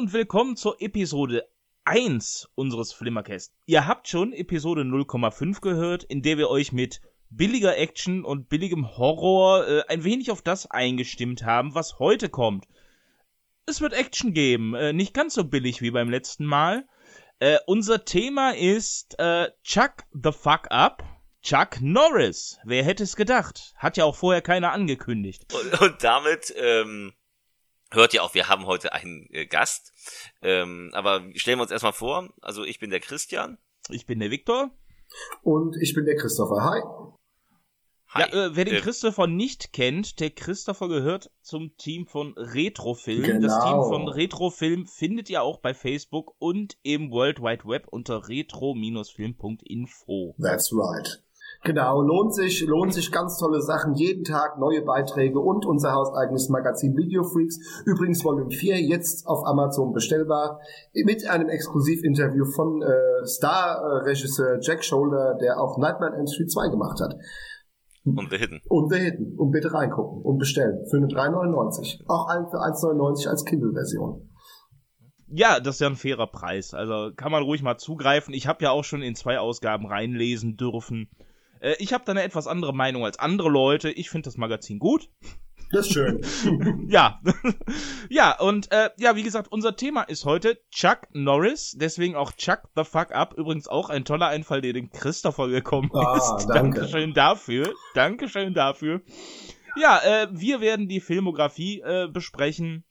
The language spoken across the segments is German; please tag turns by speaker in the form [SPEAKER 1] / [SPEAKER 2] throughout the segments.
[SPEAKER 1] Und willkommen zur Episode 1 unseres Flimmercast. Ihr habt schon Episode 0,5 gehört, in der wir euch mit billiger Action und billigem Horror äh, ein wenig auf das eingestimmt haben, was heute kommt. Es wird Action geben, äh, nicht ganz so billig wie beim letzten Mal. Äh, unser Thema ist äh, Chuck the Fuck Up. Chuck Norris. Wer hätte es gedacht? Hat ja auch vorher keiner angekündigt.
[SPEAKER 2] Und, und damit ähm, hört ihr auch, wir haben heute einen äh, Gast. Ähm, aber stellen wir uns erstmal vor. Also ich bin der Christian.
[SPEAKER 1] Ich bin der Viktor.
[SPEAKER 3] Und ich bin der Christopher. Hi.
[SPEAKER 1] Hi. Ja, äh, wer den äh, Christopher nicht kennt, der Christopher gehört zum Team von Retrofilm. Genau. Das Team von Retrofilm findet ihr auch bei Facebook und im World Wide Web unter retro-film.info.
[SPEAKER 3] That's right. Genau, lohnt sich, lohnt sich ganz tolle Sachen. Jeden Tag neue Beiträge und unser hauseigenes Magazin Video Freaks. Übrigens Volume 4 jetzt auf Amazon bestellbar. Mit einem Exklusivinterview von äh, Star-Regisseur Jack Shoulder, der auch Nightmare on Street 2 gemacht hat.
[SPEAKER 2] Und The Hidden.
[SPEAKER 3] Und The Hidden. Und bitte reingucken und bestellen. Für eine 3,99. Auch für 1,99 als Kindle-Version.
[SPEAKER 1] Ja, das ist ja ein fairer Preis. Also kann man ruhig mal zugreifen. Ich habe ja auch schon in zwei Ausgaben reinlesen dürfen. Äh, ich habe da eine etwas andere Meinung als andere Leute. Ich finde das Magazin gut.
[SPEAKER 3] Das ist schön.
[SPEAKER 1] ja. ja, und äh, ja, wie gesagt, unser Thema ist heute Chuck Norris, deswegen auch Chuck the Fuck Up. Übrigens auch ein toller Einfall, der dem Christopher gekommen ah, ist. Danke. Dankeschön dafür. Dankeschön dafür. Ja, äh, wir werden die Filmografie äh, besprechen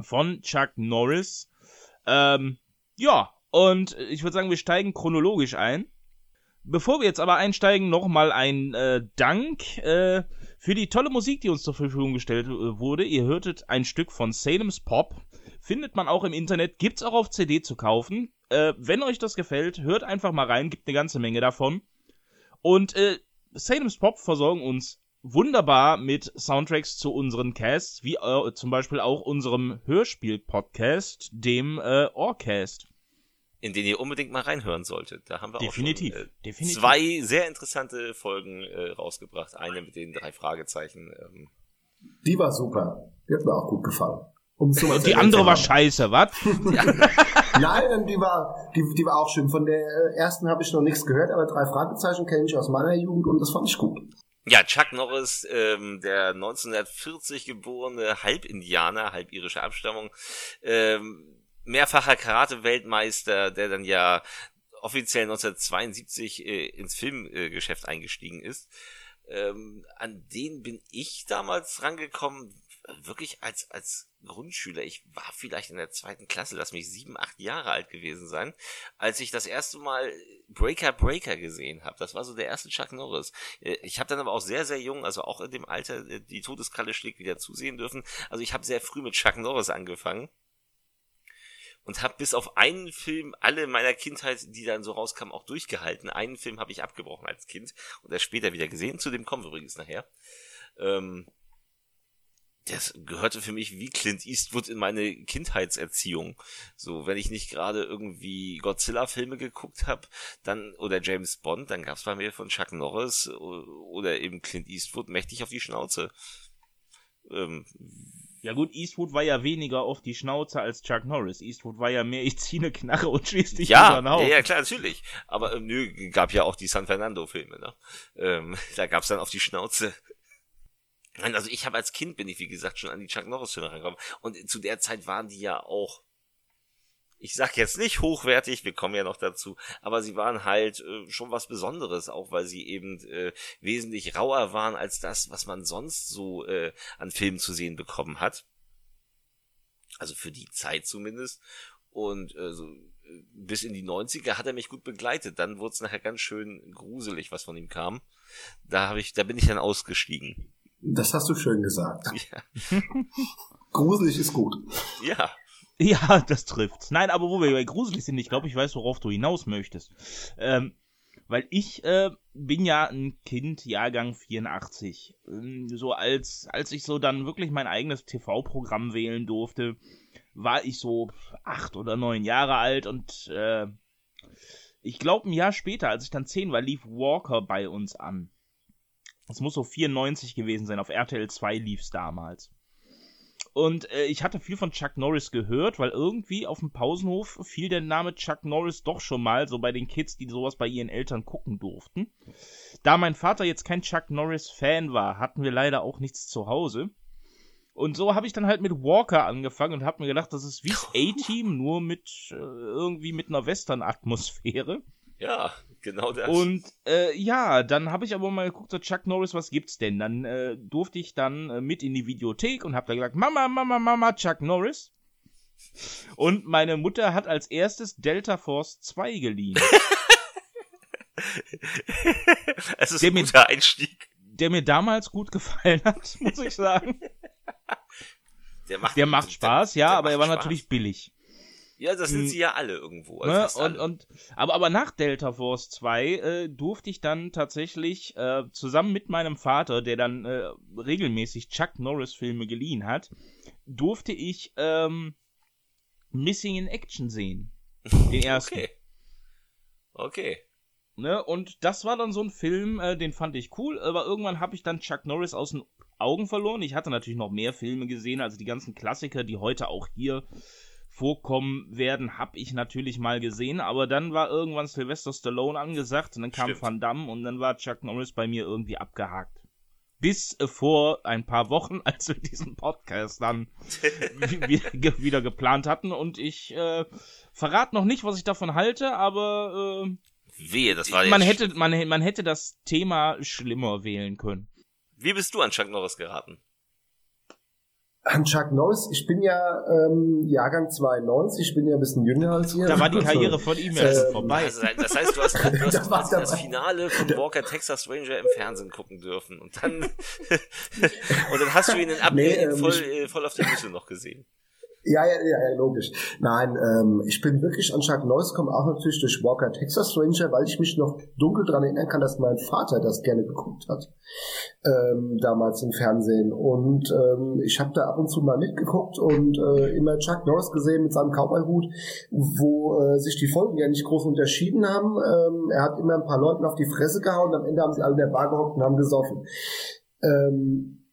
[SPEAKER 1] von Chuck Norris. Ähm, ja, und ich würde sagen, wir steigen chronologisch ein. Bevor wir jetzt aber einsteigen, nochmal ein äh, Dank äh, für die tolle Musik, die uns zur Verfügung gestellt äh, wurde. Ihr hörtet ein Stück von Salem's Pop. Findet man auch im Internet, gibt's auch auf CD zu kaufen. Äh, wenn euch das gefällt, hört einfach mal rein, gibt eine ganze Menge davon. Und äh, Salem's Pop versorgen uns wunderbar mit Soundtracks zu unseren Casts, wie äh, zum Beispiel auch unserem Hörspiel-Podcast, dem äh, Orcast
[SPEAKER 2] in den ihr unbedingt mal reinhören solltet. Da haben wir
[SPEAKER 1] definitiv,
[SPEAKER 2] auch schon,
[SPEAKER 1] äh, definitiv.
[SPEAKER 2] zwei sehr interessante Folgen äh, rausgebracht. Eine mit den drei Fragezeichen. Ähm.
[SPEAKER 3] Die war super. Die hat mir auch gut gefallen.
[SPEAKER 1] Um Und die andere war scheiße, was?
[SPEAKER 3] Nein, die war, die, die war auch schön. Von der äh, ersten habe ich noch nichts gehört, aber drei Fragezeichen kenne ich aus meiner Jugend und das fand ich gut.
[SPEAKER 2] Ja, Chuck Norris, ähm, der 1940 geborene Halbindianer, halbirische Abstammung, ähm, mehrfacher Karate-Weltmeister, der dann ja offiziell 1972 äh, ins Filmgeschäft eingestiegen ist. Ähm, an den bin ich damals rangekommen, wirklich als, als Grundschüler. Ich war vielleicht in der zweiten Klasse, lass mich sieben, acht Jahre alt gewesen sein, als ich das erste Mal Breaker Breaker gesehen habe. Das war so der erste Chuck Norris. Äh, ich habe dann aber auch sehr, sehr jung, also auch in dem Alter, äh, die Todeskralle schlägt wieder zusehen dürfen. Also ich habe sehr früh mit Chuck Norris angefangen und habe bis auf einen Film alle meiner Kindheit, die dann so rauskamen, auch durchgehalten. Einen Film habe ich abgebrochen als Kind und erst später wieder gesehen. Zu dem kommen wir übrigens nachher. Ähm, das gehörte für mich wie Clint Eastwood in meine Kindheitserziehung. So, wenn ich nicht gerade irgendwie Godzilla-Filme geguckt habe, dann oder James Bond, dann gab's bei mir von Chuck Norris oder eben Clint Eastwood mächtig auf die Schnauze. Ähm,
[SPEAKER 1] ja gut, Eastwood war ja weniger auf die Schnauze als Chuck Norris. Eastwood war ja mehr, ich ziehe eine Knarre und schieße dich
[SPEAKER 2] ja, über Ja, ja, klar, natürlich. Aber ähm, nö, gab ja auch die San Fernando-Filme, ne? Ähm, da gab's dann auf die Schnauze. Nein, also ich habe als Kind bin ich, wie gesagt, schon an die Chuck Norris-Filme rangekommen. Und zu der Zeit waren die ja auch ich sag jetzt nicht hochwertig, wir kommen ja noch dazu, aber sie waren halt äh, schon was Besonderes, auch weil sie eben äh, wesentlich rauer waren als das, was man sonst so äh, an Filmen zu sehen bekommen hat. Also für die Zeit zumindest. Und äh, so, äh, bis in die 90er hat er mich gut begleitet. Dann wurde es nachher ganz schön gruselig, was von ihm kam. Da habe ich, da bin ich dann ausgestiegen.
[SPEAKER 3] Das hast du schön gesagt. Ja. gruselig ist gut.
[SPEAKER 2] Ja.
[SPEAKER 1] Ja, das trifft. Nein, aber wo wir bei gruselig sind, ich glaube, ich weiß, worauf du hinaus möchtest. Ähm, weil ich äh, bin ja ein Kind, Jahrgang 84. Ähm, so als, als ich so dann wirklich mein eigenes TV-Programm wählen durfte, war ich so acht oder neun Jahre alt und äh, ich glaube ein Jahr später, als ich dann zehn war, lief Walker bei uns an. Das muss so 94 gewesen sein, auf RTL 2 lief's damals. Und äh, ich hatte viel von Chuck Norris gehört, weil irgendwie auf dem Pausenhof fiel der Name Chuck Norris doch schon mal so bei den Kids, die sowas bei ihren Eltern gucken durften. Da mein Vater jetzt kein Chuck Norris-Fan war, hatten wir leider auch nichts zu Hause. Und so habe ich dann halt mit Walker angefangen und habe mir gedacht, das ist wie's A-Team, nur mit äh, irgendwie mit einer Western-Atmosphäre.
[SPEAKER 2] Ja, genau das.
[SPEAKER 1] Und äh, ja, dann habe ich aber mal geguckt, so Chuck Norris, was gibt's denn? Dann äh, durfte ich dann äh, mit in die Videothek und habe da gesagt, Mama, Mama, Mama, Chuck Norris. Und meine Mutter hat als erstes Delta Force 2 geliehen.
[SPEAKER 2] es ist der ein guter mir, Einstieg.
[SPEAKER 1] Der mir damals gut gefallen hat, muss ich sagen. Der macht, der macht Spaß, der, ja, der aber er war Spaß. natürlich billig.
[SPEAKER 2] Ja, das sind hm. sie ja alle irgendwo.
[SPEAKER 1] Also ne? und, und, aber, aber nach Delta Force 2 äh, durfte ich dann tatsächlich äh, zusammen mit meinem Vater, der dann äh, regelmäßig Chuck Norris Filme geliehen hat, durfte ich ähm, Missing in Action sehen. Den ersten.
[SPEAKER 2] okay. Okay.
[SPEAKER 1] Ne? Und das war dann so ein Film, äh, den fand ich cool, aber irgendwann habe ich dann Chuck Norris aus den Augen verloren. Ich hatte natürlich noch mehr Filme gesehen, also die ganzen Klassiker, die heute auch hier vorkommen werden, habe ich natürlich mal gesehen, aber dann war irgendwann Sylvester Stallone angesagt und dann kam Stimmt. Van Damme und dann war Chuck Norris bei mir irgendwie abgehakt. Bis äh, vor ein paar Wochen, als wir diesen Podcast dann wieder, wieder, geplant hatten und ich äh, verrate noch nicht, was ich davon halte, aber äh,
[SPEAKER 2] Wehe, das war
[SPEAKER 1] man hätte man, man hätte das Thema schlimmer wählen können.
[SPEAKER 2] Wie bist du an Chuck Norris geraten?
[SPEAKER 3] An Chuck Norris, ich bin ja ähm, Jahrgang 92, ich bin ja ein bisschen jünger als ihr.
[SPEAKER 1] Da war die Karriere von ihm ja äh, vorbei.
[SPEAKER 2] Also, das heißt, du hast, du hast das Finale von Walker Texas Ranger im Fernsehen gucken dürfen und dann und dann hast du ihn in, ab, nee, in voll, ähm, voll auf die Füße noch gesehen.
[SPEAKER 3] Ja, ja, ja, ja logisch. Nein, ähm, ich bin wirklich an Chuck Norris gekommen, auch natürlich durch Walker Texas Ranger, weil ich mich noch dunkel dran erinnern kann, dass mein Vater das gerne geguckt hat, ähm, damals im Fernsehen. Und ähm, ich habe da ab und zu mal mitgeguckt und äh, immer Chuck Norris gesehen mit seinem Cowboy-Hut, wo äh, sich die Folgen ja nicht groß unterschieden haben. Ähm, er hat immer ein paar Leuten auf die Fresse gehauen, am Ende haben sie alle in der Bar gehockt und haben gesoffen. Ähm,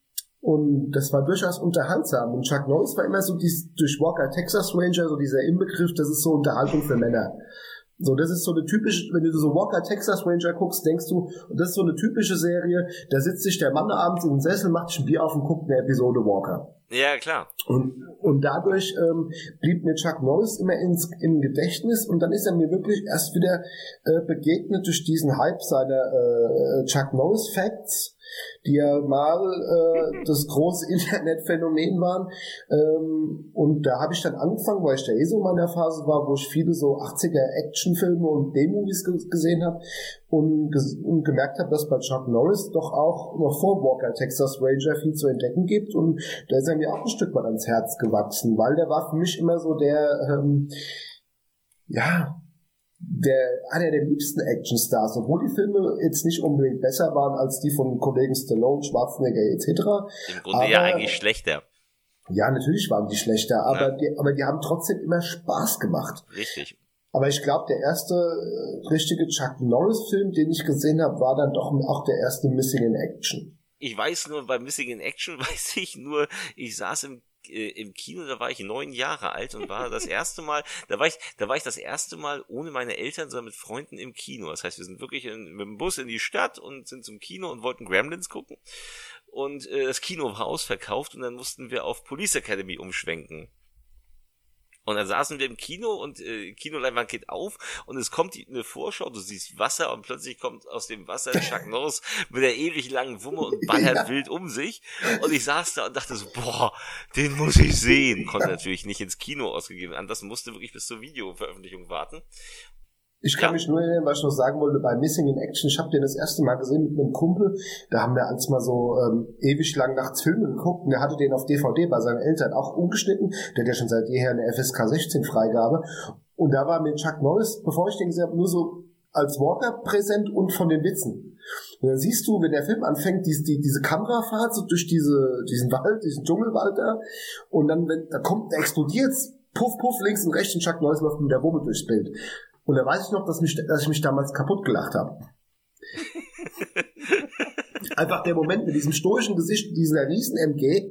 [SPEAKER 3] und das war durchaus unterhaltsam. Und Chuck Norris war immer so dies, durch Walker Texas Ranger, so dieser Inbegriff, das ist so Unterhaltung für Männer. So, das ist so eine typische, wenn du so Walker Texas Ranger guckst, denkst du, das ist so eine typische Serie, da sitzt sich der Mann abends in den Sessel, macht sich ein Bier auf und guckt eine Episode Walker.
[SPEAKER 2] Ja, klar.
[SPEAKER 3] Und, und dadurch ähm, blieb mir Chuck Norris immer ins, im Gedächtnis und dann ist er mir wirklich erst wieder äh, begegnet durch diesen Hype seiner äh, Chuck Norris Facts die ja mal äh, das große Internetphänomen waren. Ähm, und da habe ich dann angefangen, weil ich da eh so in meiner Phase war, wo ich viele so 80er Actionfilme und B-Movies gesehen habe und, und gemerkt habe, dass bei Chuck Norris doch auch noch vor Walker Texas Ranger viel zu entdecken gibt. Und da ist er mir auch ein Stück mal ans Herz gewachsen, weil der war für mich immer so der, ähm, ja, der, einer der liebsten Actionstars, obwohl die Filme jetzt nicht unbedingt besser waren als die von Kollegen Stallone, Schwarzenegger etc.
[SPEAKER 2] Im Grunde aber, ja eigentlich schlechter.
[SPEAKER 3] Ja, natürlich waren die schlechter, aber, ja. die, aber die haben trotzdem immer Spaß gemacht.
[SPEAKER 2] Richtig.
[SPEAKER 3] Aber ich glaube, der erste äh, richtige Chuck Norris-Film, den ich gesehen habe, war dann doch auch der erste Missing in Action.
[SPEAKER 2] Ich weiß nur, bei Missing in Action weiß ich nur, ich saß im äh, im Kino, da war ich neun Jahre alt und war das erste Mal, da war ich, da war ich das erste Mal ohne meine Eltern, sondern mit Freunden im Kino. Das heißt, wir sind wirklich in, mit dem Bus in die Stadt und sind zum Kino und wollten Gremlins gucken. Und äh, das Kino war ausverkauft und dann mussten wir auf Police Academy umschwenken. Und dann saßen wir im Kino und äh, Kinoleinwand geht auf und es kommt die, eine Vorschau, du siehst Wasser und plötzlich kommt aus dem Wasser Chuck Norris mit der ewig langen Wumme und ballert ja. wild um sich. Und ich saß da und dachte so, boah, den muss ich sehen. Konnte natürlich nicht ins Kino ausgegeben werden. Das musste wirklich bis zur Videoveröffentlichung warten.
[SPEAKER 3] Ich kann ja. mich nur erinnern, was ich noch sagen wollte, bei Missing in Action, ich habe den das erste Mal gesehen mit einem Kumpel, da haben wir als mal so ähm, ewig lang nachts Filme geguckt. Und der hatte den auf DVD bei seinen Eltern auch umgeschnitten, der hat ja schon seit jeher eine FSK 16 Freigabe. Und da war mir Chuck Norris, bevor ich den gesehen habe, nur so als Walker präsent und von den Witzen. Und dann siehst du, wenn der Film anfängt, die, die, diese Kamerafahrt so durch diese, diesen Wald, diesen Dschungelwald da. Und dann, wenn, da kommt, da explodiert's, puff, puff, links und rechts und Chuck Norris läuft mit der Wumme durchs Bild. Und da weiß ich noch, dass, mich, dass ich mich damals kaputt gelacht habe. Einfach der Moment mit diesem stoischen Gesicht, dieser riesen MG,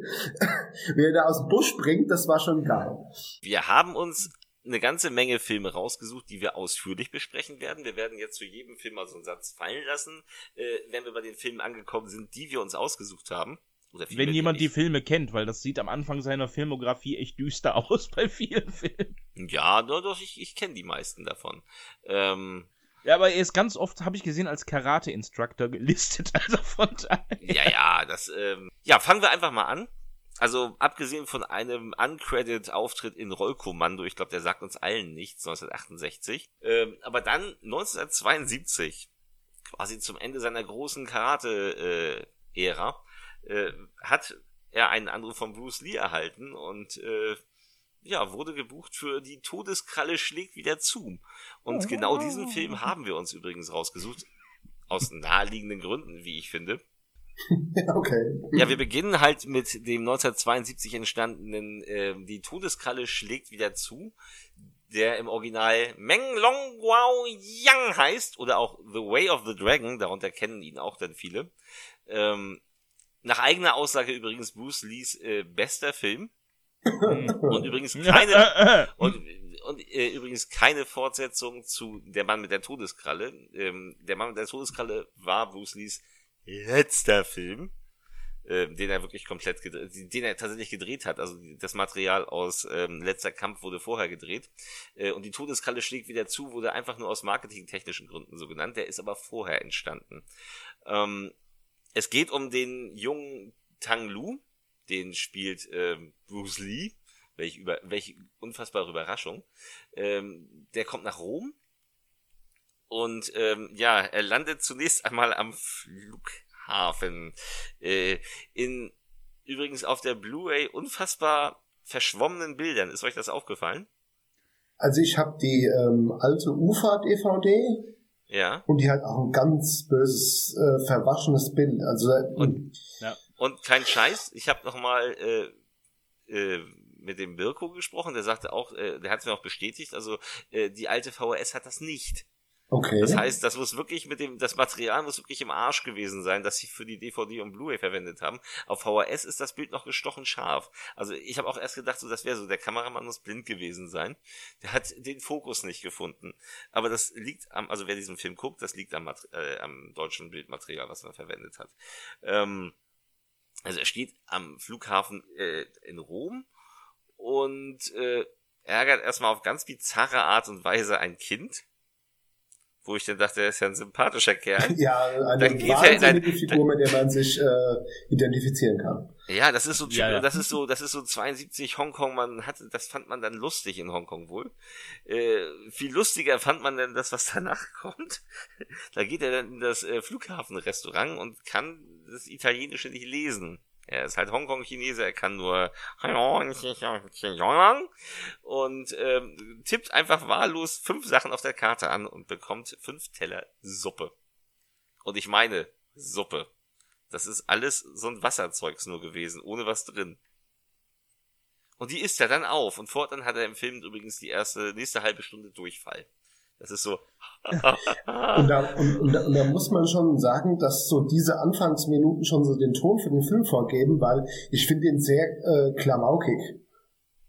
[SPEAKER 3] wie er da aus dem Busch springt, das war schon geil.
[SPEAKER 2] Wir haben uns eine ganze Menge Filme rausgesucht, die wir ausführlich besprechen werden. Wir werden jetzt zu jedem Film mal so einen Satz fallen lassen, äh, wenn wir bei den Filmen angekommen sind, die wir uns ausgesucht haben.
[SPEAKER 1] Wenn jemand die, die Filme kennt, weil das sieht am Anfang seiner Filmografie echt düster aus bei vielen Filmen.
[SPEAKER 2] Ja, doch, doch ich, ich kenne die meisten davon. Ähm,
[SPEAKER 1] ja, aber er ist ganz oft, habe ich gesehen, als Karate-Instructor gelistet, also von daher.
[SPEAKER 2] Ja, ja, das, ähm, ja, fangen wir einfach mal an. Also, abgesehen von einem Uncredit-Auftritt in Rollkommando, ich glaube, der sagt uns allen nichts, 1968. Ähm, aber dann 1972, quasi zum Ende seiner großen Karate-Ära, äh, hat er einen Anruf von Bruce Lee erhalten und äh, ja, wurde gebucht für die Todeskralle schlägt wieder zu. Und genau diesen Film haben wir uns übrigens rausgesucht. Aus naheliegenden Gründen, wie ich finde.
[SPEAKER 3] okay.
[SPEAKER 2] Ja, wir beginnen halt mit dem 1972 entstandenen äh, Die Todeskralle schlägt wieder zu, der im Original Meng Long Guao Yang heißt oder auch The Way of the Dragon, darunter kennen ihn auch dann viele. Ähm, nach eigener Aussage übrigens Bruce Lees äh, bester Film. und übrigens keine und, und äh, übrigens keine Fortsetzung zu Der Mann mit der Todeskralle. Ähm, der Mann mit der Todeskralle war Bruce Lees letzter Film, äh, den er wirklich komplett gedreht, den er tatsächlich gedreht hat. Also das Material aus ähm, Letzter Kampf wurde vorher gedreht. Äh, und die Todeskralle schlägt wieder zu, wurde einfach nur aus marketingtechnischen Gründen so genannt. Der ist aber vorher entstanden. Ähm, es geht um den jungen Tang Lu, den spielt ähm, Bruce Lee. Welch, über, welche unfassbare Überraschung. Ähm, der kommt nach Rom und ähm, ja, er landet zunächst einmal am Flughafen. Äh, in übrigens auf der Blu-ray unfassbar verschwommenen Bildern. Ist euch das aufgefallen?
[SPEAKER 3] Also ich habe die ähm, alte UFA-DVD
[SPEAKER 2] ja.
[SPEAKER 3] Und die hat auch ein ganz böses, äh, verwaschenes Bild. Also,
[SPEAKER 2] äh, und, ja. und kein Scheiß, ich habe nochmal äh, äh, mit dem Birko gesprochen, der sagte auch, äh, der hat es mir auch bestätigt, also äh, die alte VHS hat das nicht.
[SPEAKER 3] Okay.
[SPEAKER 2] Das heißt, das muss wirklich mit dem, das Material muss wirklich im Arsch gewesen sein, dass sie für die DVD und Blu-ray verwendet haben. Auf VHS ist das Bild noch gestochen scharf. Also ich habe auch erst gedacht, so das wäre so, der Kameramann muss blind gewesen sein. Der hat den Fokus nicht gefunden. Aber das liegt am, also wer diesen Film guckt, das liegt am, äh, am deutschen Bildmaterial, was man verwendet hat. Ähm, also er steht am Flughafen äh, in Rom und äh, ärgert erstmal auf ganz bizarre Art und Weise ein Kind wo ich dann dachte, er ist ja ein sympathischer Kerl.
[SPEAKER 3] ja, eine dann geht wahnsinnige er in ein, Figur, mit der man sich äh, identifizieren kann.
[SPEAKER 2] Ja, das ist so, ja, ja. das ist so, das ist so 72 Hongkong. Man hatte, das fand man dann lustig in Hongkong wohl. Äh, viel lustiger fand man dann das, was danach kommt. da geht er dann in das äh, Flughafenrestaurant und kann das Italienische nicht lesen. Er ist halt Hongkong-Chinese, er kann nur und ähm, tippt einfach wahllos fünf Sachen auf der Karte an und bekommt fünf Teller Suppe. Und ich meine Suppe. Das ist alles so ein Wasserzeugs nur gewesen, ohne was drin. Und die isst er dann auf und fortan hat er im Film übrigens die erste, nächste halbe Stunde Durchfall. Das ist so.
[SPEAKER 3] und, da, und, und, da, und, da, muss man schon sagen, dass so diese Anfangsminuten schon so den Ton für den Film vorgeben, weil ich finde ihn sehr äh, klamaukig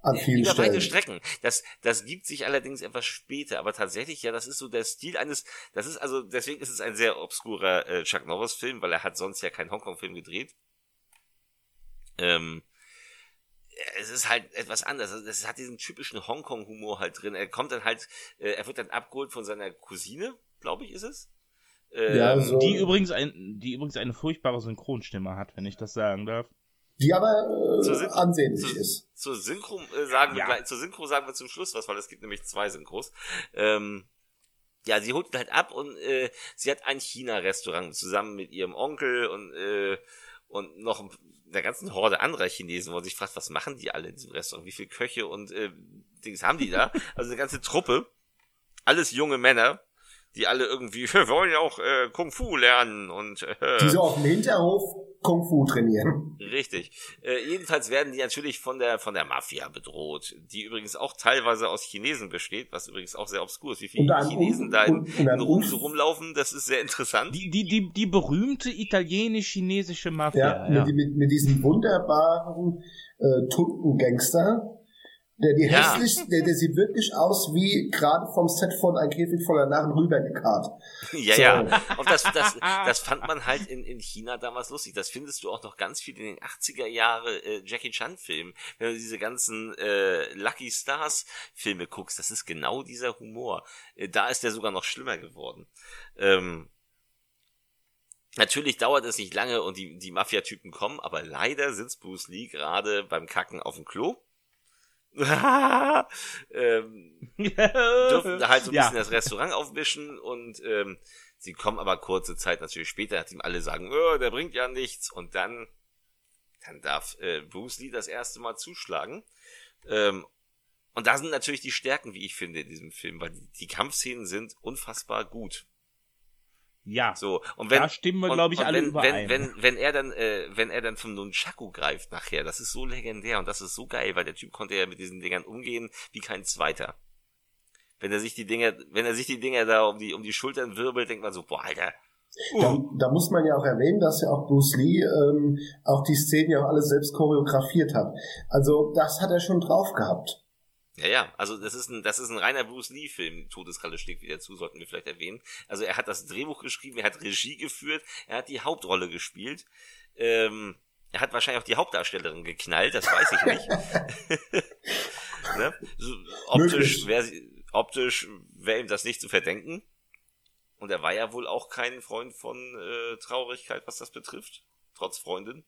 [SPEAKER 3] an vielen Über Stellen.
[SPEAKER 2] Strecken. Das, das gibt sich allerdings etwas später, aber tatsächlich, ja, das ist so der Stil eines, das ist also, deswegen ist es ein sehr obskurer äh, Chuck Norris Film, weil er hat sonst ja keinen Hongkong-Film gedreht. Ähm, es ist halt etwas anders. Also es hat diesen typischen Hongkong-Humor halt drin. Er kommt dann halt, äh, er wird dann abgeholt von seiner Cousine, glaube ich, ist es.
[SPEAKER 1] Ähm, ja, so die übrigens ein, die übrigens eine furchtbare Synchronstimme hat, wenn ich das sagen darf.
[SPEAKER 3] Die aber äh, ansehnlich
[SPEAKER 2] zu,
[SPEAKER 3] ist.
[SPEAKER 2] Zur Synchro äh, sagen ja. wir zur Synchro sagen wir zum Schluss was, weil es gibt nämlich zwei Synchros. Ähm, ja, sie holt ihn halt ab und äh, sie hat ein China-Restaurant zusammen mit ihrem Onkel und äh, und noch der ganzen Horde anderer Chinesen, wo man sich fragt, was machen die alle in diesem Restaurant? Wie viele Köche und äh, Dings haben die da? Also eine ganze Truppe, alles junge Männer, die alle irgendwie, wir wollen ja auch äh, Kung Fu lernen und äh,
[SPEAKER 3] die so auf dem Hinterhof Kung Fu trainieren.
[SPEAKER 2] Richtig. Äh, jedenfalls werden die natürlich von der von der Mafia bedroht, die übrigens auch teilweise aus Chinesen besteht, was übrigens auch sehr obskur ist. Wie viele Chinesen da in, in Rum so rumlaufen, das ist sehr interessant.
[SPEAKER 1] Die die die, die berühmte italienisch-chinesische Mafia. Ja,
[SPEAKER 3] ja. Mit, mit, mit diesem wunderbaren äh, Tuntengangster, der, die ja. hässlich, der, der sieht wirklich aus wie gerade vom Set von Ein Käfig voller Narren rübergekarrt.
[SPEAKER 2] Ja, so. ja. Und das, das, das fand man halt in, in China damals lustig. Das findest du auch noch ganz viel in den 80er Jahre äh, Jackie Chan Filmen. Wenn du diese ganzen äh, Lucky Stars Filme guckst, das ist genau dieser Humor. Äh, da ist der sogar noch schlimmer geworden. Ähm, Natürlich dauert es nicht lange und die, die Mafia-Typen kommen, aber leider sitzt Bruce Lee gerade beim Kacken auf dem Klo ähm, durften halt so ein ja. bisschen das Restaurant aufwischen und ähm, sie kommen aber kurze Zeit natürlich später, nachdem alle sagen, oh, der bringt ja nichts und dann dann darf äh, Bruce Lee das erste Mal zuschlagen. Ähm, und da sind natürlich die Stärken, wie ich finde, in diesem Film, weil die, die Kampfszenen sind unfassbar gut.
[SPEAKER 1] Ja.
[SPEAKER 2] So und wenn
[SPEAKER 1] da stimmen wir glaube ich alle
[SPEAKER 2] wenn,
[SPEAKER 1] überein.
[SPEAKER 2] Wenn, wenn wenn er dann äh, wenn er dann vom Nunchaku greift nachher, das ist so legendär und das ist so geil, weil der Typ konnte ja mit diesen Dingern umgehen wie kein zweiter. Wenn er sich die Dinger, wenn er sich die Dinger da um die um die Schultern wirbelt, denkt man so, boah, Alter.
[SPEAKER 3] Uh. Da, da muss man ja auch erwähnen, dass ja auch Bruce Lee ähm, auch die Szenen ja auch alle selbst choreografiert hat. Also das hat er schon drauf gehabt.
[SPEAKER 2] Ja, ja, also das ist ein, das ist ein reiner Bruce Lee-Film, Todeskralle schlägt wieder zu, sollten wir vielleicht erwähnen. Also er hat das Drehbuch geschrieben, er hat Regie geführt, er hat die Hauptrolle gespielt. Ähm, er hat wahrscheinlich auch die Hauptdarstellerin geknallt, das weiß ich nicht. ne? so, optisch wäre optisch wäre ihm das nicht zu verdenken. Und er war ja wohl auch kein Freund von äh, Traurigkeit, was das betrifft, trotz Freundin.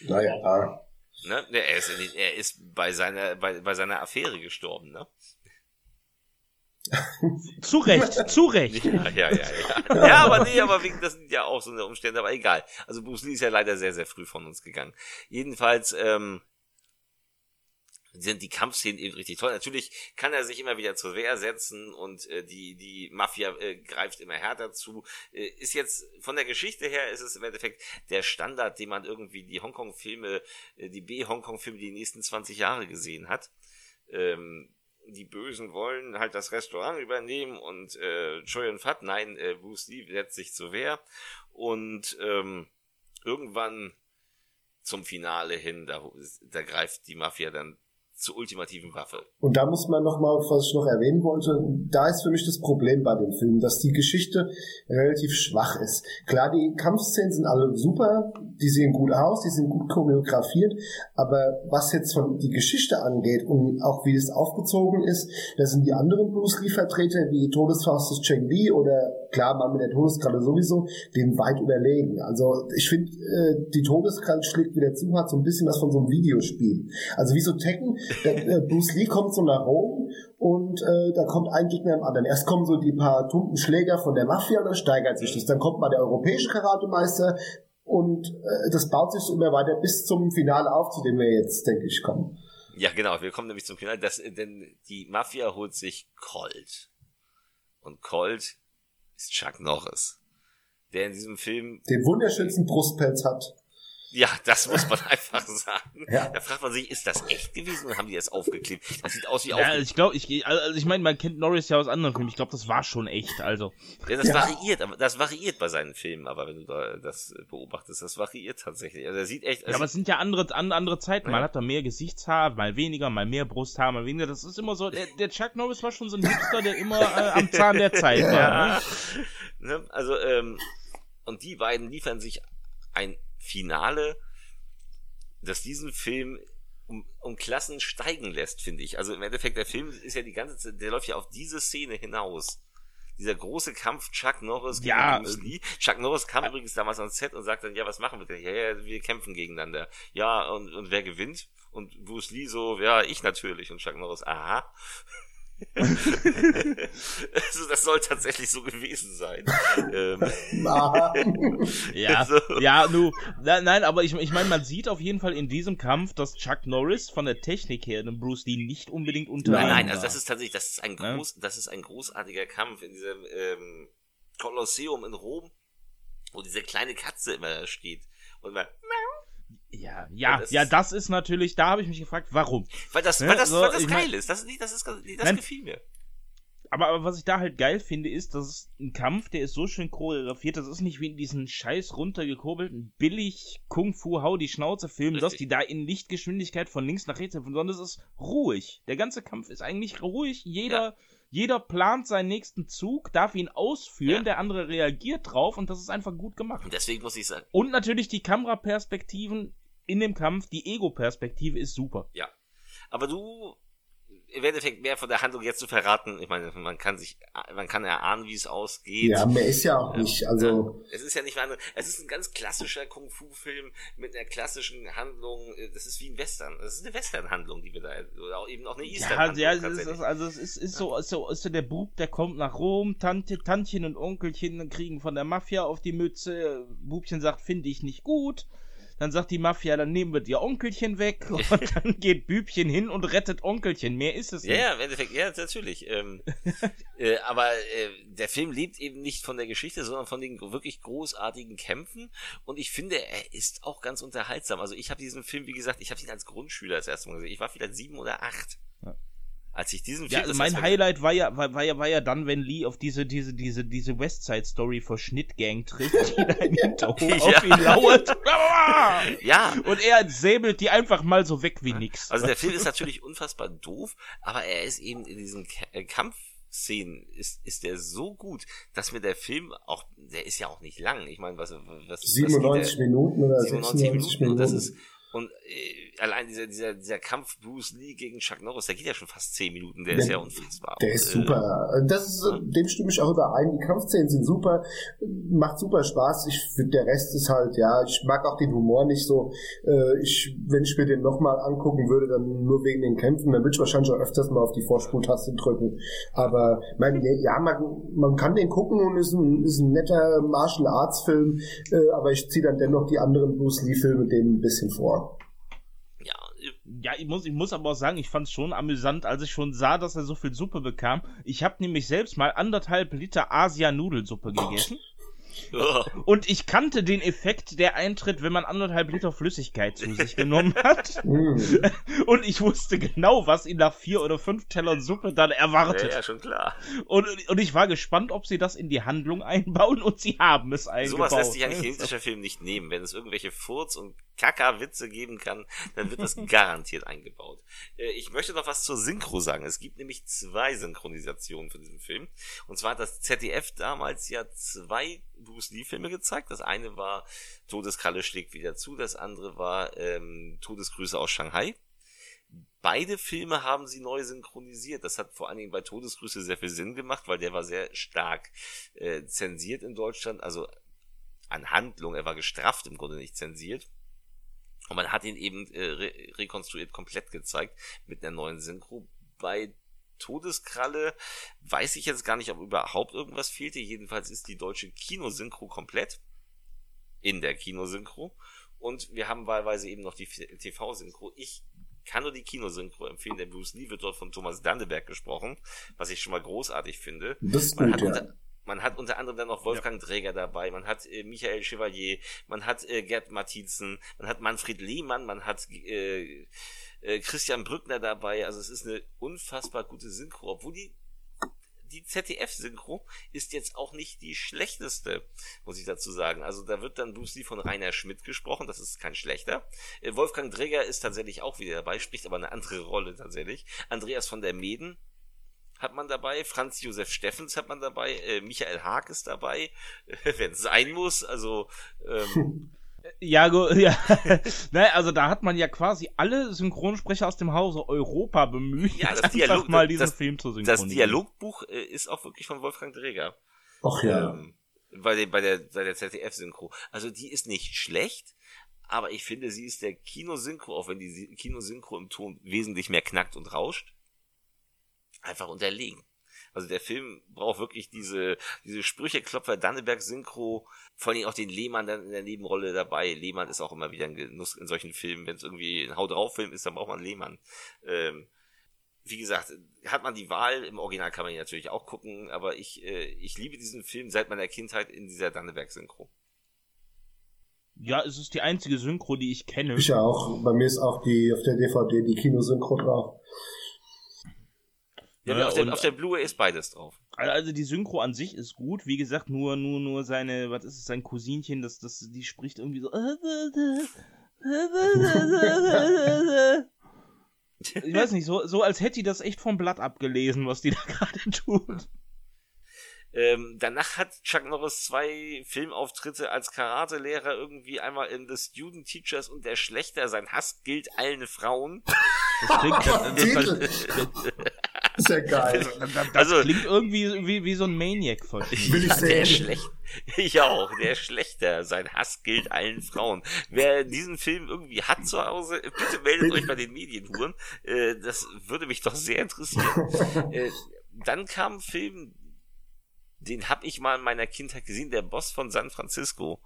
[SPEAKER 3] Naja.
[SPEAKER 2] Ne? Er, ist, er ist bei seiner, bei, bei seiner Affäre gestorben, ne?
[SPEAKER 1] zu Recht, zu Recht.
[SPEAKER 2] Ja, ja, ja, ja. Ja, aber nee, aber wegen, das sind ja auch so eine Umstände, aber egal. Also Bruce Lee ist ja leider sehr, sehr früh von uns gegangen. Jedenfalls, ähm, sind die Kampfszenen eben richtig toll. Natürlich kann er sich immer wieder zur Wehr setzen und äh, die die Mafia äh, greift immer härter zu. Äh, ist jetzt von der Geschichte her ist es im Endeffekt der Standard, den man irgendwie die Hongkong-Filme, äh, die B-Hongkong-Filme die nächsten 20 Jahre gesehen hat. Ähm, die Bösen wollen halt das Restaurant übernehmen und äh, Choi Fat, nein, äh, Bruce Lee setzt sich zur Wehr und ähm, irgendwann zum Finale hin, da, da greift die Mafia dann zur ultimativen Waffe.
[SPEAKER 3] Und da muss man noch mal, was ich noch erwähnen wollte, da ist für mich das Problem bei dem Film, dass die Geschichte relativ schwach ist. Klar, die Kampfszenen sind alle super, die sehen gut aus, die sind gut choreografiert, aber was jetzt von die Geschichte angeht und auch wie es aufgezogen ist, da sind die anderen Bruce Lee Vertreter wie Todesfaust des Cheng Li oder klar, man mit der Todeskralle sowieso, den weit überlegen. Also ich finde, äh, die Todeskralle schlägt wieder zu, hat so ein bisschen was von so einem Videospiel. Also wie so Tekken, der, äh, Bruce Lee kommt so nach Rom und äh, da kommt ein Gegner im anderen. Erst kommen so die paar tumpen Schläger von der Mafia und dann steigert sich das. Dann kommt mal der europäische Karatemeister und äh, das baut sich immer weiter bis zum Finale auf, zu dem wir jetzt, denke ich, kommen.
[SPEAKER 2] Ja, genau. Wir kommen nämlich zum Finale. Das, denn die Mafia holt sich Colt. Und Colt ist Chuck Norris. Der in diesem Film
[SPEAKER 3] den wunderschönsten Brustpelz hat.
[SPEAKER 2] Ja, das muss man einfach sagen. Ja. Da fragt man sich, ist das echt gewesen oder haben die das aufgeklebt? Das sieht aus wie
[SPEAKER 1] ja, aufgeklebt. ich glaube, ich also ich meine, man kennt Norris ja aus anderen Filmen. Ich glaube, das war schon echt, also.
[SPEAKER 2] Ja, das ja. variiert, aber das variiert bei seinen Filmen, aber wenn du da das beobachtest, das variiert tatsächlich. Also er sieht echt
[SPEAKER 1] Ja, aber es sind ja andere andere Zeiten, man hat da mehr Gesichtshaar, mal weniger, mal mehr Brusthaar, mal weniger. Das ist immer so der, der Chuck Norris war schon so ein Hipster, der immer äh, am Zahn der Zeit war. Ne?
[SPEAKER 2] ne? Also ähm und die beiden liefern sich ein Finale, das diesen Film um, um Klassen steigen lässt, finde ich. Also im Endeffekt, der Film ist ja die ganze Zeit, der läuft ja auf diese Szene hinaus. Dieser große Kampf Chuck Norris gegen ja, Bruce Lee. Chuck Norris kam äh, übrigens damals ans Set und sagte dann, ja, was machen wir denn? Ja, ja, wir kämpfen gegeneinander. Ja, und, und wer gewinnt? Und Bruce Lee so, ja, ich natürlich. Und Chuck Norris, aha. Also das soll tatsächlich so gewesen sein. ähm.
[SPEAKER 1] ja, also. ja, nu, na, nein, aber ich, ich meine, man sieht auf jeden Fall in diesem Kampf, dass Chuck Norris von der Technik her dem Bruce Lee nicht unbedingt unter.
[SPEAKER 2] Nein, nein, also das ist tatsächlich, das ist ein groß, ja? das ist ein großartiger Kampf in diesem ähm, Kolosseum in Rom, wo diese kleine Katze immer steht und man
[SPEAKER 1] ja, ja, das ja, das ist natürlich, da habe ich mich gefragt, warum.
[SPEAKER 2] Weil das, ne? weil das, so, weil das geil mein, ist. Das, das, ist, das nein, gefiel mir.
[SPEAKER 1] Aber, aber was ich da halt geil finde, ist, dass es ein Kampf, der ist so schön choreografiert, das ist nicht wie in diesen scheiß runtergekurbelten, billig Kung-Fu Hau die Schnauze Filmen, dass die da in Lichtgeschwindigkeit von links nach rechts sind, sondern es ist ruhig. Der ganze Kampf ist eigentlich ruhig, jeder, ja. Jeder plant seinen nächsten Zug, darf ihn ausführen, ja. der andere reagiert drauf und das ist einfach gut gemacht. Und
[SPEAKER 2] deswegen muss ich sagen.
[SPEAKER 1] Und natürlich die Kameraperspektiven in dem Kampf, die Ego-Perspektive ist super.
[SPEAKER 2] Ja. Aber du im Endeffekt mehr von der Handlung jetzt zu verraten. Ich meine, man kann sich, man kann erahnen, wie es ausgeht.
[SPEAKER 3] Ja, mehr ist ja auch nicht, also.
[SPEAKER 2] Es ist ja nicht mehr, es ist ein ganz klassischer Kung-Fu-Film mit einer klassischen Handlung. Das ist wie ein Western. Das ist eine Western-Handlung, die wir da, oder auch eben auch eine Eastern-Handlung.
[SPEAKER 1] Ja, ja, es ist, also es ist, ist so, ist so, ist so der Bub, der kommt nach Rom, Tante, Tantchen und Onkelchen kriegen von der Mafia auf die Mütze, Bubchen sagt, finde ich nicht gut dann sagt die Mafia, dann nehmen wir dir Onkelchen weg und dann geht Bübchen hin und rettet Onkelchen. Mehr ist es
[SPEAKER 2] nicht. Ja, ja, im Endeffekt, ja, natürlich. Ähm, äh, aber äh, der Film lebt eben nicht von der Geschichte, sondern von den wirklich großartigen Kämpfen. Und ich finde, er ist auch ganz unterhaltsam. Also ich habe diesen Film, wie gesagt, ich habe ihn als Grundschüler das erste Mal gesehen. Ich war vielleicht sieben oder acht. Ja als ich diesen
[SPEAKER 1] Film. Ja, also mein Highlight war ja, war, war, ja, war ja dann, wenn Lee auf diese, diese, diese, diese Westside Story vor Schnittgang trifft, die da im Hinterhof ja. auf ihn lauert. ja. Und er säbelt die einfach mal so weg wie nix.
[SPEAKER 2] Also der Film ist natürlich unfassbar doof, aber er ist eben in diesen äh, Kampf Szenen ist, ist der so gut, dass mir der Film auch, der ist ja auch nicht lang. Ich meine, was, was
[SPEAKER 3] 97 was Minuten oder 97 Minuten. Minuten.
[SPEAKER 2] Das ist, und äh, allein dieser, dieser, dieser Kampf Bruce Lee gegen Chuck Norris, der geht ja schon fast zehn Minuten, der, der ist ja unfassbar.
[SPEAKER 3] Der ist äh, super. Das ist, ja. dem stimme ich auch überein. Die Kampfszenen sind super, macht super Spaß. Ich finde, der Rest ist halt, ja, ich mag auch den Humor nicht so. Äh, ich, wenn ich mir den nochmal angucken würde, dann nur wegen den Kämpfen, dann würde ich wahrscheinlich auch öfters mal auf die Vorspultaste drücken. Aber mein, ja, man, man kann den gucken und ist ein, ist ein netter Martial Arts Film, äh, aber ich ziehe dann dennoch die anderen Bruce Lee Filme dem ein bisschen vor
[SPEAKER 1] ja, ich muss, ich muss aber auch sagen, ich fand es schon amüsant, als ich schon sah, dass er so viel Suppe bekam. Ich habe nämlich selbst mal anderthalb Liter Asia-Nudelsuppe gegessen. Und ich kannte den Effekt, der eintritt, wenn man anderthalb Liter Flüssigkeit zu sich genommen hat. Und ich wusste genau, was ihn nach vier oder fünf Tellern Suppe dann erwartet.
[SPEAKER 2] Ja, ja schon klar.
[SPEAKER 1] Und, und ich war gespannt, ob sie das in die Handlung einbauen und sie haben es eingebaut.
[SPEAKER 2] Sowas lässt sich ein chinesischer Film nicht nehmen. Wenn es irgendwelche Furz- und Kaka-Witze geben kann, dann wird das garantiert eingebaut. Äh, ich möchte noch was zur Synchro sagen. Es gibt nämlich zwei Synchronisationen für diesen Film. Und zwar hat das ZDF damals ja zwei Bruce Lee-Filme gezeigt. Das eine war Todeskralle schlägt wieder zu, das andere war ähm, Todesgrüße aus Shanghai. Beide Filme haben sie neu synchronisiert. Das hat vor allen Dingen bei Todesgrüße sehr viel Sinn gemacht, weil der war sehr stark äh, zensiert in Deutschland, also an Handlung, er war gestrafft im Grunde nicht zensiert. Und man hat ihn eben äh, re rekonstruiert komplett gezeigt mit einer neuen Synchro. Bei Todeskralle weiß ich jetzt gar nicht, ob überhaupt irgendwas fehlte. Jedenfalls ist die deutsche Kinosynchro komplett in der Kinosynchro. Und wir haben wahlweise eben noch die TV-Synchro. Ich kann nur die Kinosynchro empfehlen, denn Bruce Lee wird dort von Thomas Dandeberg gesprochen, was ich schon mal großartig finde.
[SPEAKER 3] Das ist man, gut, hat
[SPEAKER 2] ja. Man hat unter anderem dann noch Wolfgang ja. Träger dabei, man hat äh, Michael Chevalier, man hat äh, Gerd Martinsen, man hat Manfred Lehmann, man hat äh, äh, Christian Brückner dabei. Also es ist eine unfassbar gute Synchro, obwohl die die ZDF-Synchro ist jetzt auch nicht die schlechteste, muss ich dazu sagen. Also da wird dann Bruce Lee von Rainer Schmidt gesprochen, das ist kein schlechter. Äh, Wolfgang Dräger ist tatsächlich auch wieder dabei, spricht aber eine andere Rolle tatsächlich. Andreas von der Meden hat man dabei, Franz Josef Steffens hat man dabei, äh, Michael Haag ist dabei, wenn es sein muss. Also ähm,
[SPEAKER 1] Ja, ja. naja, also da hat man ja quasi alle Synchronsprecher aus dem Hause Europa bemüht,
[SPEAKER 2] ja, das Dialog, mal diesen das, Film zu synchronisieren. Das Dialogbuch äh, ist auch wirklich von Wolfgang Dreger.
[SPEAKER 3] Ach ja. Ähm,
[SPEAKER 2] bei, der, bei der, bei der ZDF-Synchro. Also die ist nicht schlecht, aber ich finde, sie ist der Kinosynchro, auch wenn die Kinosynchro im Ton wesentlich mehr knackt und rauscht. Einfach unterlegen. Also der Film braucht wirklich diese, diese Sprücheklopfer, Danneberg-Synchro, vor allem auch den Lehmann dann in der Nebenrolle dabei. Lehmann ist auch immer wieder ein Genuss in solchen Filmen. Wenn es irgendwie ein Haut drauf Film ist, dann braucht man Lehmann. Ähm, wie gesagt, hat man die Wahl, im Original kann man ihn natürlich auch gucken, aber ich, äh, ich liebe diesen Film seit meiner Kindheit in dieser Danneberg-Synchro.
[SPEAKER 1] Ja, es ist die einzige Synchro, die ich kenne.
[SPEAKER 3] Ich auch. Bei mir ist auch die auf der DVD die Kinosynchro drauf.
[SPEAKER 2] Ja, ja auf, der, auf der Blu-ray ist beides drauf.
[SPEAKER 1] Also die Synchro an sich ist gut. Wie gesagt, nur, nur, nur seine, was ist es, sein Cousinchen, das, das, die spricht irgendwie so. Ich weiß nicht, so, so als hätte die das echt vom Blatt abgelesen, was die da gerade tut.
[SPEAKER 2] Ähm, danach hat Chuck Norris zwei Filmauftritte als Karatelehrer irgendwie einmal in The Student Teachers und der Schlechter. Sein Hass gilt allen Frauen. Das klingt, das,
[SPEAKER 3] das, ist ja geil.
[SPEAKER 1] Das, also, klingt irgendwie wie, wie so ein Maniac von
[SPEAKER 3] Ich will ich sehen.
[SPEAKER 2] Der schlecht, ich auch, der Schlechter. Sein Hass gilt allen Frauen. Wer diesen Film irgendwie hat zu Hause, bitte meldet euch bei den Medienhuren. Äh, das würde mich doch sehr interessieren. Äh, dann kam ein Film, den hab ich mal in meiner Kindheit gesehen, der Boss von San Francisco.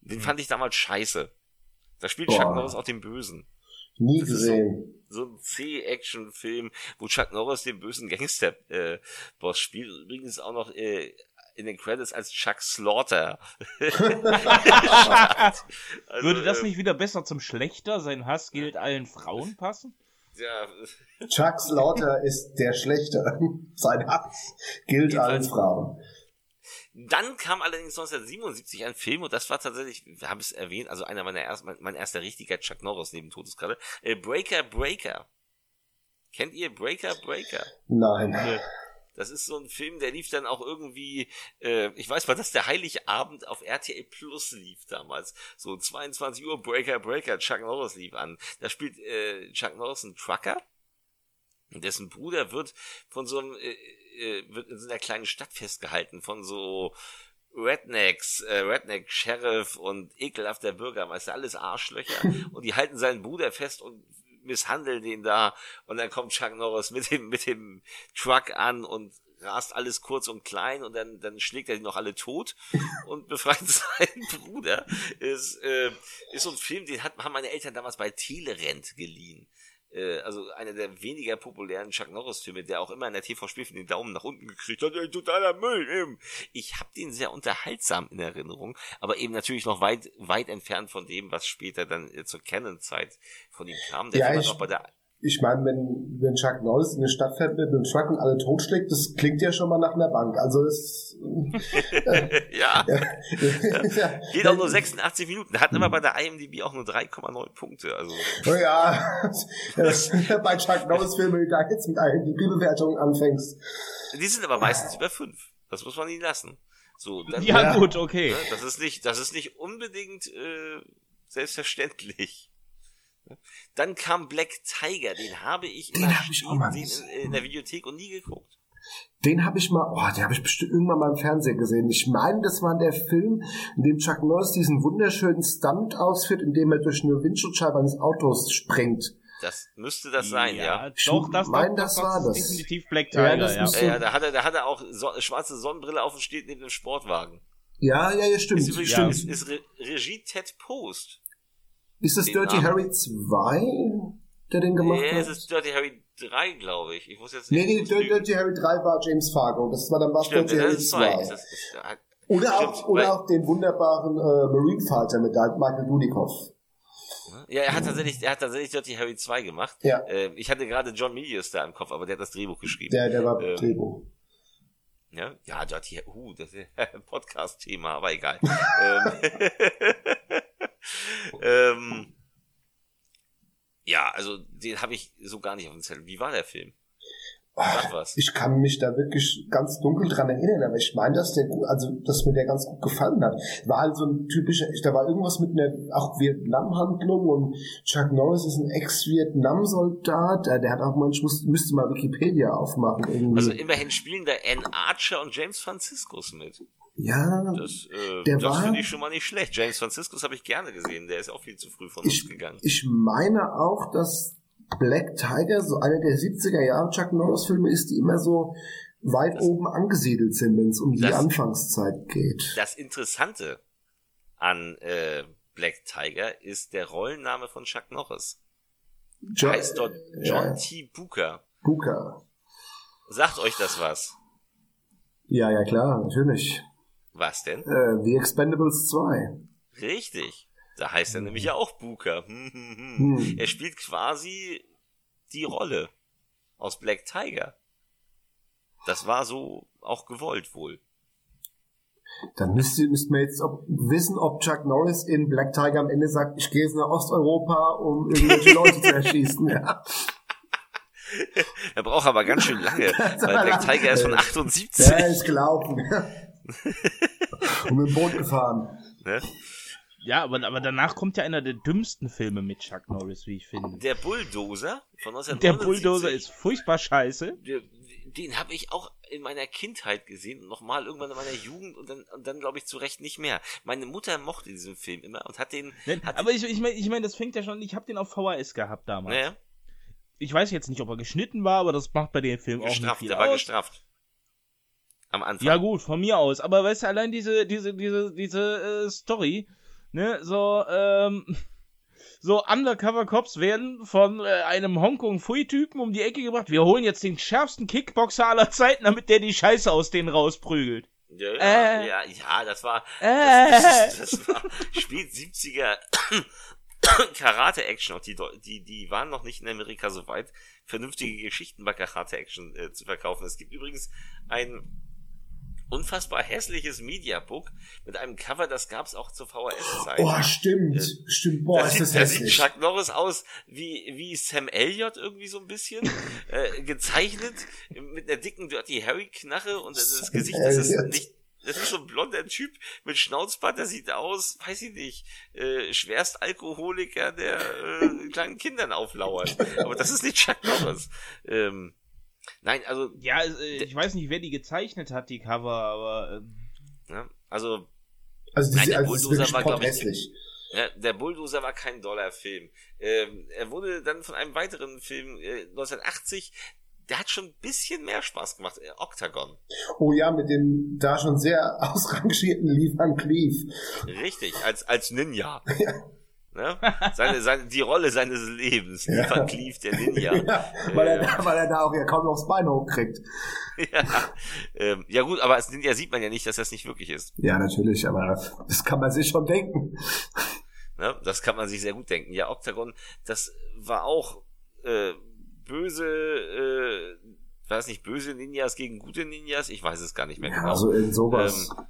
[SPEAKER 2] Den hm. fand ich damals scheiße. Da spielt. Chuck Norris auch den Bösen.
[SPEAKER 3] Nie gesehen.
[SPEAKER 2] So, ein C-Action-Film, wo Chuck Norris den bösen Gangster-Boss äh, spielt. Übrigens auch noch äh, in den Credits als Chuck Slaughter. also,
[SPEAKER 1] Würde das ähm, nicht wieder besser zum Schlechter? Sein Hass gilt allen Frauen passen?
[SPEAKER 2] Ja.
[SPEAKER 3] Chuck Slaughter ist der Schlechter. Sein Hass gilt allen Frauen.
[SPEAKER 2] Dann kam allerdings 1977 ein Film und das war tatsächlich, wir haben es erwähnt, also einer meiner ersten, mein, mein erster richtiger Chuck Norris neben Todeskralle, äh, Breaker Breaker. Kennt ihr Breaker Breaker?
[SPEAKER 3] Nein.
[SPEAKER 2] Das ist so ein Film, der lief dann auch irgendwie, äh, ich weiß mal, dass der Heiligabend auf RTL Plus lief damals. So 22 Uhr Breaker Breaker, Chuck Norris lief an. Da spielt äh, Chuck Norris einen Trucker. Dessen Bruder wird von so einem äh, äh, wird in so einer kleinen Stadt festgehalten von so Rednecks, äh, Redneck Sheriff und ekelhafter Bürgermeister, alles Arschlöcher. Und die halten seinen Bruder fest und misshandeln den da. Und dann kommt Chuck Norris mit dem mit dem Truck an und rast alles kurz und klein und dann dann schlägt er die noch alle tot und befreit seinen Bruder. Ist äh, ist so ein Film, den hat, haben meine Eltern damals bei Telerent geliehen äh, also einer der weniger populären Chuck Norris-Filme, der auch immer in der TV-Spielfilm den Daumen nach unten gekriegt hat, ey, totaler Müll. Eben. Ich habe den sehr unterhaltsam in Erinnerung, aber eben natürlich noch weit, weit entfernt von dem, was später dann äh, zur Canon-Zeit von ihm kam. Der
[SPEAKER 3] ja,
[SPEAKER 2] hat auch bei der
[SPEAKER 3] ich meine, wenn, wenn Chuck Norris in eine Stadt fährt mit einem Truck und alle totschlägt, das klingt ja schon mal nach einer Bank. Also das
[SPEAKER 2] äh, ja. ja. Geht auch nur 86 Minuten. Hat immer bei der IMDb auch nur 3,9 Punkte. Also.
[SPEAKER 3] Oh ja, bei Chuck Norris Filmen, da jetzt mit IMDb-Bewertungen anfängst.
[SPEAKER 2] Die sind aber meistens über 5. Das muss man ihnen lassen. So,
[SPEAKER 1] dann, ja, ja, gut, okay.
[SPEAKER 2] Ne, das ist nicht, das ist nicht unbedingt äh, selbstverständlich. Dann kam Black Tiger, den habe ich,
[SPEAKER 3] den hab ich auch mal
[SPEAKER 2] in, in der Videothek und nie geguckt.
[SPEAKER 3] Den habe ich mal, oh, den habe ich bestimmt irgendwann mal im Fernsehen gesehen. Ich meine, das war der Film, in dem Chuck Norris diesen wunderschönen Stunt ausführt, in dem er durch eine Windschutzscheibe eines Autos sprengt.
[SPEAKER 2] Das müsste das sein, ja.
[SPEAKER 1] ja. Doch, das,
[SPEAKER 3] mein, das, das war das.
[SPEAKER 1] Definitiv Black Tiger, ja.
[SPEAKER 2] ja. ja, ja da, hat er, da hat er auch so, schwarze Sonnenbrille auf und steht neben dem Sportwagen.
[SPEAKER 3] Ja, ja, ja, stimmt.
[SPEAKER 2] Ist, übrigens,
[SPEAKER 3] stimmt.
[SPEAKER 2] ist, ist Re Regie Ted Post.
[SPEAKER 3] Ist das Dirty Namen. Harry 2, der den gemacht nee, hat? Nee,
[SPEAKER 2] es ist Dirty Harry 3, glaube ich. Ich muss jetzt
[SPEAKER 3] nicht. Nee, nee, Dirty Harry 3 war James Fargo. Das war dann was Dirty Harry 2. Ist, oder auch, oder auch den wunderbaren äh, Marine Fighter mit Michael Dudikoff.
[SPEAKER 2] Ja, er hat tatsächlich, er hat tatsächlich Dirty Harry 2 gemacht.
[SPEAKER 3] Ja.
[SPEAKER 2] Äh, ich hatte gerade John Milius da im Kopf, aber der hat das Drehbuch geschrieben.
[SPEAKER 3] Der, der war ähm, Drehbuch.
[SPEAKER 2] Ja, ja, Dirty, uh, das ist ein Podcast-Thema, aber egal. ähm, ähm, ja, also den habe ich so gar nicht auf dem Zettel. Wie war der Film?
[SPEAKER 3] was. Ich kann mich da wirklich ganz dunkel dran erinnern, aber ich meine, dass der gut, also dass mir der ganz gut gefallen hat. War halt so ein typischer, da war irgendwas mit einer auch Vietnam-Handlung und Chuck Norris ist ein Ex-Vietnam-Soldat. Der hat auch manchmal müsste mal Wikipedia aufmachen. Irgendwie.
[SPEAKER 2] Also immerhin spielen da Ann Archer und James Franciscus mit.
[SPEAKER 3] Ja,
[SPEAKER 2] das, äh, der das finde ich schon mal nicht schlecht. James Franciscus habe ich gerne gesehen, der ist auch viel zu früh von
[SPEAKER 3] ich,
[SPEAKER 2] uns gegangen.
[SPEAKER 3] Ich meine auch, dass Black Tiger so einer der 70er Jahre Chuck Norris Filme ist, die immer so weit das, oben angesiedelt sind, wenn es um die das, Anfangszeit geht.
[SPEAKER 2] Das Interessante an äh, Black Tiger ist der Rollenname von Chuck Norris. John, heißt dort John ja. T. Booker.
[SPEAKER 3] Booker.
[SPEAKER 2] Sagt euch das was?
[SPEAKER 3] Ja, ja klar, natürlich.
[SPEAKER 2] Was denn?
[SPEAKER 3] Äh, The Expendables 2.
[SPEAKER 2] Richtig. Da heißt er nämlich ja auch Booker. Hm, hm, hm. hm. Er spielt quasi die Rolle aus Black Tiger. Das war so auch gewollt wohl.
[SPEAKER 3] Dann müsste, müsste man jetzt ob, wissen, ob Chuck Norris in Black Tiger am Ende sagt, ich gehe jetzt nach Osteuropa, um irgendwelche Leute zu erschießen. Ja.
[SPEAKER 2] Er braucht aber ganz schön lange, weil Black Tiger ist von 78. Ja,
[SPEAKER 3] ist gelaufen. Und mit dem Boot gefahren. Ne?
[SPEAKER 1] Ja, aber, aber danach kommt ja einer der dümmsten Filme mit Chuck Norris, wie ich finde.
[SPEAKER 2] Der Bulldozer
[SPEAKER 1] von 1979. Der Bulldozer ist furchtbar scheiße.
[SPEAKER 2] Den habe ich auch in meiner Kindheit gesehen und nochmal irgendwann in meiner Jugend und dann, und dann glaube ich zu Recht nicht mehr. Meine Mutter mochte diesen Film immer und hat den.
[SPEAKER 1] Hat aber ich, ich meine, ich mein, das fängt ja schon, ich habe den auf VHS gehabt damals. Naja. Ich weiß jetzt nicht, ob er geschnitten war, aber das macht bei dem Film gestrafft, auch nicht viel der
[SPEAKER 2] aus. war gestrafft. Am Anfang.
[SPEAKER 1] Ja gut, von mir aus. Aber weißt du, allein diese, diese, diese, diese äh, Story, ne, so, ähm, so Undercover-Cops werden von äh, einem Hongkong-Fui-Typen um die Ecke gebracht. Wir holen jetzt den schärfsten Kickboxer aller Zeiten, damit der die Scheiße aus denen rausprügelt.
[SPEAKER 2] Ja, ja, äh, ja, ja, das war, äh, das, das, war spät 70er Karate-Action. Auch die, die, die waren noch nicht in Amerika so weit, vernünftige Geschichten bei Karate-Action äh, zu verkaufen. Es gibt übrigens ein unfassbar hässliches Mediabook mit einem Cover, das gab's auch zur VHS-Zeit.
[SPEAKER 3] Oh, stimmt, äh, stimmt, boah, ist
[SPEAKER 2] sieht,
[SPEAKER 3] das
[SPEAKER 2] hässlich. Da sieht Chuck Norris aus wie, wie Sam Elliott irgendwie so ein bisschen, äh, gezeichnet, mit einer dicken Dirty Harry-Knarre und das Gesicht, das ist nicht, das ist so ein blonder Typ mit Schnauzbart, der sieht aus, weiß ich nicht, äh, schwerst Alkoholiker, der äh, kleinen Kindern auflauert. Aber das ist nicht Chuck Norris. Ähm, Nein, also.
[SPEAKER 1] Ja, äh, ich weiß nicht, wer die gezeichnet hat, die Cover, aber.
[SPEAKER 2] Äh, ja, also.
[SPEAKER 3] Also, nein, der also Bulldozer war, glaube ich.
[SPEAKER 2] Ja, der Bulldozer war kein Dollarfilm. Ähm, er wurde dann von einem weiteren Film äh, 1980 der hat schon ein bisschen mehr Spaß gemacht, äh, Octagon.
[SPEAKER 3] Oh ja, mit dem da schon sehr ausrangierten Lee Van Cleef.
[SPEAKER 2] Richtig, als, als Ninja. Ja. Ne? Seine, seine, die Rolle seines Lebens, ja. Van Cleef, der Ninja. Ja,
[SPEAKER 3] weil, er, weil er da auch ja kaum aufs Bein hochkriegt.
[SPEAKER 2] ja, ähm, ja gut, aber als Ninja sieht man ja nicht, dass das nicht wirklich ist.
[SPEAKER 3] Ja, natürlich, aber das kann man sich schon denken.
[SPEAKER 2] Ne? Das kann man sich sehr gut denken. Ja, Octagon, das war auch äh, böse, äh, weiß nicht, böse Ninjas gegen gute Ninjas, ich weiß es gar nicht mehr
[SPEAKER 3] ja, genau. Also in sowas.
[SPEAKER 2] Ähm,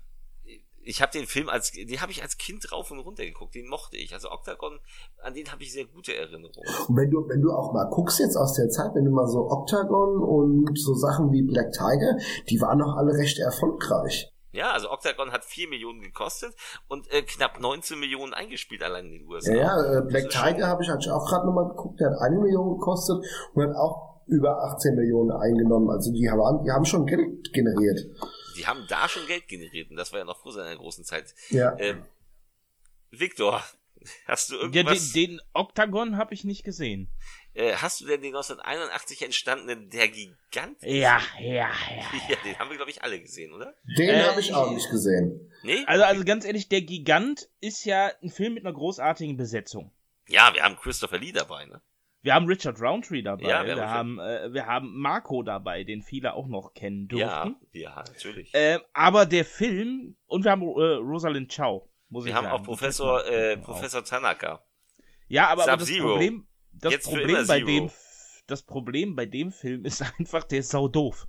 [SPEAKER 2] ich habe den Film als, den habe ich als Kind rauf und runter geguckt, den mochte ich. Also Octagon, an den habe ich sehr gute Erinnerungen.
[SPEAKER 3] Und wenn du, wenn du auch mal guckst jetzt aus der Zeit, wenn du mal so Octagon und so Sachen wie Black Tiger, die waren noch alle recht erfolgreich.
[SPEAKER 2] Ja, also Octagon hat 4 Millionen gekostet und äh, knapp 19 Millionen eingespielt allein in den USA.
[SPEAKER 3] Ja, ja äh, Black Tiger habe ich auch gerade nochmal geguckt, der hat eine Million gekostet und hat auch über 18 Millionen eingenommen. Also die haben, die haben schon Geld generiert
[SPEAKER 2] die haben da schon Geld generiert und das war ja noch vor seiner großen Zeit.
[SPEAKER 3] Ja.
[SPEAKER 2] Ähm, Victor, hast du irgendwas?
[SPEAKER 1] Ja, den, den Octagon habe ich nicht gesehen.
[SPEAKER 2] Äh, hast du denn den 1981 entstandenen Der Gigant?
[SPEAKER 1] Ja, ja, ja.
[SPEAKER 2] Ja, den haben wir, glaube ich, alle gesehen, oder?
[SPEAKER 3] Den äh, habe ich auch nicht gesehen.
[SPEAKER 1] Nee? Also, also ganz ehrlich, Der Gigant ist ja ein Film mit einer großartigen Besetzung.
[SPEAKER 2] Ja, wir haben Christopher Lee dabei, ne?
[SPEAKER 1] Wir haben Richard Roundtree dabei. Ja, wir, wir haben, äh, wir haben Marco dabei, den viele auch noch kennen dürfen.
[SPEAKER 2] Ja, ja natürlich.
[SPEAKER 1] Äh, aber der Film, und wir haben äh, Rosalind Chow.
[SPEAKER 2] Muss wir ich haben sagen. auch Professor, äh, Professor Tanaka.
[SPEAKER 1] Ja, aber, aber das Problem, das Problem bei dem, das Problem bei dem Film ist einfach, der ist sau doof.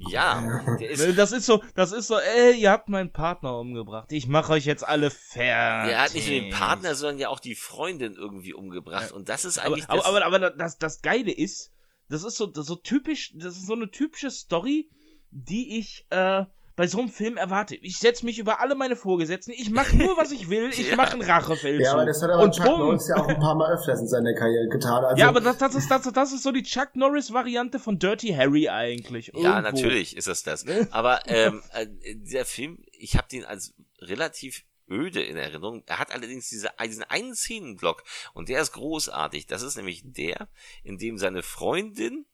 [SPEAKER 2] Ja,
[SPEAKER 1] der ist das ist so, das ist so, ey, ihr habt meinen Partner umgebracht. Ich mache euch jetzt alle fertig.
[SPEAKER 2] Er hat nicht nur den Partner, sondern ja auch die Freundin irgendwie umgebracht. Und das ist eigentlich.
[SPEAKER 1] Aber, aber, aber, aber das, das Geile ist, das ist so, das so typisch, das ist so eine typische Story, die ich äh, bei so einem Film erwarte. Ich setze mich über alle meine Vorgesetzten, ich mache nur, was ich will, ich ja. mache einen Rachefilm.
[SPEAKER 3] Ja, aber das hat aber und Chuck Norris ja auch ein paar Mal öfters in seiner Karriere getan.
[SPEAKER 1] Also ja, aber das, das, ist, das, das ist so die Chuck Norris-Variante von Dirty Harry eigentlich.
[SPEAKER 2] Irgendwo. Ja, natürlich ist es das. Aber ähm, äh, der Film, ich habe den als relativ öde in Erinnerung. Er hat allerdings diese, diesen einen Szenenblock und der ist großartig. Das ist nämlich der, in dem seine Freundin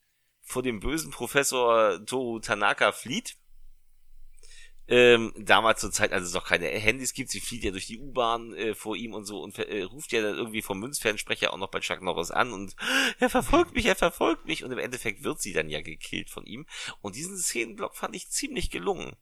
[SPEAKER 2] vor dem bösen Professor Toru Tanaka flieht ähm, damals zur Zeit, als es noch keine Handys gibt, sie flieht ja durch die U-Bahn äh, vor ihm und so und äh, ruft ja dann irgendwie vom Münzfernsprecher auch noch bei Chuck Norris an und er verfolgt mich, er verfolgt mich und im Endeffekt wird sie dann ja gekillt von ihm und diesen Szenenblock fand ich ziemlich gelungen.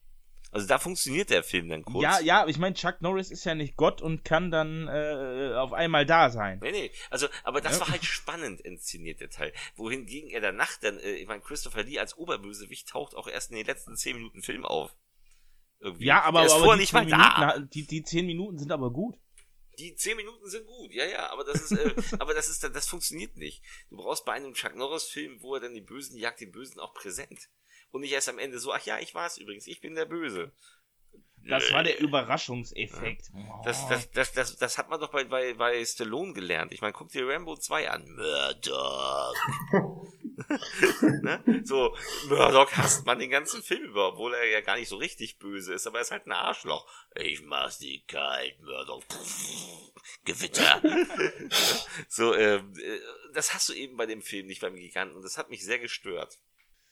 [SPEAKER 2] Also da funktioniert der Film dann kurz.
[SPEAKER 1] Ja, ja, ich meine, Chuck Norris ist ja nicht Gott und kann dann äh, auf einmal da sein.
[SPEAKER 2] Nee, nee, also, aber das ja. war halt spannend inszeniert, der Teil. Wohingegen er danach dann, äh, ich meine, Christopher Lee als Oberbösewicht taucht auch erst in den letzten zehn Minuten Film auf.
[SPEAKER 1] Irgendwie. Ja, aber, aber die, nicht mal da. die, die zehn Minuten sind aber gut.
[SPEAKER 2] Die zehn Minuten sind gut, ja, ja, aber das ist, äh, aber das ist, das funktioniert nicht. Du brauchst bei einem Chuck Norris Film, wo er dann die Bösen jagt, den Bösen auch präsent. Und nicht erst am Ende so, ach ja, ich war es übrigens, ich bin der Böse.
[SPEAKER 1] Das war der Überraschungseffekt.
[SPEAKER 2] Das, das, das, das, das hat man doch bei, bei, bei Stallone gelernt. Ich meine, guck dir Rambo 2 an. Murdoch. ne? So, Murdoch hasst man den ganzen Film über, obwohl er ja gar nicht so richtig böse ist, aber er ist halt ein Arschloch. Ich mach's die kalt, Murdoch. Gewitter. so, ähm, äh, das hast du eben bei dem Film nicht beim Giganten und das hat mich sehr gestört.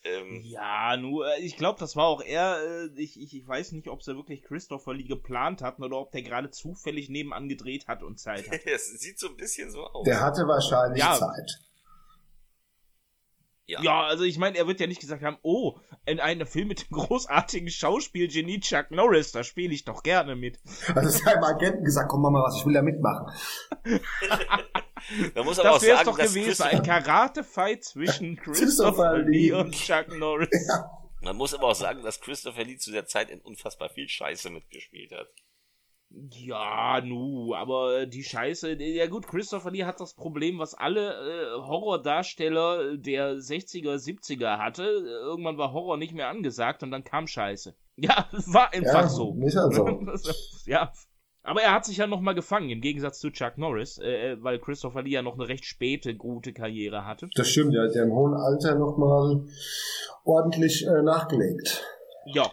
[SPEAKER 1] Ähm, ja, nur, äh, ich glaube, das war auch eher, äh, ich, ich, ich weiß nicht, ob sie wirklich Christopher Lee geplant hatten oder ob der gerade zufällig nebenan gedreht hat und Zeit hat.
[SPEAKER 2] Es sieht so ein bisschen so aus.
[SPEAKER 3] Der hatte wahrscheinlich ja. Zeit.
[SPEAKER 1] Ja. ja, also ich meine, er wird ja nicht gesagt haben, oh, in einem Film mit dem großartigen Schauspielgenie Chuck Norris, da spiele ich doch gerne mit.
[SPEAKER 3] Also seinem Agenten gesagt, komm mach mal was, ich will da mitmachen.
[SPEAKER 1] Man muss aber das wäre doch gewesen, ein Karate-Fight zwischen Christopher Lee und Chuck Norris. Ja.
[SPEAKER 2] Man muss aber auch sagen, dass Christopher Lee zu der Zeit in unfassbar viel Scheiße mitgespielt hat.
[SPEAKER 1] Ja, nu, aber die Scheiße, ja gut, Christopher Lee hat das Problem, was alle äh, Horrordarsteller der 60er, 70er hatte. Irgendwann war Horror nicht mehr angesagt und dann kam Scheiße. Ja, war einfach ja, so. Nicht also. ja, aber er hat sich ja nochmal gefangen, im Gegensatz zu Chuck Norris, äh, äh, weil Christopher Lee ja noch eine recht späte, gute Karriere hatte.
[SPEAKER 3] Das stimmt, ja, der im hohen Alter nochmal ordentlich äh, nachgelegt.
[SPEAKER 1] Ja,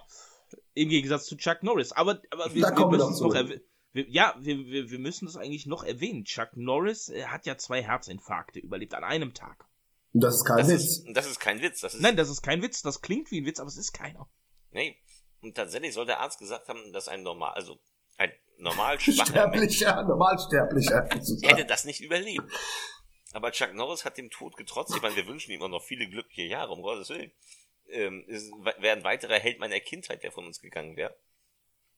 [SPEAKER 1] im Gegensatz zu Chuck Norris. Aber, aber wir, wir müssen es noch erwähnen. Ja, wir, wir, wir müssen das eigentlich noch erwähnen. Chuck Norris äh, hat ja zwei Herzinfarkte überlebt an einem Tag.
[SPEAKER 3] Und das ist kein
[SPEAKER 2] das
[SPEAKER 3] Witz.
[SPEAKER 2] Ist, das ist kein Witz. Das ist
[SPEAKER 1] Nein, das ist kein Witz. Das klingt wie ein Witz, aber es ist keiner.
[SPEAKER 2] Nee. Und tatsächlich soll der Arzt gesagt haben, dass ein normal, also ein normal
[SPEAKER 3] schwacher Sterblicher, normalsterblicher.
[SPEAKER 2] hätte das nicht überlebt. Aber Chuck Norris hat dem Tod getrotzt. Ich meine, wir wünschen ihm auch noch viele glückliche Jahre, um Gottes Willen ähm, wäre ein weiterer Held meiner Kindheit, der von uns gegangen wäre.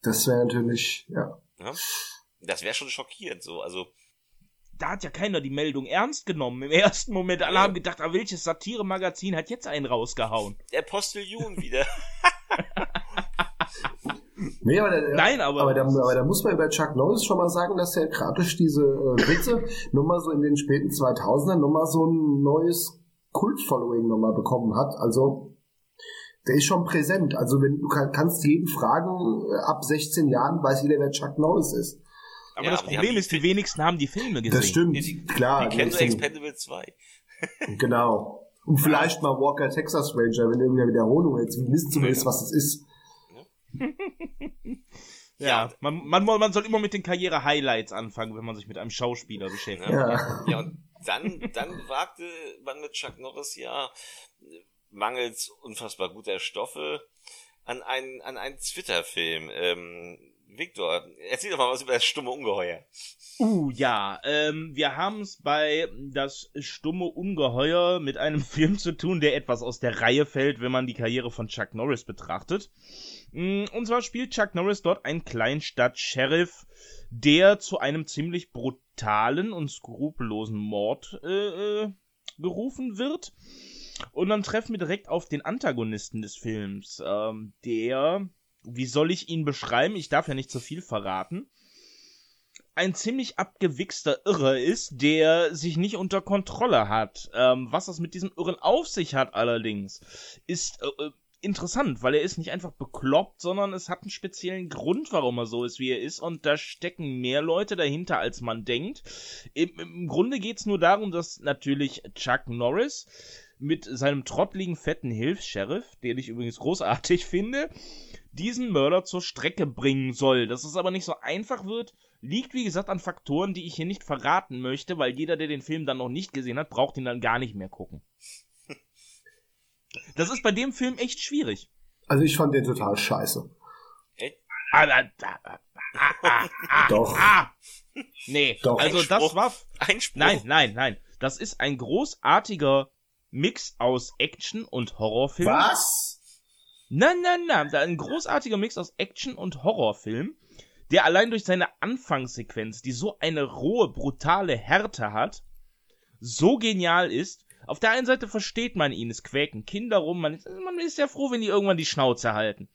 [SPEAKER 3] Das wäre natürlich, ja. ja.
[SPEAKER 2] Das wäre schon schockierend, so, also.
[SPEAKER 1] Da hat ja keiner die Meldung ernst genommen. Im ersten Moment, alle ja. haben gedacht, ah, welches Satire-Magazin hat jetzt einen rausgehauen?
[SPEAKER 2] Der Postillion wieder.
[SPEAKER 3] Nee, aber, der, Nein, aber, aber, da, aber da muss man bei Chuck Norris schon mal sagen, dass er gerade durch diese äh, Witze nochmal so in den späten 2000ern nochmal so ein neues Kult-Following nochmal bekommen hat. Also der ist schon präsent. Also wenn du kannst jeden fragen, äh, ab 16 Jahren weiß jeder, wer Chuck Norris ist.
[SPEAKER 1] Aber ja, das aber Problem ist, die, die wenigsten haben die Filme gesehen.
[SPEAKER 3] Das stimmt,
[SPEAKER 2] die,
[SPEAKER 3] klar.
[SPEAKER 2] Die kennen nur Expendable 2.
[SPEAKER 3] genau. Und vielleicht mal Walker Texas Ranger, wenn irgendeine Wiederholung jetzt wissen zumindest, was das ist.
[SPEAKER 1] ja, ja, man, man, man soll immer mit den Karriere-Highlights anfangen, wenn man sich mit einem Schauspieler beschäftigt.
[SPEAKER 2] Ja, ja und dann, dann wagte man mit Chuck Norris ja mangels unfassbar guter Stoffe an einen, an einen Twitter-Film. Ähm, Victor, erzähl doch mal was über das stumme Ungeheuer.
[SPEAKER 1] Uh, ja, ähm, wir haben es bei das stumme Ungeheuer mit einem Film zu tun, der etwas aus der Reihe fällt, wenn man die Karriere von Chuck Norris betrachtet. Mm, und zwar spielt Chuck Norris dort einen Kleinstadt-Sheriff, der zu einem ziemlich brutalen und skrupellosen Mord äh, äh, gerufen wird. Und dann treffen wir direkt auf den Antagonisten des Films, ähm, der, wie soll ich ihn beschreiben? Ich darf ja nicht zu viel verraten. Ein ziemlich abgewichster Irre ist, der sich nicht unter Kontrolle hat. Ähm, was das mit diesem Irren auf sich hat allerdings, ist äh, äh interessant, weil er ist nicht einfach bekloppt, sondern es hat einen speziellen Grund, warum er so ist, wie er ist. Und da stecken mehr Leute dahinter, als man denkt. Im, im Grunde geht's nur darum, dass natürlich Chuck Norris mit seinem trottligen, fetten Hilfs-Sheriff, den ich übrigens großartig finde, diesen Mörder zur Strecke bringen soll. Dass es aber nicht so einfach wird, liegt wie gesagt an Faktoren, die ich hier nicht verraten möchte, weil jeder, der den Film dann noch nicht gesehen hat, braucht ihn dann gar nicht mehr gucken. Das ist bei dem Film echt schwierig.
[SPEAKER 3] Also ich fand den total scheiße.
[SPEAKER 1] Doch. Nee, Doch. also Einspruch. das war. Einspruch. Nein, nein, nein. Das ist ein großartiger Mix aus Action und Horrorfilm.
[SPEAKER 3] Was?
[SPEAKER 1] Nein, nein, nein. Ein großartiger Mix aus Action und Horrorfilm, der allein durch seine Anfangssequenz, die so eine rohe, brutale Härte hat, so genial ist. Auf der einen Seite versteht man ihn, es quäken Kinder rum, man ist, man ist ja froh, wenn die irgendwann die Schnauze halten.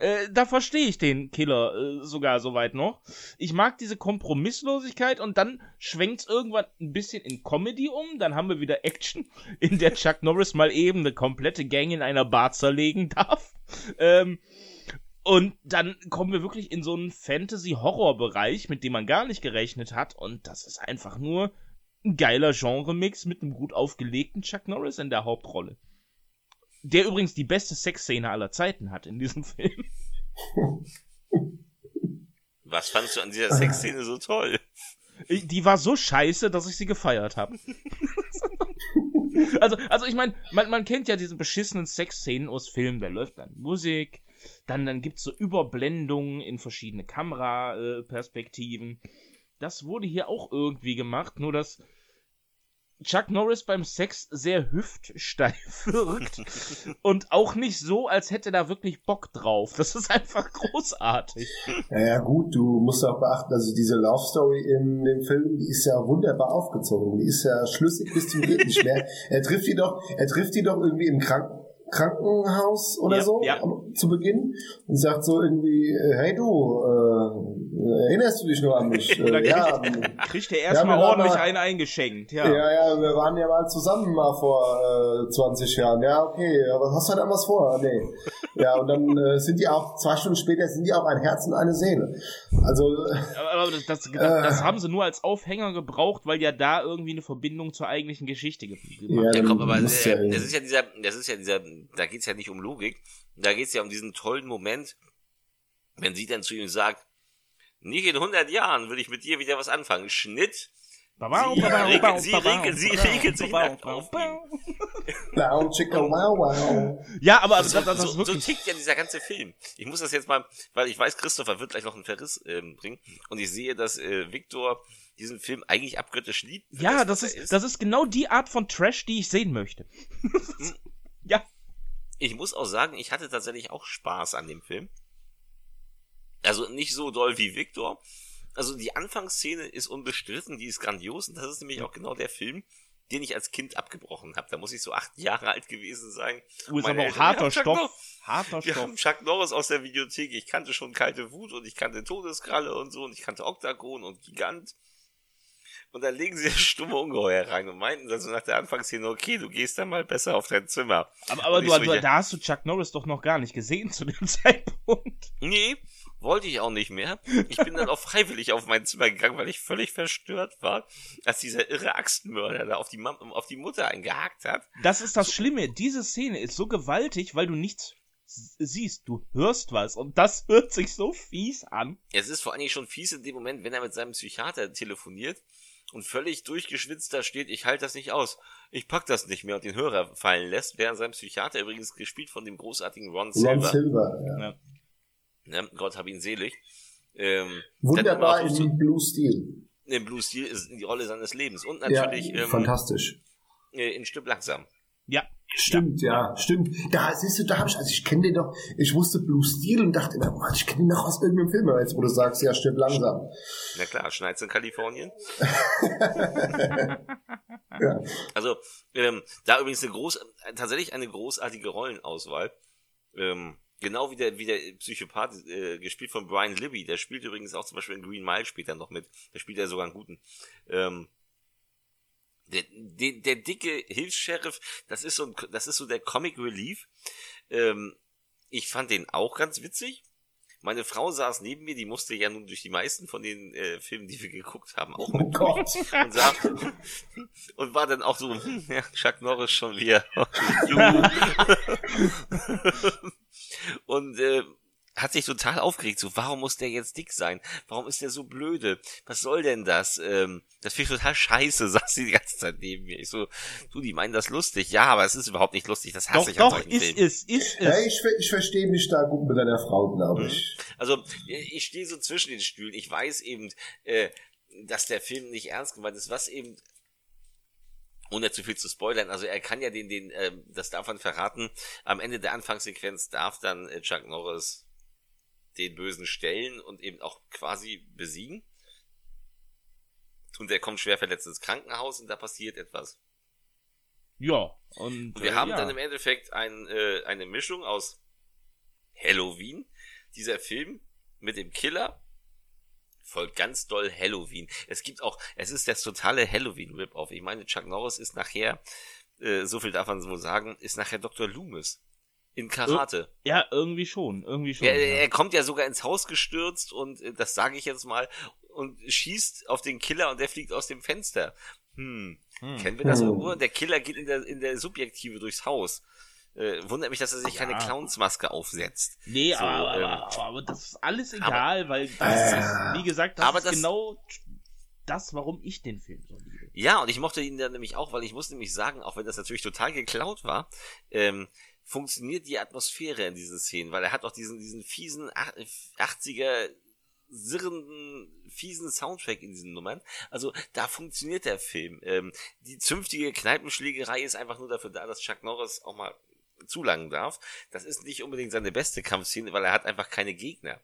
[SPEAKER 1] Äh, da verstehe ich den Killer äh, sogar soweit noch. Ich mag diese Kompromisslosigkeit und dann schwenkt's irgendwann ein bisschen in Comedy um. Dann haben wir wieder Action, in der Chuck Norris mal eben eine komplette Gang in einer Bar zerlegen darf. Ähm, und dann kommen wir wirklich in so einen Fantasy-Horror-Bereich, mit dem man gar nicht gerechnet hat. Und das ist einfach nur ein geiler Genre-Mix mit einem gut aufgelegten Chuck Norris in der Hauptrolle. Der übrigens die beste Sexszene aller Zeiten hat in diesem Film.
[SPEAKER 2] Was fandest du an dieser Sexszene so toll?
[SPEAKER 1] Die war so scheiße, dass ich sie gefeiert habe. also, also ich meine, man, man kennt ja diese beschissenen Sexszenen aus Filmen. Da läuft dann Musik, dann, dann gibt's so Überblendungen in verschiedene Kameraperspektiven. Das wurde hier auch irgendwie gemacht, nur dass Chuck Norris beim Sex sehr hüftsteif wirkt und auch nicht so, als hätte da wirklich Bock drauf. Das ist einfach großartig.
[SPEAKER 3] Ja, ja gut, du musst auch beachten, also diese Love Story in dem Film, die ist ja wunderbar aufgezogen. Die ist ja schlüssig bis zum geht nicht mehr. Er trifft die doch, er trifft die doch irgendwie im Kranken Krankenhaus oder ja, so ja. zu Beginn und sagt so irgendwie, äh, hey du, äh, erinnerst du dich nur an mich?
[SPEAKER 1] äh, ja, kriegt er erstmal ja, ordentlich mal, einen eingeschenkt, ja.
[SPEAKER 3] Ja, ja, wir waren ja mal zusammen mal vor äh, 20 Jahren. Ja, okay, aber hast du halt was vor? Nee. Ja, und dann äh, sind die auch, zwei Stunden später sind die auch ein Herz und eine Seele. Also.
[SPEAKER 1] Aber, aber das, das, das, äh, das, haben sie nur als Aufhänger gebraucht, weil ja da irgendwie eine Verbindung zur eigentlichen Geschichte gemacht
[SPEAKER 2] ja, ja, komm, aber äh, das ist ja dieser, das ist ja dieser da geht's ja nicht um Logik, da geht's ja um diesen tollen Moment, wenn sie dann zu ihm sagt, nicht in 100 Jahren würde ich mit dir wieder was anfangen. Schnitt. Sie, regelt, sie regelt, sie regelt sich nackt auf
[SPEAKER 1] Ja, aber also,
[SPEAKER 2] so, das, das so, so tickt ja dieser ganze Film. Ich muss das jetzt mal, weil ich weiß, Christopher wird gleich noch einen Verriss ähm, bringen und ich sehe, dass äh, Victor diesen Film eigentlich abgöttisch liebt.
[SPEAKER 1] Ja, das, das ist, ist, das ist genau die Art von Trash, die ich sehen möchte. Ja
[SPEAKER 2] ich muss auch sagen, ich hatte tatsächlich auch Spaß an dem Film. Also nicht so doll wie Victor. Also die Anfangsszene ist unbestritten, die ist grandios und das ist nämlich auch genau der Film, den ich als Kind abgebrochen habe. Da muss ich so acht Jahre alt gewesen sein.
[SPEAKER 1] Du bist aber auch harter Stoff. Harter
[SPEAKER 2] Wir Stoff. haben Chuck Norris aus der Videothek. Ich kannte schon Kalte Wut und ich kannte Todeskralle und so und ich kannte Oktagon und Gigant. Und dann legen sie das stumme Ungeheuer rein und meinten dann so nach der Anfangsszene, okay, du gehst dann mal besser auf dein Zimmer.
[SPEAKER 1] Aber, aber du, so, du, da hast du Chuck Norris doch noch gar nicht gesehen zu dem Zeitpunkt.
[SPEAKER 2] Nee, wollte ich auch nicht mehr. Ich bin dann auch freiwillig auf mein Zimmer gegangen, weil ich völlig verstört war, als dieser irre Axtmörder da auf die, Mam auf die Mutter eingehakt hat.
[SPEAKER 1] Das ist das so. Schlimme. Diese Szene ist so gewaltig, weil du nichts siehst, du hörst was und das hört sich so fies an.
[SPEAKER 2] Es ist vor allem schon fies in dem Moment, wenn er mit seinem Psychiater telefoniert und völlig durchgeschwitzt da steht, ich halte das nicht aus, ich pack das nicht mehr und den Hörer fallen lässt, während sein Psychiater übrigens gespielt von dem großartigen Ron Silver. Ron Silver, ja. ja. Ja Gott hab ihn selig.
[SPEAKER 3] Ähm, Wunderbar in Blue Steel.
[SPEAKER 2] In Blue Steel ist die Rolle seines Lebens und natürlich
[SPEAKER 3] ja, ähm, fantastisch.
[SPEAKER 2] Äh, in Stück langsam.
[SPEAKER 1] Ja,
[SPEAKER 3] Stimmt, ja, ja, stimmt. Da siehst du, da habe ich, also ich kenne den doch, ich wusste Blue Steel und dachte immer, Mann, ich kenne ihn noch aus irgendeinem Film, aber jetzt wo du sagst, ja, stirb langsam.
[SPEAKER 2] Na klar, schneit's in Kalifornien. ja. Also, ähm, da übrigens eine groß, tatsächlich eine großartige Rollenauswahl. Ähm, genau wie der, wie der Psychopath, äh, gespielt von Brian Libby, der spielt übrigens auch zum Beispiel in Green Mile später noch mit. Der spielt ja sogar einen guten. Ähm, der, der, der dicke Hilfs-Sheriff, das ist so ein, das ist so der Comic Relief. Ähm, ich fand den auch ganz witzig. Meine Frau saß neben mir, die musste ja nun durch die meisten von den äh, Filmen, die wir geguckt haben, auch mit oh und, sah, und war dann auch so, hm, ja, Chuck Norris schon wieder. und äh, hat sich total aufgeregt. So, warum muss der jetzt dick sein? Warum ist der so blöde? Was soll denn das? Ähm, das finde ich total scheiße, sagt sie die ganze Zeit neben mir. Ich so, du, die meinen das lustig. Ja, aber es ist überhaupt nicht lustig. Das hasse
[SPEAKER 1] doch,
[SPEAKER 2] ich
[SPEAKER 1] doch, an ist Filmen. es, ist es.
[SPEAKER 3] Ja, ich, ich verstehe mich da gut mit deiner Frau, glaube mhm. ich.
[SPEAKER 2] Also, ich stehe so zwischen den Stühlen. Ich weiß eben, äh, dass der Film nicht ernst gemeint ist, was eben ohne zu viel zu spoilern, also er kann ja den, den, äh, das darf man verraten, am Ende der Anfangssequenz darf dann äh, Chuck Norris den Bösen stellen und eben auch quasi besiegen. Und er kommt schwer verletzt ins Krankenhaus und da passiert etwas.
[SPEAKER 1] Ja,
[SPEAKER 2] und, und wir äh, haben ja. dann im Endeffekt ein, äh, eine Mischung aus Halloween, dieser Film mit dem Killer, folgt ganz doll Halloween. Es gibt auch, es ist das totale Halloween-Rip-Off. Ich meine, Chuck Norris ist nachher, äh, so viel darf man so sagen, ist nachher Dr. Loomis. In Karate.
[SPEAKER 1] Ja, irgendwie schon, irgendwie schon.
[SPEAKER 2] Er,
[SPEAKER 1] ja.
[SPEAKER 2] er kommt ja sogar ins Haus gestürzt und äh, das sage ich jetzt mal und schießt auf den Killer und der fliegt aus dem Fenster. Hm, hm. kennen wir das hm. irgendwo? Der Killer geht in der, in der Subjektive durchs Haus. Äh, wundert mich, dass er sich ja. keine Clownsmaske aufsetzt.
[SPEAKER 1] Nee, so, aber, ähm, aber, aber, das ist alles egal, aber, weil das äh, ist, wie gesagt, das ist das, genau das, warum ich den Film so liebe.
[SPEAKER 2] Ja, und ich mochte ihn dann nämlich auch, weil ich muss nämlich sagen, auch wenn das natürlich total geklaut war, ähm, funktioniert die Atmosphäre in diesen Szenen, weil er hat auch diesen, diesen fiesen 80er sirrenden, fiesen Soundtrack in diesen Nummern. Also da funktioniert der Film. Ähm, die zünftige Kneipenschlägerei ist einfach nur dafür da, dass Chuck Norris auch mal zulangen darf. Das ist nicht unbedingt seine beste Kampfszene, weil er hat einfach keine Gegner.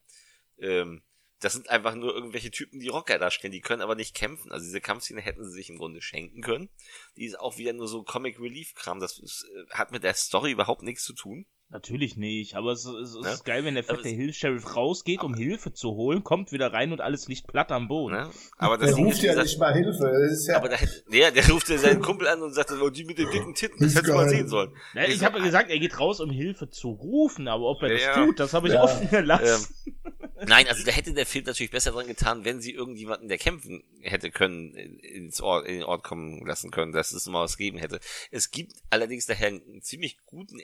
[SPEAKER 2] Ähm, das sind einfach nur irgendwelche Typen, die Rocker darstellen, die können aber nicht kämpfen. Also diese Kampfszene hätten sie sich im Grunde schenken können. Die ist auch wieder nur so Comic Relief Kram. Das ist, äh, hat mit der Story überhaupt nichts zu tun.
[SPEAKER 1] Natürlich nicht, aber es, es, es ne? ist geil, wenn der fette Hill-Sheriff rausgeht, um Hilfe zu holen, kommt wieder rein und alles liegt platt am Boden.
[SPEAKER 3] Ne? Aber das der ruft ja nicht mal Hilfe. Das ist ja
[SPEAKER 2] aber der, der, der ruft ja seinen Kumpel an und sagt, oh, die mit den dicken Titten, das hättest du mal sehen sollen.
[SPEAKER 1] Ja, ich habe gesagt, er geht raus, um Hilfe zu rufen, aber ob er ja, das tut, das habe ich ja. offen gelassen.
[SPEAKER 2] Ähm, nein, also da hätte der Film natürlich besser dran getan, wenn sie irgendjemanden, der kämpfen hätte können, ins Ort, in den Ort kommen lassen können, dass es mal was geben hätte. Es gibt allerdings daher einen ziemlich guten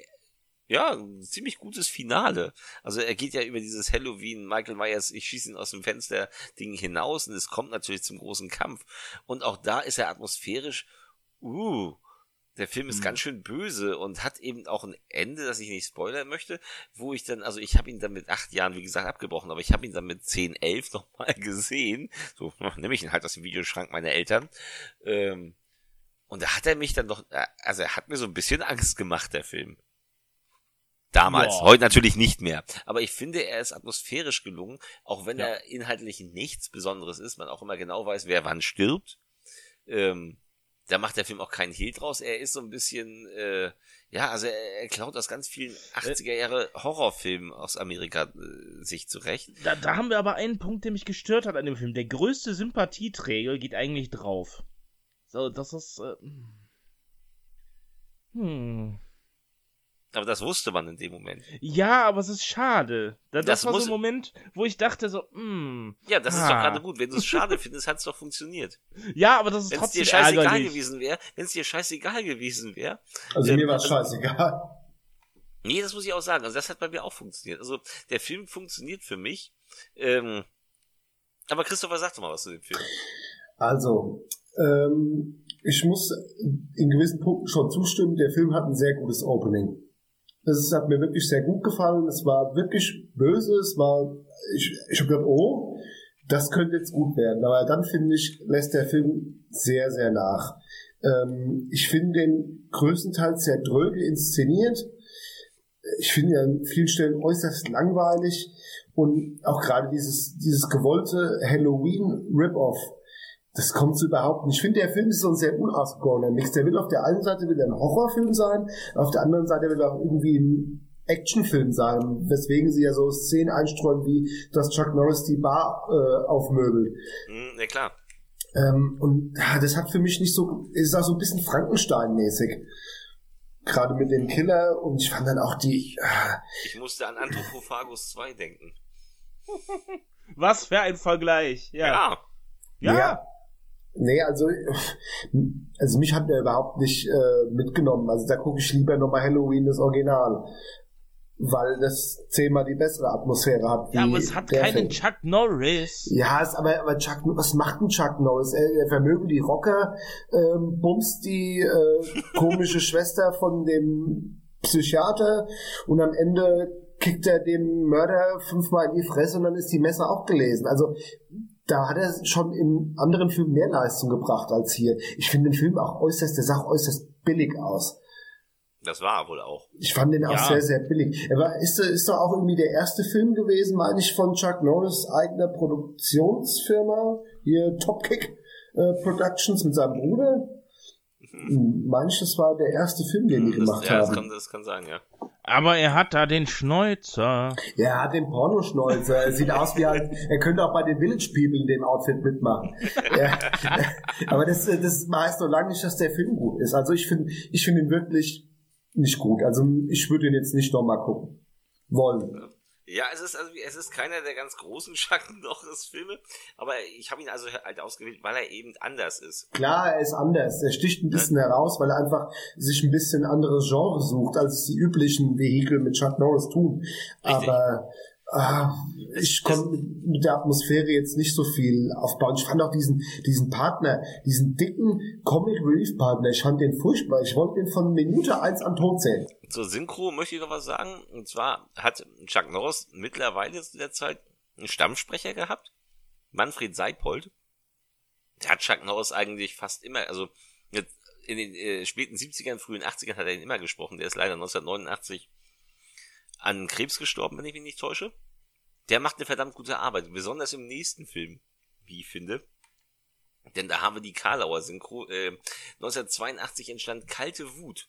[SPEAKER 2] ja, ein ziemlich gutes Finale. Also er geht ja über dieses Halloween, Michael Myers, ich schieße ihn aus dem Fenster Ding hinaus und es kommt natürlich zum großen Kampf. Und auch da ist er atmosphärisch, uh, der Film ist mhm. ganz schön böse und hat eben auch ein Ende, das ich nicht spoilern möchte, wo ich dann, also ich habe ihn dann mit acht Jahren, wie gesagt, abgebrochen, aber ich habe ihn dann mit zehn, elf nochmal gesehen. So, nehme ich ihn halt aus dem Videoschrank meiner Eltern. Ähm, und da hat er mich dann doch, äh, also er hat mir so ein bisschen Angst gemacht, der Film. Damals, Boah. heute natürlich nicht mehr. Aber ich finde, er ist atmosphärisch gelungen, auch wenn ja. er inhaltlich nichts Besonderes ist, man auch immer genau weiß, wer wann stirbt. Ähm, da macht der Film auch keinen Hehl draus. Er ist so ein bisschen, äh, ja, also er, er klaut aus ganz vielen 80er Jahre Horrorfilmen aus Amerika äh, sich zurecht.
[SPEAKER 1] Da, da haben wir aber einen Punkt, der mich gestört hat an dem Film. Der größte Sympathieträger geht eigentlich drauf. So, das ist. Äh,
[SPEAKER 2] hm. Aber das wusste man in dem Moment.
[SPEAKER 1] Ja, aber es ist schade. Das, das war so ein Moment, wo ich dachte so, hm.
[SPEAKER 2] Ja, das ah. ist doch ah. gerade gut. Wenn du es schade findest, hat es doch funktioniert.
[SPEAKER 1] Ja, aber das ist
[SPEAKER 2] wenn's
[SPEAKER 1] trotzdem
[SPEAKER 2] dir scheißegal ärgerlich. gewesen wäre, wenn es dir scheißegal gewesen wäre.
[SPEAKER 3] Also ähm, mir war es also, scheißegal.
[SPEAKER 2] Nee, das muss ich auch sagen. Also das hat bei mir auch funktioniert. Also der Film funktioniert für mich. Ähm, aber Christopher, sag doch mal was zu dem Film.
[SPEAKER 3] Also, ähm, ich muss in gewissen Punkten schon zustimmen. Der Film hat ein sehr gutes Opening. Das hat mir wirklich sehr gut gefallen. Es war wirklich böse. Es war, ich, ich habe gedacht, oh, das könnte jetzt gut werden. Aber dann finde ich, lässt der Film sehr, sehr nach. Ähm, ich finde den größtenteils sehr dröge inszeniert. Ich finde ihn an vielen Stellen äußerst langweilig. Und auch gerade dieses, dieses gewollte Halloween-Rip-Off das kommt so überhaupt nicht. Ich finde, der Film ist so ein sehr unausgegorener Mix. Der will auf der einen Seite will ein Horrorfilm sein, auf der anderen Seite will er auch irgendwie ein Actionfilm sein, weswegen sie ja so Szenen einstreuen, wie dass Chuck Norris die Bar äh, aufmöbelt.
[SPEAKER 2] Mm, ja, klar.
[SPEAKER 3] Ähm, und ja, das hat für mich nicht so, ist auch so ein bisschen Frankenstein-mäßig. Gerade mit dem Killer und ich fand dann auch die.
[SPEAKER 2] Äh, ich musste an Anthropophagus 2 denken.
[SPEAKER 1] Was für ein Vergleich, ja.
[SPEAKER 2] Ja.
[SPEAKER 3] Ja. ja. Nee, also, also mich hat der überhaupt nicht äh, mitgenommen. Also da gucke ich lieber nochmal Halloween, das Original. weil das zehnmal die bessere Atmosphäre hat.
[SPEAKER 1] ja, aber es hat keinen Film. Chuck Norris.
[SPEAKER 3] Ja, es, aber, aber Chuck, was macht ein Chuck Norris? Er, er vermögen die Rocker, ähm, bumst die äh, komische Schwester von dem Psychiater und am Ende kickt er dem Mörder fünfmal in die Fresse und dann ist die Messer auch gelesen. Also da hat er schon in anderen Filmen mehr Leistung gebracht als hier. Ich finde den Film auch äußerst, der sah auch äußerst billig aus.
[SPEAKER 2] Das war er wohl auch.
[SPEAKER 3] Ich fand den auch ja. sehr, sehr billig. Er war, ist, ist doch auch irgendwie der erste Film gewesen, meine ich, von Chuck Norris eigener Produktionsfirma, hier Topkick äh, Productions mit seinem Bruder. Mhm. Das war der erste Film, den die das, gemacht ja, haben.
[SPEAKER 2] Das kann, das kann sein, ja.
[SPEAKER 1] Aber er hat da den Schnäuzer.
[SPEAKER 3] Ja, er hat den Pornoschnäuzer. Er sieht aus wie halt, er könnte auch bei den Village People in dem Outfit mitmachen. ja, aber das, das heißt noch lange nicht, dass der Film gut ist. Also ich finde, ich finde ihn wirklich nicht gut. Also ich würde ihn jetzt nicht nochmal gucken wollen.
[SPEAKER 2] Ja, es ist also es ist keiner der ganz großen Schatten Norris Filme, aber ich habe ihn also halt ausgewählt, weil er eben anders ist.
[SPEAKER 3] Klar, er ist anders. Er sticht ein bisschen ja. heraus, weil er einfach sich ein bisschen anderes Genre sucht, als die üblichen Vehikel mit Chuck Norris tun. Richtig. Aber ich konnte mit der Atmosphäre jetzt nicht so viel aufbauen. Ich fand auch diesen, diesen Partner, diesen dicken Comic Relief Partner, ich fand den furchtbar. Ich wollte den von Minute eins an tot zählen.
[SPEAKER 2] Zur Synchro möchte ich noch was sagen. Und zwar hat Chuck Norris mittlerweile zu der Zeit einen Stammsprecher gehabt. Manfred Seipold. Der hat Chuck Norris eigentlich fast immer, also in den äh, späten 70ern, frühen 80ern hat er ihn immer gesprochen. Der ist leider 1989 an Krebs gestorben, wenn ich mich nicht täusche. Der macht eine verdammt gute Arbeit, besonders im nächsten Film, wie ich finde. Denn da haben wir die Karlauer Synchro. Äh, 1982 entstand Kalte Wut.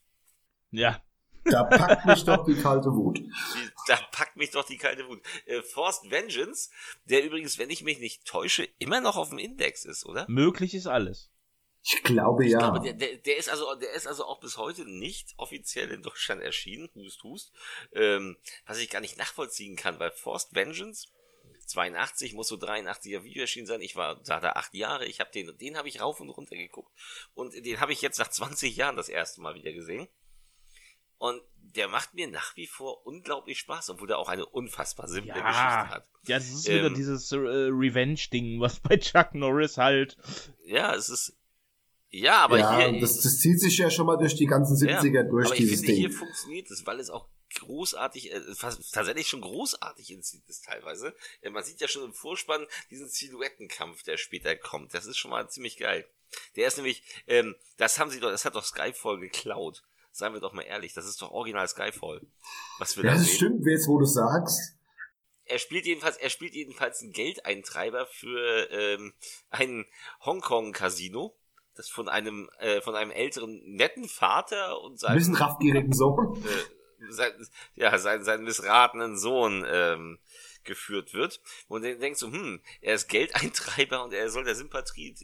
[SPEAKER 1] Ja.
[SPEAKER 3] Da packt mich doch die kalte Wut.
[SPEAKER 2] Da packt mich doch die kalte Wut. Äh, Forced Vengeance, der übrigens, wenn ich mich nicht täusche, immer noch auf dem Index ist, oder?
[SPEAKER 1] Möglich ist alles.
[SPEAKER 3] Ich glaube ja. Ich glaube,
[SPEAKER 2] der, der, der, ist also, der ist also auch bis heute nicht offiziell in Deutschland erschienen, hust, hust, ähm, was ich gar nicht nachvollziehen kann, weil Forced Vengeance 82 muss so 83er Video erschienen sein. Ich war da, da acht Jahre. Ich habe den, den habe ich rauf und runter geguckt und den habe ich jetzt nach 20 Jahren das erste Mal wieder gesehen. Und der macht mir nach wie vor unglaublich Spaß, obwohl er auch eine unfassbar simple ja, Geschichte hat.
[SPEAKER 1] Ja, das ist ähm, wieder dieses äh, Revenge-Ding, was bei Chuck Norris halt.
[SPEAKER 2] Ja, es ist ja, aber ja, hier.
[SPEAKER 3] Das, das zieht sich ja schon mal durch die ganzen 70er ja, durch aber dieses ich finde,
[SPEAKER 2] Ding. hier funktioniert es, weil es auch großartig, äh, tatsächlich schon großartig inszeniert ist teilweise. Ja, man sieht ja schon im Vorspann diesen Silhouettenkampf, der später kommt. Das ist schon mal ziemlich geil. Der ist nämlich, ähm, das haben sie doch, das hat doch Skyfall geklaut. Seien wir doch mal ehrlich, das ist doch original Skyfall. Was wir
[SPEAKER 3] ja,
[SPEAKER 2] da
[SPEAKER 3] das sehen. stimmt, jetzt wo du sagst.
[SPEAKER 2] Er spielt jedenfalls, er spielt jedenfalls einen Geldeintreiber für ähm, ein Hongkong-Casino das von einem äh, von einem älteren netten Vater und
[SPEAKER 3] seinem bisschen raffgierigen Sohn
[SPEAKER 2] äh, sein, ja sein, seinen missratenen Sohn ähm, geführt wird und dann denkst du hm er ist Geldeintreiber und er soll der Sympathie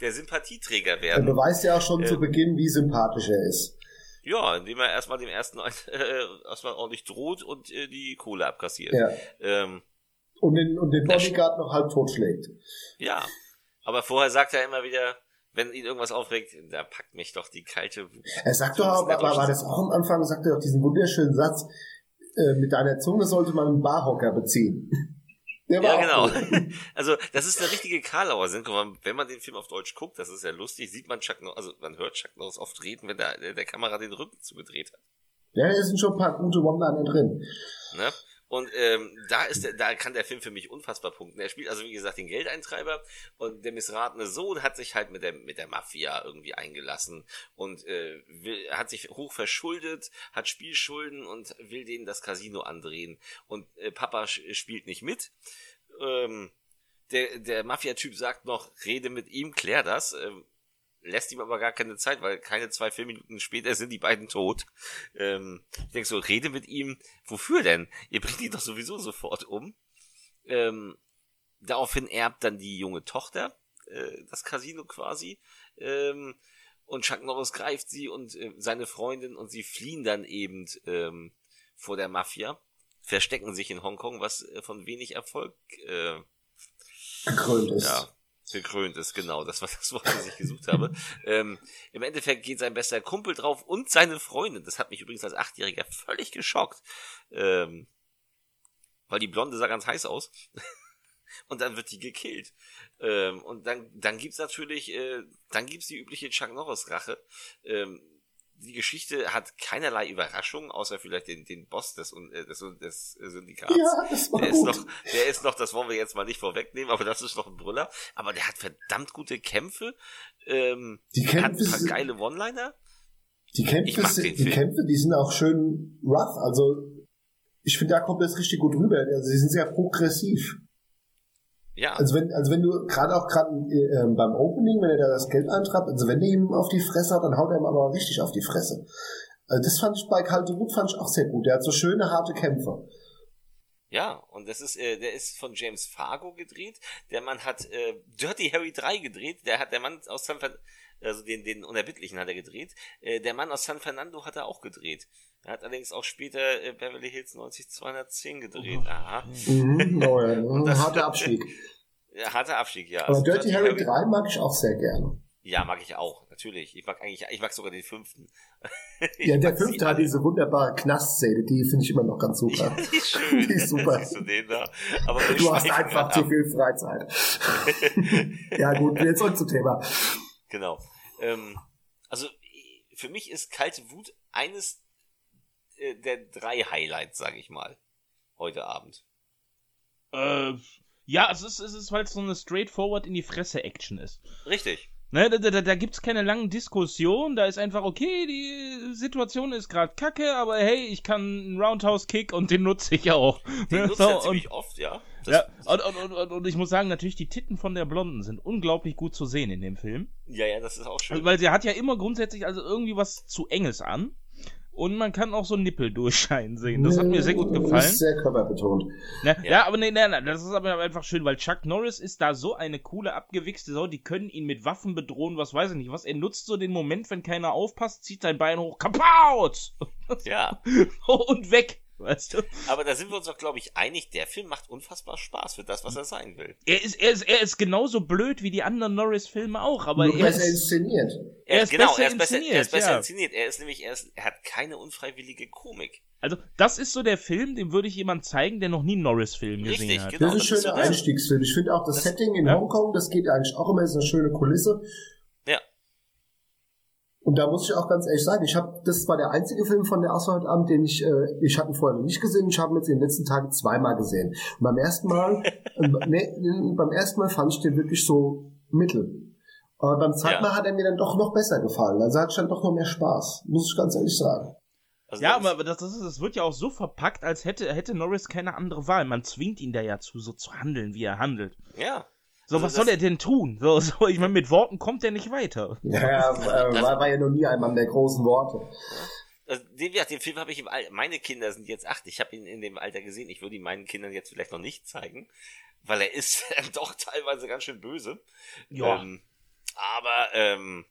[SPEAKER 2] der Sympathieträger werden.
[SPEAKER 3] Er beweist ja auch schon äh, zu Beginn, wie sympathisch er ist.
[SPEAKER 2] Ja, indem er erstmal dem ersten äh, erstmal ordentlich droht und äh, die Kohle abkassiert.
[SPEAKER 3] Ja. Ähm, und den, und den Bodyguard noch halb totschlägt.
[SPEAKER 2] Ja, aber vorher sagt er immer wieder, wenn ihn irgendwas aufregt, da packt mich doch die kalte Wut.
[SPEAKER 3] Er sagt doch, war, war das auch am Anfang, sagt er doch diesen wunderschönen Satz, äh, mit deiner Zunge sollte man einen Barhocker beziehen.
[SPEAKER 2] ja, genau. also, das ist der richtige Karlauer Synchro. Wenn man den Film auf Deutsch guckt, das ist ja lustig, sieht man Chuck Norris, also man hört Chuck Norris oft reden, wenn der, der Kamera den Rücken zugedreht hat.
[SPEAKER 3] Ja, da sind schon ein paar gute One-Liner drin.
[SPEAKER 2] Ne? Und ähm, da ist der, da kann der Film für mich unfassbar punkten. Er spielt also wie gesagt den Geldeintreiber und der missratene Sohn hat sich halt mit der mit der Mafia irgendwie eingelassen und äh, will, hat sich hoch verschuldet, hat Spielschulden und will denen das Casino andrehen und äh, Papa spielt nicht mit. Ähm, der der Mafia-Typ sagt noch, rede mit ihm, klär das. Ähm, lässt ihm aber gar keine Zeit, weil keine zwei, vier Minuten später sind die beiden tot. Ähm, ich denke so, rede mit ihm, wofür denn? Ihr bringt ihn doch sowieso sofort um. Ähm, daraufhin erbt dann die junge Tochter äh, das Casino quasi. Ähm, und Chuck Norris greift sie und äh, seine Freundin und sie fliehen dann eben ähm, vor der Mafia, verstecken sich in Hongkong, was äh, von wenig Erfolg äh,
[SPEAKER 3] gekrönt ist. Ja,
[SPEAKER 2] gekrönt ist, genau. Das war das Wort, das ich gesucht habe. Ähm, Im Endeffekt geht sein bester Kumpel drauf und seine Freundin. Das hat mich übrigens als Achtjähriger völlig geschockt. Ähm, weil die Blonde sah ganz heiß aus. und dann wird die gekillt. Ähm, und dann, dann gibt's natürlich, äh, dann gibt's die übliche Chuck Norris Rache. Ähm, die Geschichte hat keinerlei Überraschung, außer vielleicht den, den Boss des, äh, des, des Syndikats. Ja, das war der gut. ist noch, der ist noch, das wollen wir jetzt mal nicht vorwegnehmen, aber das ist noch ein Brüller. Aber der hat verdammt gute Kämpfe. Ähm, die Kämpfe hat ein paar geile One-Liner.
[SPEAKER 3] Die Kämpfe, die Kämpfe, die sind auch schön rough. Also ich finde, da kommt das richtig gut rüber. Also sie sind sehr progressiv. Ja. Also wenn, also wenn du gerade auch gerade äh, beim Opening, wenn er da das Geld eintreibt, also wenn er ihm auf die Fresse hat, dann haut er ihm aber richtig auf die Fresse. Also das fand ich bei Kalte Wut fand ich auch sehr gut. Der hat so schöne harte Kämpfe.
[SPEAKER 2] Ja, und das ist, äh, der ist von James Fargo gedreht. Der Mann hat äh, Dirty Harry 3 gedreht. Der hat der Mann aus San Fernando, also den, den Unerbittlichen hat er gedreht. Äh, der Mann aus San Fernando hat er auch gedreht. Er hat allerdings auch später äh, Beverly Hills 90210 gedreht. Oh. Aha.
[SPEAKER 3] Mhm, oh ja. Mhm, harter Abstieg.
[SPEAKER 2] Ja, harter Abstieg, ja.
[SPEAKER 3] Aber also Dirty, Harry, Harry 3 mag ich auch sehr gerne.
[SPEAKER 2] Ja, mag ich auch, natürlich. Ich mag eigentlich, ich mag sogar den fünften.
[SPEAKER 3] ja, der fünfte hat diese wunderbare Knastszene, die finde ich immer noch ganz super.
[SPEAKER 2] die ist schön.
[SPEAKER 3] Die ist super.
[SPEAKER 2] du den da. Aber
[SPEAKER 3] du hast einfach zu viel Freizeit. ja, gut, jetzt zurück zum Thema.
[SPEAKER 2] Genau. Ähm, also, für mich ist kalte Wut eines äh, der drei Highlights, sage ich mal, heute Abend.
[SPEAKER 1] Äh, ja, es ist, es ist, weil es so eine straightforward in die Fresse Action ist.
[SPEAKER 2] Richtig.
[SPEAKER 1] Ne, da, da, da gibt's keine langen Diskussionen, da ist einfach, okay, die Situation ist gerade kacke, aber hey, ich kann einen Roundhouse-Kick und den nutze ich auch.
[SPEAKER 2] Den ne, nutzt so, ziemlich oft, ja.
[SPEAKER 1] Ja, und, und, und, und, ich muss sagen, natürlich, die Titten von der Blonden sind unglaublich gut zu sehen in dem Film.
[SPEAKER 2] Ja, ja, das ist auch schön.
[SPEAKER 1] Weil sie hat ja immer grundsätzlich also irgendwie was zu Enges an. Und man kann auch so Nippel durchscheinen sehen. Das hat mir sehr gut gefallen. Das ist
[SPEAKER 3] sehr körperbetont.
[SPEAKER 1] Ja, ja. ja, aber nee, nee, nee, das ist aber einfach schön, weil Chuck Norris ist da so eine coole, abgewichste Sau, die können ihn mit Waffen bedrohen, was weiß ich nicht was. Er nutzt so den Moment, wenn keiner aufpasst, zieht sein Bein hoch, kapaut!
[SPEAKER 2] Ja.
[SPEAKER 1] und weg. Weißt du?
[SPEAKER 2] Aber da sind wir uns doch, glaube ich, einig, der Film macht unfassbar Spaß für das, was er sein will.
[SPEAKER 1] Er ist, er ist, er ist genauso blöd wie die anderen Norris-Filme auch, aber
[SPEAKER 3] Nur er besser ist, inszeniert.
[SPEAKER 2] Er ist genau, besser er ist besser, inszeniert. Er ist besser ja. inszeniert. Er ist nämlich, er, ist, er hat keine unfreiwillige Komik.
[SPEAKER 1] Also, das ist so der Film, dem würde ich jemand zeigen, der noch nie einen Norris-Film gesehen hat.
[SPEAKER 3] Genau, das ist ein schöner Einstiegsfilm. Ich finde auch das, das Setting in ja. Hongkong, das geht eigentlich auch immer, ist eine schöne Kulisse. Und da muss ich auch ganz ehrlich sagen, ich habe, das war der einzige Film von der Auswahl heute Abend, den ich, äh, ich hatte ihn vorher noch nicht gesehen, ich habe ihn jetzt in den letzten Tagen zweimal gesehen. Und beim ersten Mal, äh, nee, beim ersten Mal fand ich den wirklich so mittel. Aber beim zweiten ja. Mal hat er mir dann doch noch besser gefallen. Also hat dann doch noch mehr Spaß, muss ich ganz ehrlich sagen.
[SPEAKER 1] Also ja, aber das, das, ist, das wird ja auch so verpackt, als hätte, hätte Norris keine andere Wahl. Man zwingt ihn da ja zu, so zu handeln, wie er handelt.
[SPEAKER 2] Ja.
[SPEAKER 1] So, also was soll er denn tun? So, so, ich meine, mit Worten kommt er nicht weiter.
[SPEAKER 3] Ja, äh, war, war ja noch nie ein Mann der großen Worte.
[SPEAKER 2] Also, den, ja, den Film habe ich im Alter, meine Kinder sind jetzt acht, ich habe ihn in dem Alter gesehen, ich würde ihn meinen Kindern jetzt vielleicht noch nicht zeigen, weil er ist doch teilweise ganz schön böse. Ja. Ähm, aber ähm,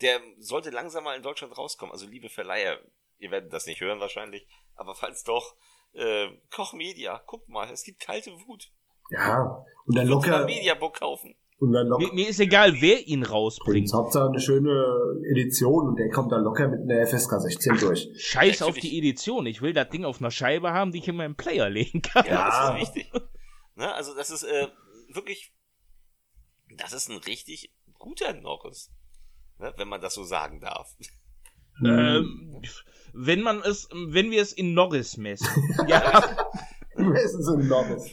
[SPEAKER 2] der sollte langsam mal in Deutschland rauskommen. Also liebe Verleiher, ihr werdet das nicht hören wahrscheinlich, aber falls doch, äh, Koch Media, guckt mal, es gibt kalte Wut.
[SPEAKER 3] Ja, und dann locker.
[SPEAKER 2] Mediabook kaufen.
[SPEAKER 1] Und dann locker. Mir, mir ist egal, wer ihn rausbringt.
[SPEAKER 3] Hauptsache eine schöne Edition und der kommt dann locker mit einer FSK 16 Ach, durch.
[SPEAKER 1] Scheiß auf die Edition. Ich will das Ding auf einer Scheibe haben, die ich in meinem Player legen kann.
[SPEAKER 2] Ja, das ist wichtig. ne, also das ist äh, wirklich, das ist ein richtig guter Norris. Ne, wenn man das so sagen darf.
[SPEAKER 1] Ähm, wenn man es, wenn wir es in Norris messen. ja.
[SPEAKER 3] Wir messen es in Norris.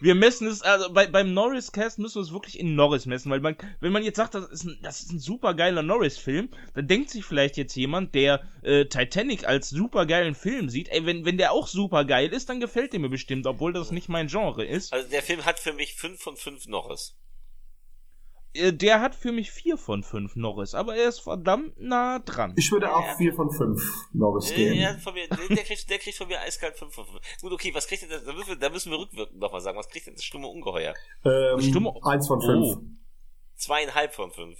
[SPEAKER 1] Wir messen es, also bei, beim Norris-Cast müssen wir es wirklich in Norris messen, weil man, wenn man jetzt sagt, das ist ein, das ist ein super geiler Norris-Film, dann denkt sich vielleicht jetzt jemand, der äh, Titanic als super geilen Film sieht, ey, wenn, wenn der auch super geil ist, dann gefällt der mir bestimmt, obwohl das nicht mein Genre ist.
[SPEAKER 2] Also der Film hat für mich 5 von 5 Norris.
[SPEAKER 1] Äh, der hat für mich 4 von 5 Norris, aber er ist verdammt nah dran.
[SPEAKER 3] Ich würde auch 4 von 5 Norris geben.
[SPEAKER 2] Ja, von mir, der, kriegt, der kriegt von mir eiskalt 5 von 5. Gut, okay, was kriegt denn da müssen wir, da müssen wir rückwirkend nochmal sagen, was kriegt denn das stumme Ungeheuer?
[SPEAKER 3] Ähm, stumme, 1 von 5. Oh.
[SPEAKER 2] Zweieinhalb von 5.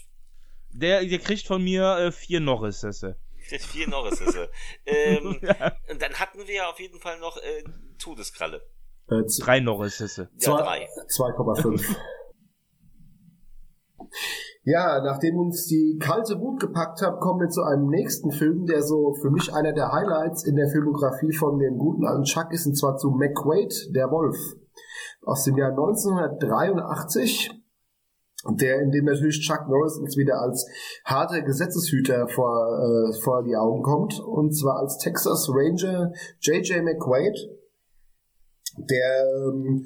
[SPEAKER 1] Der, der kriegt von mir 4 äh, Norris-Sesse.
[SPEAKER 2] Kriegt 4 Norris-Sesse. ähm, ja. Und dann hatten wir ja auf jeden Fall noch äh, Todeskralle.
[SPEAKER 1] Äh, drei Norris-Sesse.
[SPEAKER 3] Ja, 2,5. Ja, nachdem uns die kalte Wut gepackt hat, kommen wir zu einem nächsten Film, der so für mich einer der Highlights in der Filmografie von dem guten alten Chuck ist, und zwar zu McQuaid, der Wolf, aus dem Jahr 1983 der in dem natürlich Chuck Norris uns wieder als harter Gesetzeshüter vor, äh, vor die Augen kommt, und zwar als Texas Ranger J.J. McQuaid, der, ähm,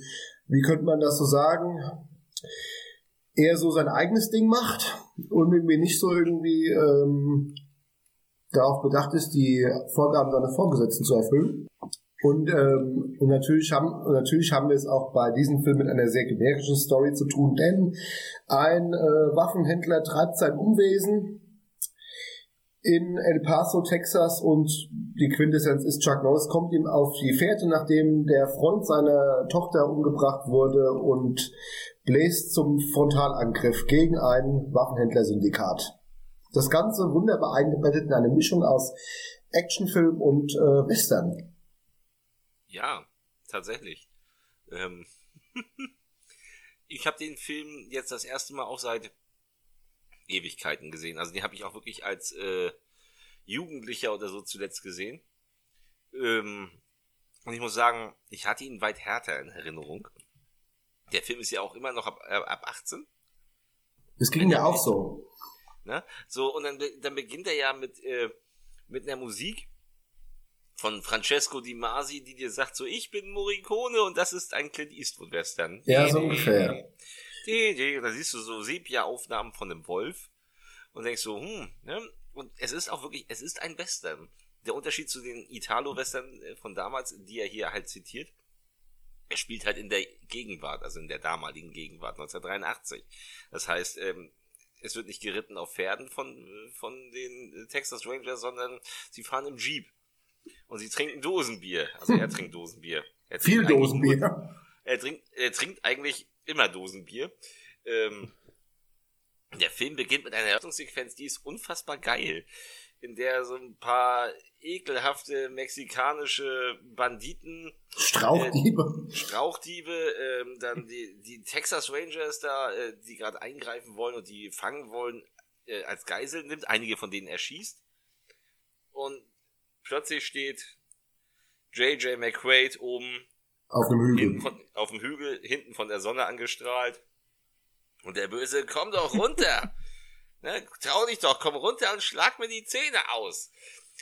[SPEAKER 3] wie könnte man das so sagen, eher so sein eigenes Ding macht und irgendwie nicht so irgendwie ähm, darauf bedacht ist, die Vorgaben seiner Vorgesetzten zu erfüllen. Und, ähm, und natürlich haben natürlich haben wir es auch bei diesem Film mit einer sehr generischen Story zu tun, denn ein äh, Waffenhändler treibt sein Umwesen in El Paso, Texas und die Quintessenz ist, Chuck Norris kommt ihm auf die Fährte, nachdem der Freund seiner Tochter umgebracht wurde und bläst zum Frontalangriff gegen ein Waffenhändlersyndikat. Das Ganze wunderbar eingebettet in eine Mischung aus Actionfilm und äh, Western.
[SPEAKER 2] Ja, tatsächlich. Ähm ich habe den Film jetzt das erste Mal auch seit Ewigkeiten gesehen. Also den habe ich auch wirklich als äh, Jugendlicher oder so zuletzt gesehen. Ähm und ich muss sagen, ich hatte ihn weit härter in Erinnerung. Der Film ist ja auch immer noch ab, äh, ab 18.
[SPEAKER 3] Das ging ja auch so.
[SPEAKER 2] Ne? So, und dann, dann beginnt er ja mit, äh, mit einer Musik, von Francesco Di Masi, die dir sagt, so ich bin Morricone und das ist ein Clint Eastwood Western.
[SPEAKER 3] Ja, so ungefähr.
[SPEAKER 2] Da siehst du so Sepia-Aufnahmen von dem Wolf und denkst so, hm, ne? Und es ist auch wirklich, es ist ein Western. Der Unterschied zu den Italo-Western äh, von damals, die er hier halt zitiert, er spielt halt in der Gegenwart, also in der damaligen Gegenwart, 1983. Das heißt, ähm, es wird nicht geritten auf Pferden von, von den Texas Rangers, sondern sie fahren im Jeep. Und sie trinken Dosenbier. Also er trinkt Dosenbier. Er
[SPEAKER 3] Viel Dosenbier. Nur,
[SPEAKER 2] er, trinkt, er trinkt eigentlich immer Dosenbier. Ähm, der Film beginnt mit einer Eröffnungssequenz, die ist unfassbar geil. In der so ein paar ekelhafte mexikanische Banditen.
[SPEAKER 3] Strauchdiebe.
[SPEAKER 2] Äh, Strauchdiebe, ähm, dann die, die Texas Rangers da, äh, die gerade eingreifen wollen und die fangen wollen, äh, als Geisel nimmt, einige von denen erschießt. Und Plötzlich steht J.J. McQuaid oben
[SPEAKER 3] auf dem Hügel.
[SPEAKER 2] Von, auf dem Hügel, hinten von der Sonne angestrahlt. Und der Böse, komm doch runter! ne, trau dich doch, komm runter und schlag mir die Zähne aus.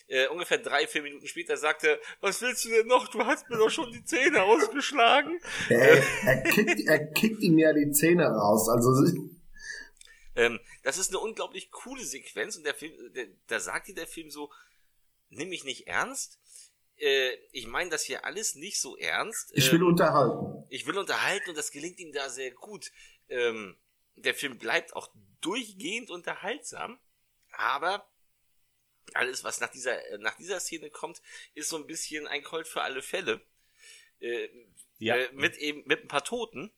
[SPEAKER 2] Äh, ungefähr drei, vier Minuten später sagte, was willst du denn noch? Du hast mir doch schon die Zähne ausgeschlagen.
[SPEAKER 3] Er, er, kickt, er kickt ihm ja die Zähne raus. Also
[SPEAKER 2] ähm, das ist eine unglaublich coole Sequenz und der Film, der, da sagt dir der Film so, nimm mich nicht ernst. Äh, ich meine das hier alles nicht so ernst.
[SPEAKER 3] Ich will ähm, unterhalten.
[SPEAKER 2] Ich will unterhalten und das gelingt ihm da sehr gut. Ähm, der Film bleibt auch durchgehend unterhaltsam, aber alles, was nach dieser, nach dieser Szene kommt, ist so ein bisschen ein Colt für alle Fälle. Äh, ja. Äh, mit eben, mit ein paar Toten.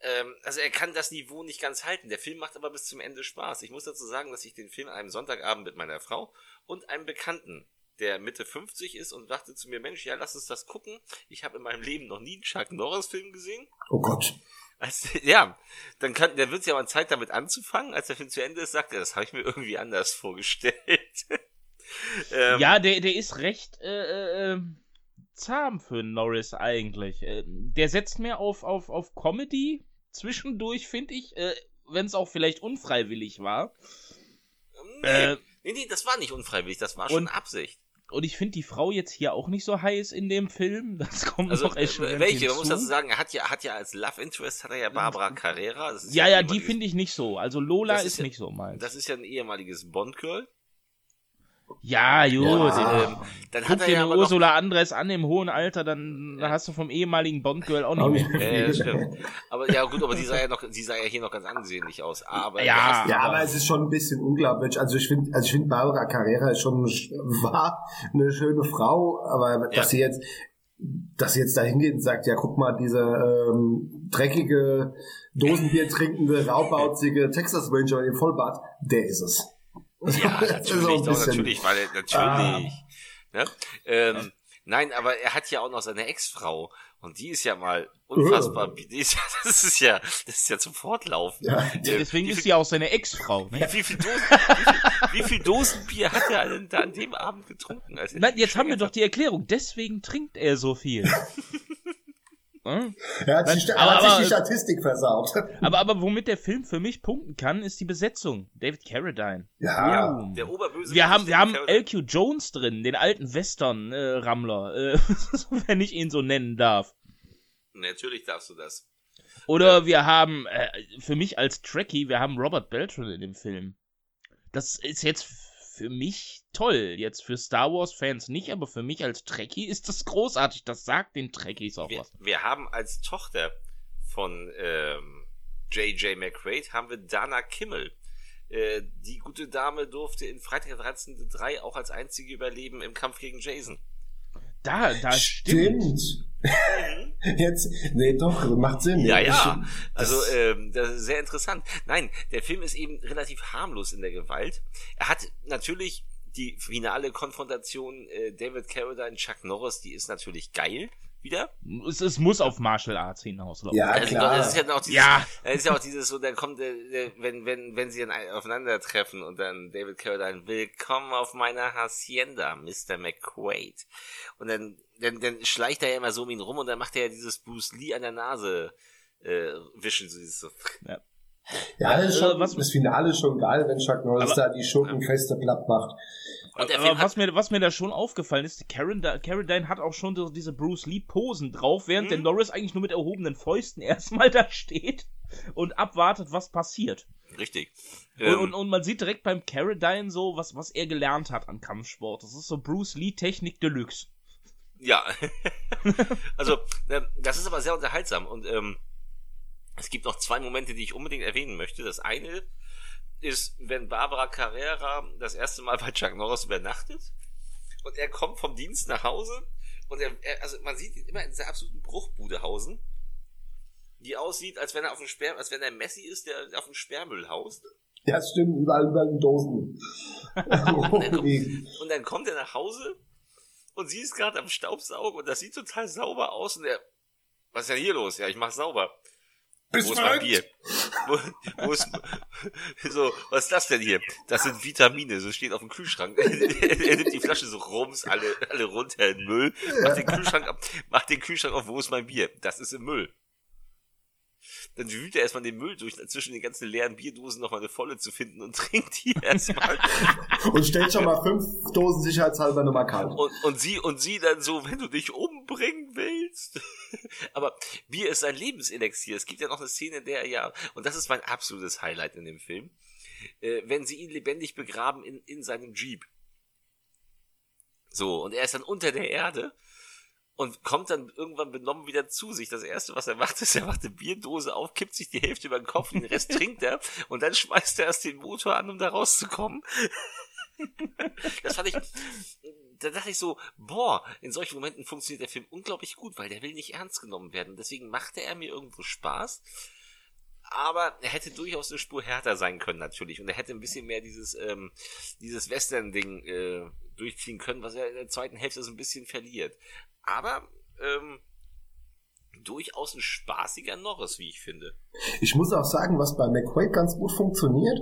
[SPEAKER 2] Ähm, also er kann das Niveau nicht ganz halten. Der Film macht aber bis zum Ende Spaß. Ich muss dazu sagen, dass ich den Film an einem Sonntagabend mit meiner Frau und einem Bekannten der Mitte 50 ist und dachte zu mir, Mensch, ja, lass uns das gucken. Ich habe in meinem Leben noch nie einen Chuck Norris Film gesehen.
[SPEAKER 3] Oh Gott.
[SPEAKER 2] Also, ja, dann kann, der wird ja mal Zeit damit anzufangen. Als der Film zu Ende ist, sagt er, das habe ich mir irgendwie anders vorgestellt.
[SPEAKER 1] ähm, ja, der, der ist recht äh, äh, zahm für Norris eigentlich. Äh, der setzt mehr auf, auf, auf Comedy zwischendurch, finde ich, äh, wenn es auch vielleicht unfreiwillig war.
[SPEAKER 2] Nee, nee, nee, das war nicht unfreiwillig, das war schon Absicht.
[SPEAKER 1] Und ich finde die Frau jetzt hier auch nicht so heiß in dem Film. Das kommt also, noch echt
[SPEAKER 2] äh, Welche? Man muss dazu sagen, er hat ja, hat ja als Love Interest hat er ja Barbara Carrera.
[SPEAKER 1] ja, ja, ja die finde ich nicht so. Also Lola ist, ist, nicht so meins.
[SPEAKER 2] Das ist ja ein ehemaliges Bond-Girl.
[SPEAKER 1] Ja, gut. Ja. Ähm, dann Guck hat er ja eine Ursula Andres an im hohen Alter, dann ja. hast du vom ehemaligen Bond-Girl auch nicht mehr.
[SPEAKER 2] Ja, stimmt. Aber ja, gut, aber die sah ja noch, die sah ja hier noch ganz ansehnlich aus. Aber
[SPEAKER 3] ja, ja, aber es ist schon ein bisschen unglaublich. Also ich finde, also ich finde Barbara Carrera ist schon war eine schöne Frau, aber dass sie jetzt, dass sie jetzt da hingeht und sagt, ja, guck mal, diese ähm, dreckige, Dosenbier trinkende, raubauzige Texas Ranger im Vollbart, der ist es.
[SPEAKER 2] Ja, natürlich, doch, natürlich, weil natürlich. Ah. Ne? Ähm, Nein, aber er hat ja auch noch seine Ex-Frau. Und die ist ja mal unfassbar. Die ist ja, das ist ja, das ist ja zum Fortlaufen. Ja,
[SPEAKER 1] deswegen ist sie auch seine Ex-Frau.
[SPEAKER 2] Ne? Wie, viel Dosen, wie, viel, wie viel Dosen Bier hat er denn da an dem Abend getrunken?
[SPEAKER 1] Nein, jetzt haben wir doch die Erklärung. Deswegen trinkt er so viel.
[SPEAKER 3] Hm? Er hat, sich, aber, hat sich die Statistik versaut.
[SPEAKER 1] Aber, aber womit der Film für mich punkten kann, ist die Besetzung. David Carradine.
[SPEAKER 3] Ja.
[SPEAKER 2] ja der Oberböse.
[SPEAKER 1] Wir haben, wir haben LQ Jones drin, den alten Western-Rammler, äh, äh, wenn ich ihn so nennen darf.
[SPEAKER 2] Natürlich darfst du das.
[SPEAKER 1] Oder wir haben, äh, für mich als Trekkie, wir haben Robert Beltran in dem Film. Das ist jetzt für mich toll. Jetzt für Star Wars-Fans nicht, aber für mich als Trekkie ist das großartig. Das sagt den Trekkies auch
[SPEAKER 2] wir,
[SPEAKER 1] was.
[SPEAKER 2] Wir haben als Tochter von ähm, J.J. McQuaid haben wir Dana Kimmel. Äh, die gute Dame durfte in Freitag der 13. 3 auch als einzige überleben im Kampf gegen Jason.
[SPEAKER 1] Da, da stimmt. stimmt.
[SPEAKER 3] Jetzt, nee, doch, macht Sinn.
[SPEAKER 2] Ja, ja. Also, ähm, das ist sehr interessant. Nein, der Film ist eben relativ harmlos in der Gewalt. Er hat natürlich die finale Konfrontation äh, David Carradine, Chuck Norris, die ist natürlich geil wieder.
[SPEAKER 1] Es, es muss auf Martial Arts hinauslaufen.
[SPEAKER 3] Ja,
[SPEAKER 2] also,
[SPEAKER 3] klar.
[SPEAKER 2] Das ist ja auch dieses, ja. Das ist ja auch dieses so, dann kommt, der, der, wenn, wenn, wenn sie dann aufeinandertreffen und dann David Carradine, willkommen auf meiner Hacienda, Mr. McQuaid. Und dann, dann, dann schleicht er ja immer so um ihn rum und dann macht er ja dieses Bruce Lee an der Nase, äh, wischen, so dieses so.
[SPEAKER 3] Ja. Ja, das, ist schon, was, das Finale ist schon geil, wenn Chuck Norris aber, da die Schurkenfeste platt macht.
[SPEAKER 1] Aber was mir, was mir da schon aufgefallen ist, Karen, Carradine hat auch schon so diese Bruce Lee Posen drauf, während mhm. der Norris eigentlich nur mit erhobenen Fäusten erstmal da steht und abwartet, was passiert.
[SPEAKER 2] Richtig.
[SPEAKER 1] Und, ähm, und, und, man sieht direkt beim Carradine so, was, was er gelernt hat an Kampfsport. Das ist so Bruce Lee Technik Deluxe.
[SPEAKER 2] Ja. also, ähm, das ist aber sehr unterhaltsam und ähm, es gibt noch zwei Momente, die ich unbedingt erwähnen möchte. Das eine ist, wenn Barbara Carrera das erste Mal bei Chuck Norris übernachtet und er kommt vom Dienst nach Hause und er, er also man sieht ihn immer in dieser absoluten Bruchbude hausen, die aussieht, als wenn er auf dem Sperr, als wenn er Messi ist, der auf dem Sperrmüll haust.
[SPEAKER 3] Ja, stimmt, überall über den Dosen.
[SPEAKER 2] und, dann kommt, und dann kommt er nach Hause und sie ist gerade am Staubsaugen und das sieht total sauber aus und er, was ist denn hier los? Ja, ich mach sauber.
[SPEAKER 3] Bist
[SPEAKER 2] wo ist mein Bier? Wo, wo ist, so, was ist das denn hier? Das sind Vitamine, so steht auf dem Kühlschrank. er nimmt die Flasche so rums, alle, alle runter in den Müll, macht den Kühlschrank ab, macht den Kühlschrank auf, wo ist mein Bier? Das ist im Müll. Dann wühlt er erstmal den Müll durch, zwischen den ganzen leeren Bierdosen nochmal eine volle zu finden und trinkt die erstmal.
[SPEAKER 3] und stellt schon mal fünf Dosen sicherheitshalber nochmal kalt.
[SPEAKER 2] Und, und sie, und sie dann so, wenn du dich umbringen willst. Aber Bier ist ein Lebenselixier. Es gibt ja noch eine Szene, in der er ja, und das ist mein absolutes Highlight in dem Film, äh, wenn sie ihn lebendig begraben in, in seinem Jeep. So, und er ist dann unter der Erde und kommt dann irgendwann benommen wieder zu sich. Das erste, was er macht, ist, er macht eine Bierdose auf, kippt sich die Hälfte über den Kopf, den Rest trinkt er und dann schmeißt er erst den Motor an, um da rauszukommen. das fand ich, da dachte ich so, boah, in solchen Momenten funktioniert der Film unglaublich gut, weil der will nicht ernst genommen werden. Deswegen machte er mir irgendwo Spaß. Aber er hätte durchaus eine Spur härter sein können, natürlich. Und er hätte ein bisschen mehr dieses, ähm, dieses Western-Ding äh, durchziehen können, was er in der zweiten Hälfte so ein bisschen verliert. Aber ähm, durchaus ein spaßiger Norris, wie ich finde.
[SPEAKER 3] Ich muss auch sagen, was bei McQuaid ganz gut funktioniert,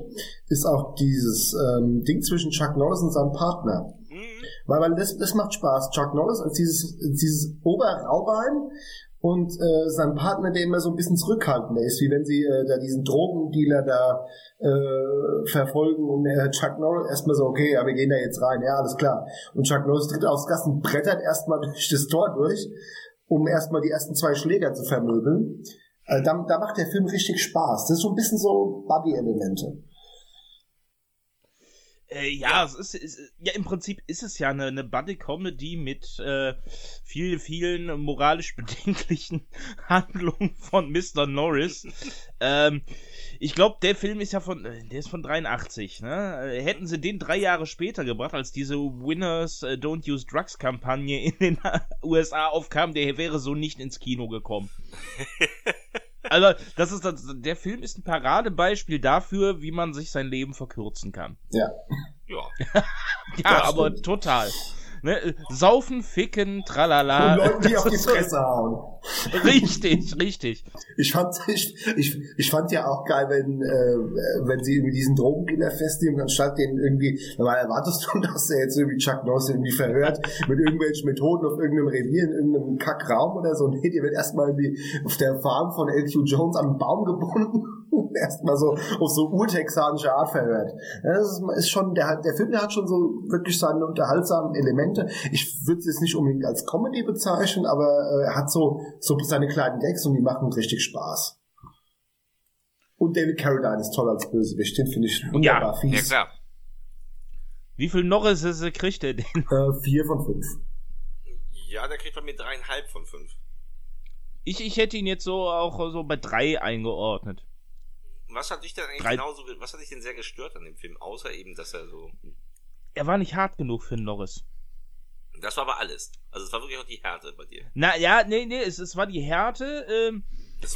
[SPEAKER 3] ist auch dieses ähm, Ding zwischen Chuck Norris und seinem Partner. Mhm. Weil, weil das, das macht Spaß. Chuck Norris als dieses, dieses Oberraubein und äh, sein Partner, der immer so ein bisschen zurückhaltender ist, wie wenn sie äh, da diesen Drogendealer da äh, verfolgen und äh, Chuck Norris erstmal so, okay, ja, wir gehen da jetzt rein, ja, alles klar. Und Chuck Norris tritt aufs Gas und brettert erstmal durch das Tor durch, um erstmal die ersten zwei Schläger zu vermöbeln. Äh, da, da macht der Film richtig Spaß. Das ist so ein bisschen so Buddy-Elemente.
[SPEAKER 1] Äh, ja, ja, es ist, ist, ja, im Prinzip ist es ja eine, eine Buddy-Comedy mit äh, vielen, vielen moralisch bedenklichen Handlungen von Mr. Norris. ähm, ich glaube, der Film ist ja von, äh, der ist von 83, ne? Äh, hätten sie den drei Jahre später gebracht, als diese Winners äh, Don't Use Drugs Kampagne in den USA aufkam, der wäre so nicht ins Kino gekommen. Also, das ist das, der Film ist ein Paradebeispiel dafür, wie man sich sein Leben verkürzen kann.
[SPEAKER 3] Ja.
[SPEAKER 2] Ja.
[SPEAKER 1] ja, aber total. Ne? Saufen, ficken, tralala.
[SPEAKER 3] Und Leuten, die auf die Fresse hauen.
[SPEAKER 1] Richtig, richtig.
[SPEAKER 3] Ich fand, ich, ich, ich fand ja auch geil, wenn, äh, wenn sie irgendwie diesen Drogendealer festnehmen, dann statt den irgendwie, normal erwartest du, dass der jetzt irgendwie Chuck Norris irgendwie verhört mit irgendwelchen Methoden auf irgendeinem Revier, in irgendeinem Kackraum oder so. Nee, die wird erstmal irgendwie auf der Farm von L.Q. Jones an einen Baum gebunden und erstmal so auf so urtexanische Art verhört. Das ist, ist schon, der, der Film, der hat schon so wirklich seine unterhaltsamen Elemente. Ich würde es jetzt nicht unbedingt als Comedy bezeichnen, aber äh, er hat so so seine kleinen Gags und die machen richtig Spaß. Und David Carradine ist toll als Bösewicht, den finde ich wunderbar
[SPEAKER 2] ja, fies. Ja, klar.
[SPEAKER 1] Wie viel Norris kriegt er denn?
[SPEAKER 3] Äh, vier von fünf.
[SPEAKER 2] Ja, der kriegt von mir dreieinhalb von fünf.
[SPEAKER 1] Ich, ich hätte ihn jetzt so auch so bei drei eingeordnet.
[SPEAKER 2] Was hat dich denn eigentlich drei. genauso, was hat dich denn sehr gestört an dem Film, außer eben, dass er so.
[SPEAKER 1] Er war nicht hart genug für Norris.
[SPEAKER 2] Das war aber alles. Also es war wirklich auch die Härte bei dir.
[SPEAKER 1] Na ja, nee, nee, es, es war die Härte. Ähm,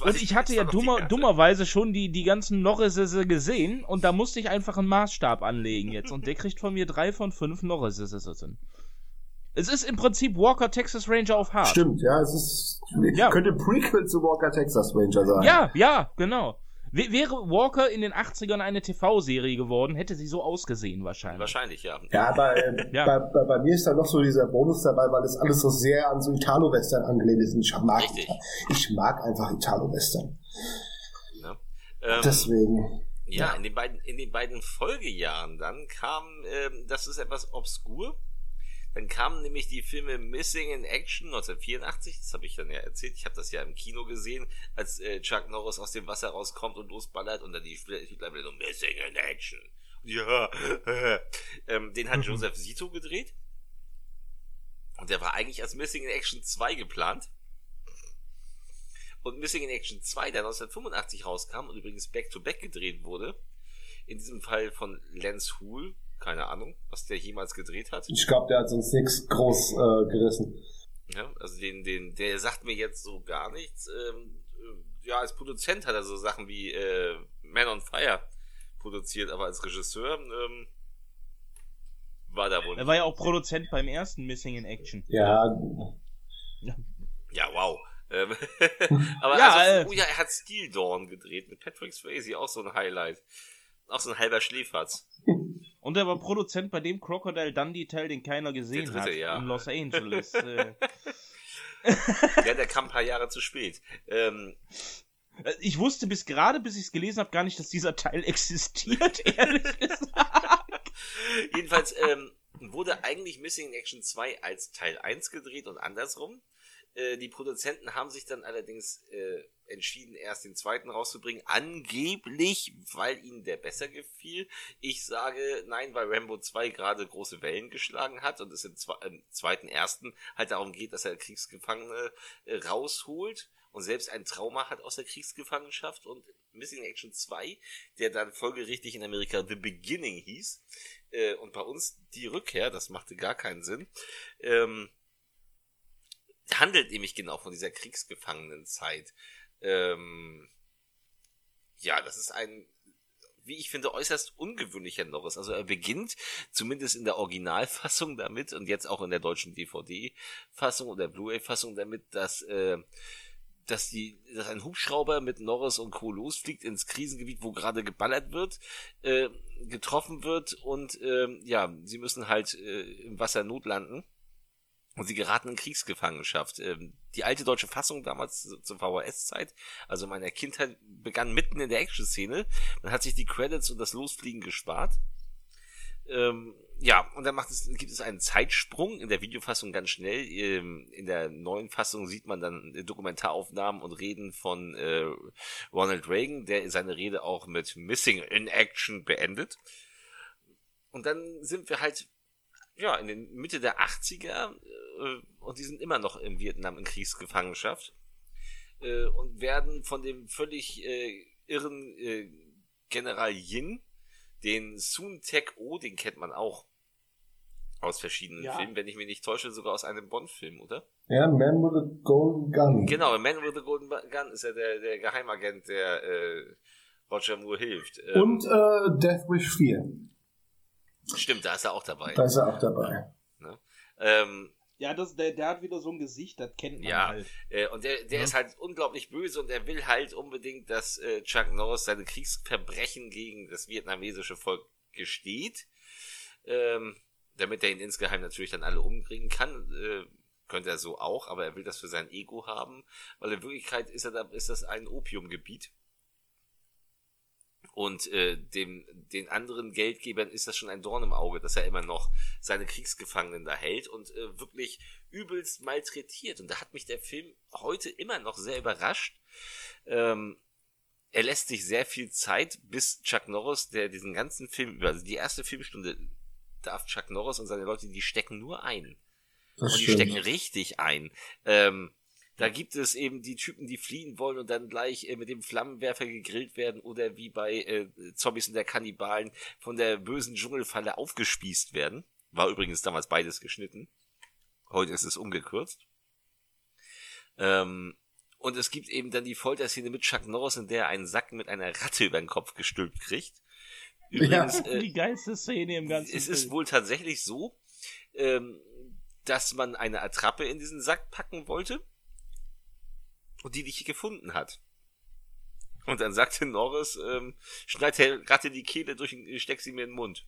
[SPEAKER 1] und ich hatte ja dummer, dummerweise schon die, die ganzen Norrisese gesehen und da musste ich einfach einen Maßstab anlegen jetzt. Und der kriegt von mir drei von fünf Norrisese. Es ist im Prinzip Walker Texas Ranger auf hart.
[SPEAKER 3] Stimmt, ja, es ist. Ja. Könnte Prequel zu Walker Texas Ranger sein.
[SPEAKER 1] Ja, ja, genau. Wäre Walker in den 80ern eine TV-Serie geworden, hätte sie so ausgesehen wahrscheinlich.
[SPEAKER 2] Wahrscheinlich, ja.
[SPEAKER 3] Ja, aber äh, ja. Bei, bei, bei, mir ist da noch so dieser Bonus dabei, weil das alles so sehr an so Italo-Western angelehnt ist. Ich mag, Richtig. ich mag einfach Italo-Western. Ja. Ähm, Deswegen.
[SPEAKER 2] Ja, ja, in den beiden, in den beiden Folgejahren dann kam, ähm, das ist etwas obskur, dann kamen nämlich die Filme Missing in Action 1984, das habe ich dann ja erzählt, ich habe das ja im Kino gesehen, als äh, Chuck Norris aus dem Wasser rauskommt und losballert und dann die Spieler wieder so Missing in Action. Ja, ähm, den hat mhm. Joseph Zito gedreht. Und der war eigentlich als Missing in Action 2 geplant. Und Missing in Action 2, der 1985 rauskam und übrigens Back-to-Back -back gedreht wurde, in diesem Fall von Lance Hool, keine Ahnung, was der jemals gedreht hat.
[SPEAKER 3] Ich glaube, der hat sonst nichts groß äh, gerissen.
[SPEAKER 2] Ja, also den, den, der sagt mir jetzt so gar nichts. Ähm, äh, ja, als Produzent hat er so Sachen wie äh, Man on Fire produziert, aber als Regisseur ähm, war da wohl.
[SPEAKER 1] Er war ja auch Produzent beim ersten Missing in Action.
[SPEAKER 3] Ja.
[SPEAKER 2] Ja, wow. Ähm, aber ja, also, äh, oh ja, er hat Steel Dawn gedreht mit Patrick Swayze, auch so ein Highlight. Auch so ein halber Schläferz.
[SPEAKER 1] Und er war Produzent bei dem Crocodile Dundee Teil, den keiner gesehen dritte, hat. Ja. In Los Angeles. äh.
[SPEAKER 2] ja, der kam ein paar Jahre zu spät. Ähm,
[SPEAKER 1] äh, ich wusste bis gerade, bis ich es gelesen habe, gar nicht, dass dieser Teil existiert, ehrlich gesagt.
[SPEAKER 2] Jedenfalls ähm, wurde eigentlich Missing in Action 2 als Teil 1 gedreht und andersrum. Äh, die Produzenten haben sich dann allerdings äh, entschieden, erst den zweiten rauszubringen, angeblich, weil ihnen der besser gefiel. Ich sage nein, weil Rambo 2 gerade große Wellen geschlagen hat und es im, zwe im zweiten ersten halt darum geht, dass er Kriegsgefangene äh, rausholt. Und selbst ein Trauma hat aus der Kriegsgefangenschaft. Und Missing Action 2, der dann folgerichtig in Amerika The Beginning hieß äh, und bei uns die Rückkehr, das machte gar keinen Sinn, ähm, handelt nämlich genau von dieser Kriegsgefangenenzeit. Ähm, ja, das ist ein, wie ich finde, äußerst ungewöhnlicher Norris. Also er beginnt zumindest in der Originalfassung damit und jetzt auch in der deutschen DVD-Fassung oder Blu-ray-Fassung damit, dass äh, dass die, dass ein Hubschrauber mit Norris und Co. losfliegt ins Krisengebiet, wo gerade geballert wird, äh, getroffen wird und äh, ja, sie müssen halt äh, im Wasser notlanden und sie geraten in Kriegsgefangenschaft. Ähm, die alte deutsche Fassung damals zur VHS-Zeit, also meiner Kindheit, begann mitten in der Action-Szene. Man hat sich die Credits und das Losfliegen gespart. Ähm, ja, und dann macht es, gibt es einen Zeitsprung in der Videofassung ganz schnell. Ähm, in der neuen Fassung sieht man dann Dokumentaraufnahmen und Reden von äh, Ronald Reagan, der seine Rede auch mit Missing in Action beendet. Und dann sind wir halt ja, in den Mitte der 80er äh, und die sind immer noch in Vietnam in Kriegsgefangenschaft äh, und werden von dem völlig äh, irren äh, General Yin, den Soon Tek O, den kennt man auch aus verschiedenen ja. Filmen, wenn ich mich nicht täusche, sogar aus einem Bond-Film, oder?
[SPEAKER 3] Ja, Man with a Golden Gun.
[SPEAKER 2] Genau, Man with a Golden Gun ist ja der, der Geheimagent, der äh, Roger Moore hilft.
[SPEAKER 3] Ähm, und äh, Death Wish 4.
[SPEAKER 2] Stimmt, da ist er auch dabei.
[SPEAKER 3] Da ist er auch dabei.
[SPEAKER 2] Ne? Ähm,
[SPEAKER 1] ja, das, der, der hat wieder so ein Gesicht, das kennt man
[SPEAKER 2] ja,
[SPEAKER 1] halt.
[SPEAKER 2] Äh, und der, der ja. ist halt unglaublich böse und er will halt unbedingt, dass äh, Chuck Norris seine Kriegsverbrechen gegen das vietnamesische Volk gesteht. Ähm, damit er ihn insgeheim natürlich dann alle umbringen kann. Äh, könnte er so auch, aber er will das für sein Ego haben, weil in Wirklichkeit ist, er da, ist das ein Opiumgebiet. Und äh, dem, den anderen Geldgebern ist das schon ein Dorn im Auge, dass er immer noch seine Kriegsgefangenen da hält und äh, wirklich übelst malträtiert. Und da hat mich der Film heute immer noch sehr überrascht. Ähm, er lässt sich sehr viel Zeit, bis Chuck Norris, der diesen ganzen Film über, also die erste Filmstunde darf Chuck Norris und seine Leute, die stecken nur ein. Das und die stimmt. stecken richtig ein. Ähm, da gibt es eben die Typen, die fliehen wollen und dann gleich äh, mit dem Flammenwerfer gegrillt werden oder wie bei äh, Zombies und der Kannibalen von der bösen Dschungelfalle aufgespießt werden. War übrigens damals beides geschnitten. Heute ist es umgekürzt. Ähm, und es gibt eben dann die Folterszene mit Chuck Norris, in der er einen Sack mit einer Ratte über den Kopf gestülpt kriegt.
[SPEAKER 1] Übrigens, ja. äh, die geilste Szene im ganzen
[SPEAKER 2] Es Film. ist wohl tatsächlich so, ähm, dass man eine Attrappe in diesen Sack packen wollte und die nicht gefunden hat. Und dann sagte Norris, ähm, schneid der Ratte die Kehle durch und steck sie mir in den Mund.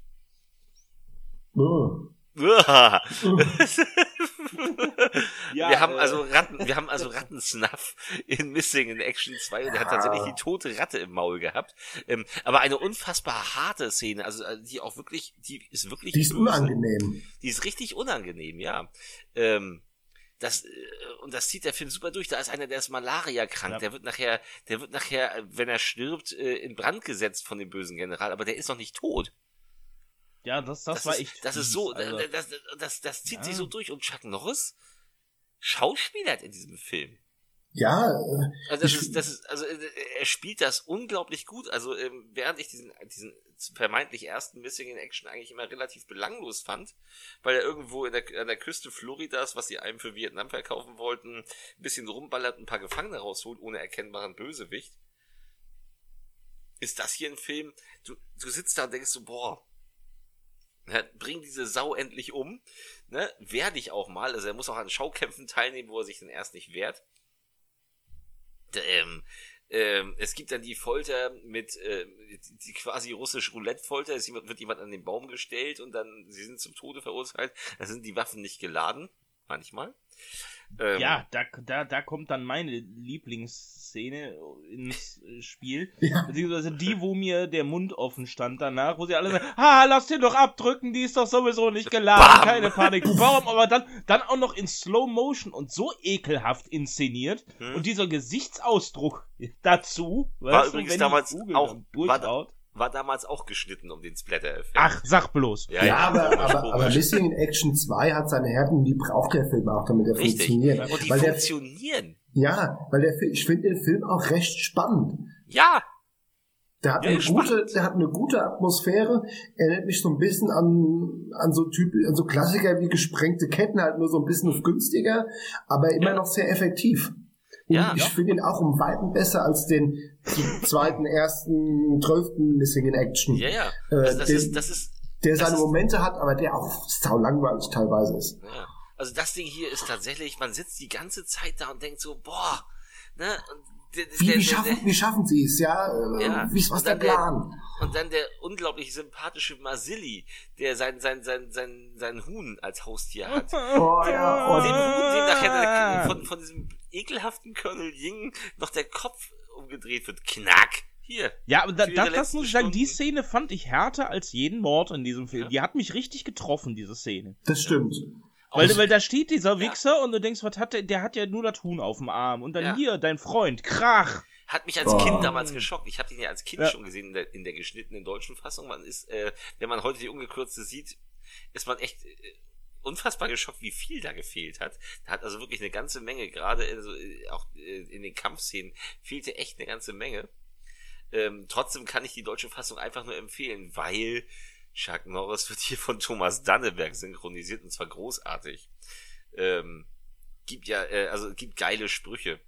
[SPEAKER 2] Oh. ja, wir haben äh, also Ratten, wir haben also Rattensnuff in Missing in Action 2 und er hat tatsächlich die tote Ratte im Maul gehabt. Ähm, aber eine unfassbar harte Szene, also äh, die auch wirklich, die ist wirklich.
[SPEAKER 3] Die ist böse. unangenehm.
[SPEAKER 2] Die ist richtig unangenehm, ja. Ähm, das, äh, und das zieht der Film super durch. Da ist einer, der ist Malaria krank. Ja. Der wird nachher, der wird nachher, wenn er stirbt, äh, in Brand gesetzt von dem bösen General, aber der ist noch nicht tot.
[SPEAKER 1] Ja, das, das, das war echt.
[SPEAKER 2] Das fies, ist so, also. das, das, das, zieht ja. sich so durch. Und Chuck Norris schauspielert in diesem Film.
[SPEAKER 3] Ja.
[SPEAKER 2] Also das ist, das ist, also äh, er spielt das unglaublich gut. Also ähm, während ich diesen, diesen vermeintlich ersten Missing in Action eigentlich immer relativ belanglos fand, weil er irgendwo in der, an der Küste Floridas, was sie einem für Vietnam verkaufen wollten, ein bisschen rumballert, ein paar Gefangene rausholt, ohne erkennbaren Bösewicht. Ist das hier ein Film? Du, du sitzt da und denkst so, boah, bring diese Sau endlich um. Ne, wehr dich auch mal. Also er muss auch an Schaukämpfen teilnehmen, wo er sich dann erst nicht wehrt. Ähm, ähm, es gibt dann die Folter mit äh, die quasi russische Roulette-Folter. Es wird jemand an den Baum gestellt und dann sie sind zum Tode verurteilt. Da sind die Waffen nicht geladen, manchmal.
[SPEAKER 1] Ähm, ja, da, da, da kommt dann meine Lieblingsszene ins Spiel. Ja. Beziehungsweise die, wo mir der Mund offen stand danach, wo sie alle sagen, ha, lass den doch abdrücken, die ist doch sowieso nicht geladen, Bam. keine Panik. Warum? Aber dann, dann auch noch in Slow Motion und so ekelhaft inszeniert. Hm. Und dieser Gesichtsausdruck dazu,
[SPEAKER 2] war übrigens du, damals auch, war, war damals auch geschnitten um den Splatter-Effekt.
[SPEAKER 1] Ach, sag bloß.
[SPEAKER 3] Ja, ja, ja aber, aber, aber Missing in Action 2 hat seine Härten, die braucht der Film auch, damit er Richtig. funktioniert.
[SPEAKER 2] Und die weil funktionieren.
[SPEAKER 3] Der, ja, weil der ich finde den Film auch recht spannend.
[SPEAKER 2] Ja.
[SPEAKER 3] Der hat, ja, eine gute, der hat eine gute Atmosphäre. Erinnert mich so ein bisschen an, an so Typ, an so Klassiker wie gesprengte Ketten, halt nur so ein bisschen günstiger, aber immer ja. noch sehr effektiv. Ja, ich finde ihn auch um Weiten besser als den zweiten, ersten, zwölften Missing in Action.
[SPEAKER 2] Ja, ja. Äh, also das, den, ist, das ist,
[SPEAKER 3] der seine Momente hat, aber der auch sau langweilig teilweise ist.
[SPEAKER 2] Ja. Also das Ding hier ist tatsächlich, man sitzt die ganze Zeit da und denkt so, boah, ne?
[SPEAKER 3] wie, der, wie, schaffen, der, wie schaffen sie es, ja? ja. Wie ist was der Plan?
[SPEAKER 2] und dann der unglaublich sympathische Masilli, der sein, sein, sein, sein, sein Huhn als Haustier hat. Oh, ja, oh, dem Huhn, dem nachher von, von diesem ekelhaften Colonel Ying noch der Kopf umgedreht wird. Knack! Hier.
[SPEAKER 1] Ja, aber da, da, das muss ich sagen, die Szene fand ich härter als jeden Mord in diesem Film. Ja. Die hat mich richtig getroffen, diese Szene.
[SPEAKER 3] Das stimmt.
[SPEAKER 1] Weil, weil da steht dieser Wichser ja. und du denkst, was hat der, der hat ja nur das Huhn auf dem Arm. Und dann ja. hier, dein Freund, Krach.
[SPEAKER 2] Hat mich als oh. Kind damals geschockt. Ich habe den ja als Kind ja. schon gesehen in der, in der geschnittenen deutschen Fassung. Man ist, äh, wenn man heute die ungekürzte sieht, ist man echt äh, unfassbar geschockt, wie viel da gefehlt hat. Da hat also wirklich eine ganze Menge, gerade also, auch äh, in den Kampfszenen, fehlte echt eine ganze Menge. Ähm, trotzdem kann ich die deutsche Fassung einfach nur empfehlen, weil Chuck Norris wird hier von Thomas Danneberg synchronisiert und zwar großartig. Ähm, gibt ja, äh, also gibt geile Sprüche.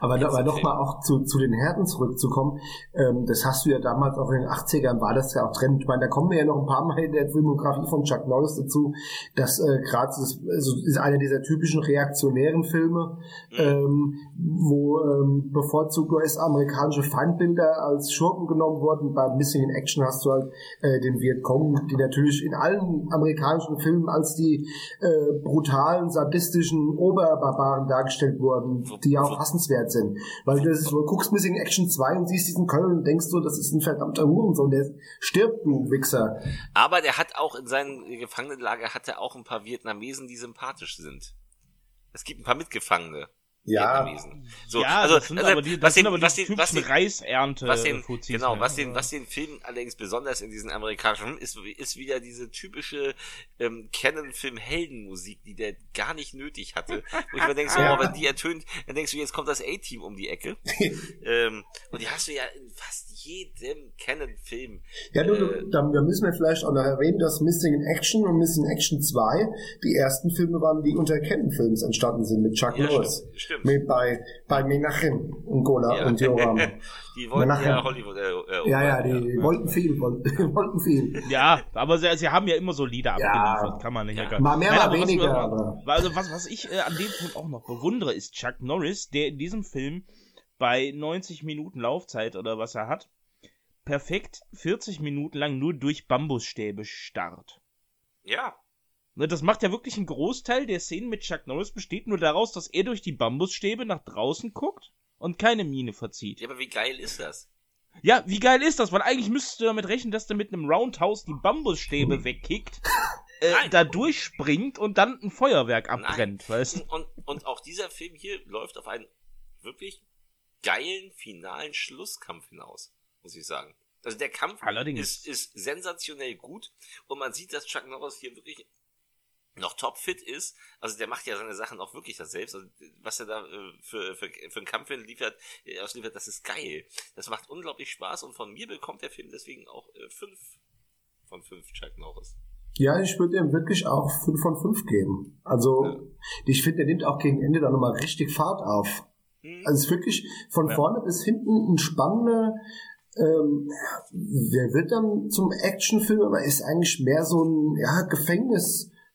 [SPEAKER 3] Aber, aber nochmal auch zu, zu den Härten zurückzukommen, ähm, das hast du ja damals auch in den 80ern, war das ja auch Trend. Ich meine, da kommen wir ja noch ein paar Mal in der Filmografie von Chuck Norris dazu, dass äh, gerade das also ist einer dieser typischen reaktionären Filme, mhm. ähm, wo ähm, bevorzugt US-amerikanische Feindbilder als Schurken genommen wurden. Bei Missing in Action hast du halt äh, den Vietcong, die natürlich in allen amerikanischen Filmen als die äh, brutalen, sadistischen Oberbarbaren dargestellt wurden, die ja auch hassen bemerkenswert sind. Weil du, du guckst Missing Action 2 und siehst diesen Köln und denkst so, das ist ein verdammter Hurensohn, der stirbt, du Wichser.
[SPEAKER 2] Aber der hat auch in seinem Gefangenenlager hat er auch ein paar Vietnamesen, die sympathisch sind. Es gibt ein paar Mitgefangene.
[SPEAKER 3] Ja.
[SPEAKER 1] So, ja, also, das sind also, aber die, aber die was den, was den, Reisernte
[SPEAKER 2] was den, Genau, was den, was den Film allerdings besonders in diesen amerikanischen Filmen ist, ist wieder diese typische ähm, Canon-Film-Heldenmusik, die der gar nicht nötig hatte. Wo ich mir denke, so, oh, wenn die ertönt, dann denkst du, jetzt kommt das A-Team um die Ecke. ähm, und die hast du ja in fast jedem Canon-Film.
[SPEAKER 3] Ja, du, äh, da, da müssen wir vielleicht auch noch erwähnen, dass Missing in Action und Missing in Action 2 die ersten Filme waren, die unter Canon-Films entstanden sind mit Chuck
[SPEAKER 2] ja,
[SPEAKER 3] Norris.
[SPEAKER 2] Stimmt, stimmt.
[SPEAKER 3] Mit bei, bei Menachem und Gola ja. und Joram.
[SPEAKER 2] die wollten Menachem. ja Hollywood. Äh,
[SPEAKER 3] äh, ja, ja, die ja. wollten viel, wollten, wollten viel.
[SPEAKER 1] Ja, aber sie, sie haben ja immer so Lieder abgeliefert, kann man nicht
[SPEAKER 3] ja. Mal mehr, mal weniger. Was.
[SPEAKER 1] Also was, was ich äh, an dem Film auch noch bewundere, ist Chuck Norris, der in diesem Film bei 90 Minuten Laufzeit oder was er hat, perfekt 40 Minuten lang nur durch Bambusstäbe starrt.
[SPEAKER 2] Ja.
[SPEAKER 1] Ne, das macht ja wirklich einen Großteil der Szenen mit Chuck Norris besteht nur daraus, dass er durch die Bambusstäbe nach draußen guckt und keine Miene verzieht.
[SPEAKER 2] Ja, aber wie geil ist das?
[SPEAKER 1] Ja, wie geil ist das? Weil eigentlich müsstest du damit rechnen, dass der mit einem Roundhouse die Bambusstäbe hm. wegkickt, äh, da durchspringt und dann ein Feuerwerk abbrennt, Nein. weißt du?
[SPEAKER 2] Und, und auch dieser Film hier läuft auf einen wirklich geilen finalen Schlusskampf hinaus muss ich sagen. Also der Kampf ist, ist sensationell gut und man sieht, dass Chuck Norris hier wirklich noch topfit ist. Also der macht ja seine Sachen auch wirklich das selbst. Also was er da äh, für, für, für einen Kampf liefert, äh, ausliefert, das ist geil. Das macht unglaublich Spaß und von mir bekommt der Film deswegen auch äh, fünf von fünf Chuck Norris.
[SPEAKER 3] Ja, ich würde ihm wirklich auch fünf von fünf geben. Also ja. ich finde, der nimmt auch gegen Ende dann nochmal richtig Fahrt auf. Hm. Also es ist wirklich von ja. vorne bis hinten ein spannender ähm, der wird dann zum Actionfilm, aber ist eigentlich mehr so ein ja,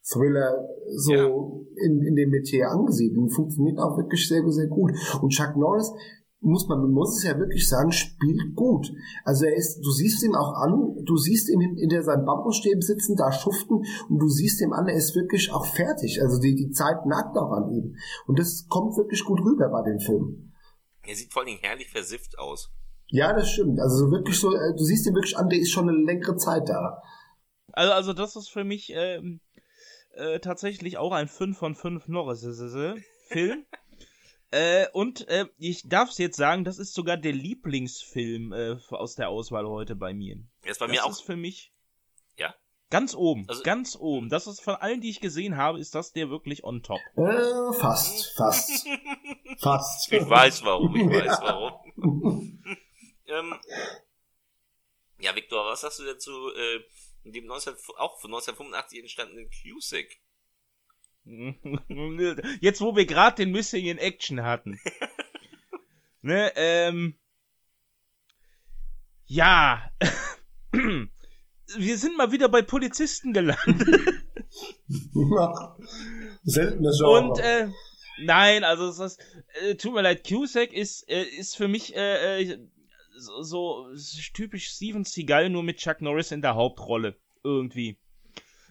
[SPEAKER 3] Gefängnis-Thriller so ja. in, in dem Metier angesiedelt. Und funktioniert auch wirklich sehr, sehr gut. Und Chuck Norris, muss man, man muss es ja wirklich sagen, spielt gut. Also er ist, du siehst ihn auch an, du siehst ihn hinter seinen Bambusstäben sitzen, da schuften und du siehst ihm an, er ist wirklich auch fertig. Also die, die Zeit nagt auch an ihm. Und das kommt wirklich gut rüber bei dem Film.
[SPEAKER 2] Er sieht vor allen Dingen herrlich versifft aus.
[SPEAKER 3] Ja, das stimmt. Also wirklich so, äh, du siehst ihn wirklich an, der ist schon eine längere Zeit da.
[SPEAKER 1] Also, also das ist für mich ähm, äh, tatsächlich auch ein 5 von 5 Norris-Film. äh, und äh, ich darf es jetzt sagen, das ist sogar der Lieblingsfilm äh, aus der Auswahl heute bei mir.
[SPEAKER 2] Ist bei
[SPEAKER 1] das
[SPEAKER 2] mir auch.
[SPEAKER 1] ist für mich.
[SPEAKER 2] Ja.
[SPEAKER 1] Ganz oben, also, ganz oben. Das ist von allen, die ich gesehen habe, ist das der wirklich on top.
[SPEAKER 3] Äh, fast, fast. fast.
[SPEAKER 2] Ich weiß warum, ich weiß warum. Ähm, ja, Victor, was sagst du dazu äh, dem 19, auch von 1985 entstandenen Cusick?
[SPEAKER 1] Jetzt, wo wir gerade den Missing in Action hatten. ne, ähm. Ja. wir sind mal wieder bei Polizisten gelandet.
[SPEAKER 3] Seltener Genre.
[SPEAKER 1] Und, äh, nein, also, es ist, äh, tut mir leid, Cusack ist, äh, ist für mich, äh, äh so, so typisch Steven Seagal, nur mit Chuck Norris in der Hauptrolle. Irgendwie.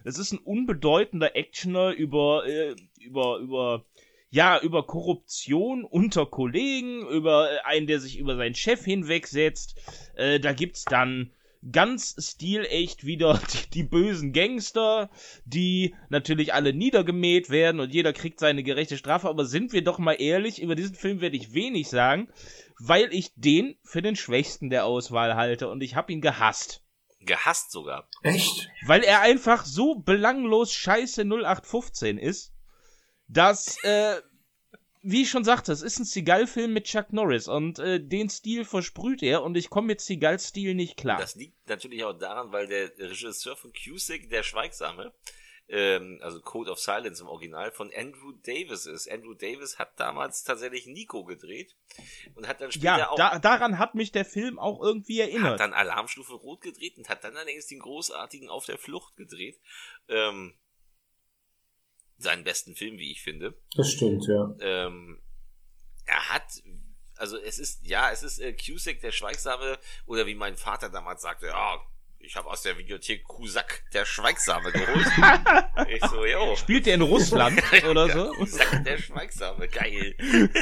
[SPEAKER 1] Es ist ein unbedeutender Actioner über, äh, über, über, ja, über Korruption unter Kollegen, über einen, der sich über seinen Chef hinwegsetzt. Äh, da gibt's dann ganz stilecht wieder die, die, bösen Gangster, die natürlich alle niedergemäht werden und jeder kriegt seine gerechte Strafe. Aber sind wir doch mal ehrlich, über diesen Film werde ich wenig sagen weil ich den für den schwächsten der Auswahl halte und ich habe ihn gehasst.
[SPEAKER 2] Gehasst sogar.
[SPEAKER 3] Echt?
[SPEAKER 1] Weil er einfach so belanglos scheiße 0815 ist, dass, äh, wie ich schon sagte, es ist ein Seagal-Film mit Chuck Norris und äh, den Stil versprüht er und ich komme mit Seagal-Stil nicht klar.
[SPEAKER 2] Das liegt natürlich auch daran, weil der Regisseur von Cusick, der Schweigsame, ähm, also Code of Silence im Original, von Andrew Davis ist. Andrew Davis hat damals tatsächlich Nico gedreht und hat dann später
[SPEAKER 1] ja,
[SPEAKER 2] auch...
[SPEAKER 1] Da, daran hat mich der Film auch irgendwie erinnert.
[SPEAKER 2] Hat dann Alarmstufe Rot gedreht und hat dann allerdings den großartigen Auf der Flucht gedreht. Ähm, seinen besten Film, wie ich finde.
[SPEAKER 3] Das stimmt, ja.
[SPEAKER 2] Ähm, er hat, also es ist, ja, es ist äh, Cusack der Schweigsame, oder wie mein Vater damals sagte, ja, ich habe aus der Videothek Cusack der Schweigsame geholt. ich so, jo.
[SPEAKER 1] Spielt der in Russland oder so?
[SPEAKER 2] Cusack der Schweigsame, geil.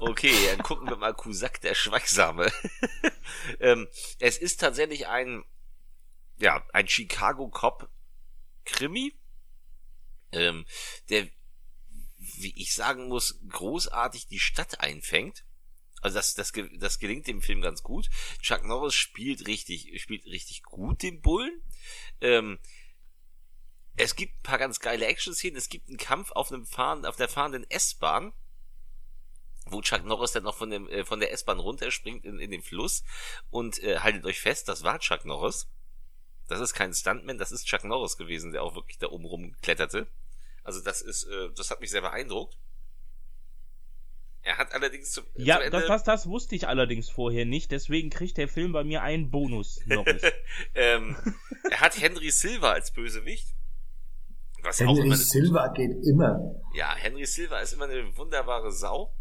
[SPEAKER 2] okay, dann gucken wir mal Cusack der Schweigsame. ähm, es ist tatsächlich ein, ja, ein Chicago Cop Krimi, ähm, der, wie ich sagen muss, großartig die Stadt einfängt. Also das, das, das gelingt dem Film ganz gut. Chuck Norris spielt richtig, spielt richtig gut den Bullen. Ähm, es gibt ein paar ganz geile Action-Szenen. Es gibt einen Kampf auf einem Fahren, auf der fahrenden S-Bahn, wo Chuck Norris dann noch von dem, äh, von der S-Bahn runterspringt in, in den Fluss und äh, haltet euch fest, das war Chuck Norris. Das ist kein Stuntman, das ist Chuck Norris gewesen, der auch wirklich da oben rumkletterte. Also das ist, äh, das hat mich sehr beeindruckt. Er hat allerdings zum,
[SPEAKER 1] ja, zum Ende das, das, das wusste ich allerdings vorher nicht, deswegen kriegt der Film bei mir einen Bonus.
[SPEAKER 2] ähm, er hat Henry Silva als Bösewicht.
[SPEAKER 3] Was Henry auch immer Silva geht immer.
[SPEAKER 2] Ja, Henry Silva ist immer eine wunderbare Sau.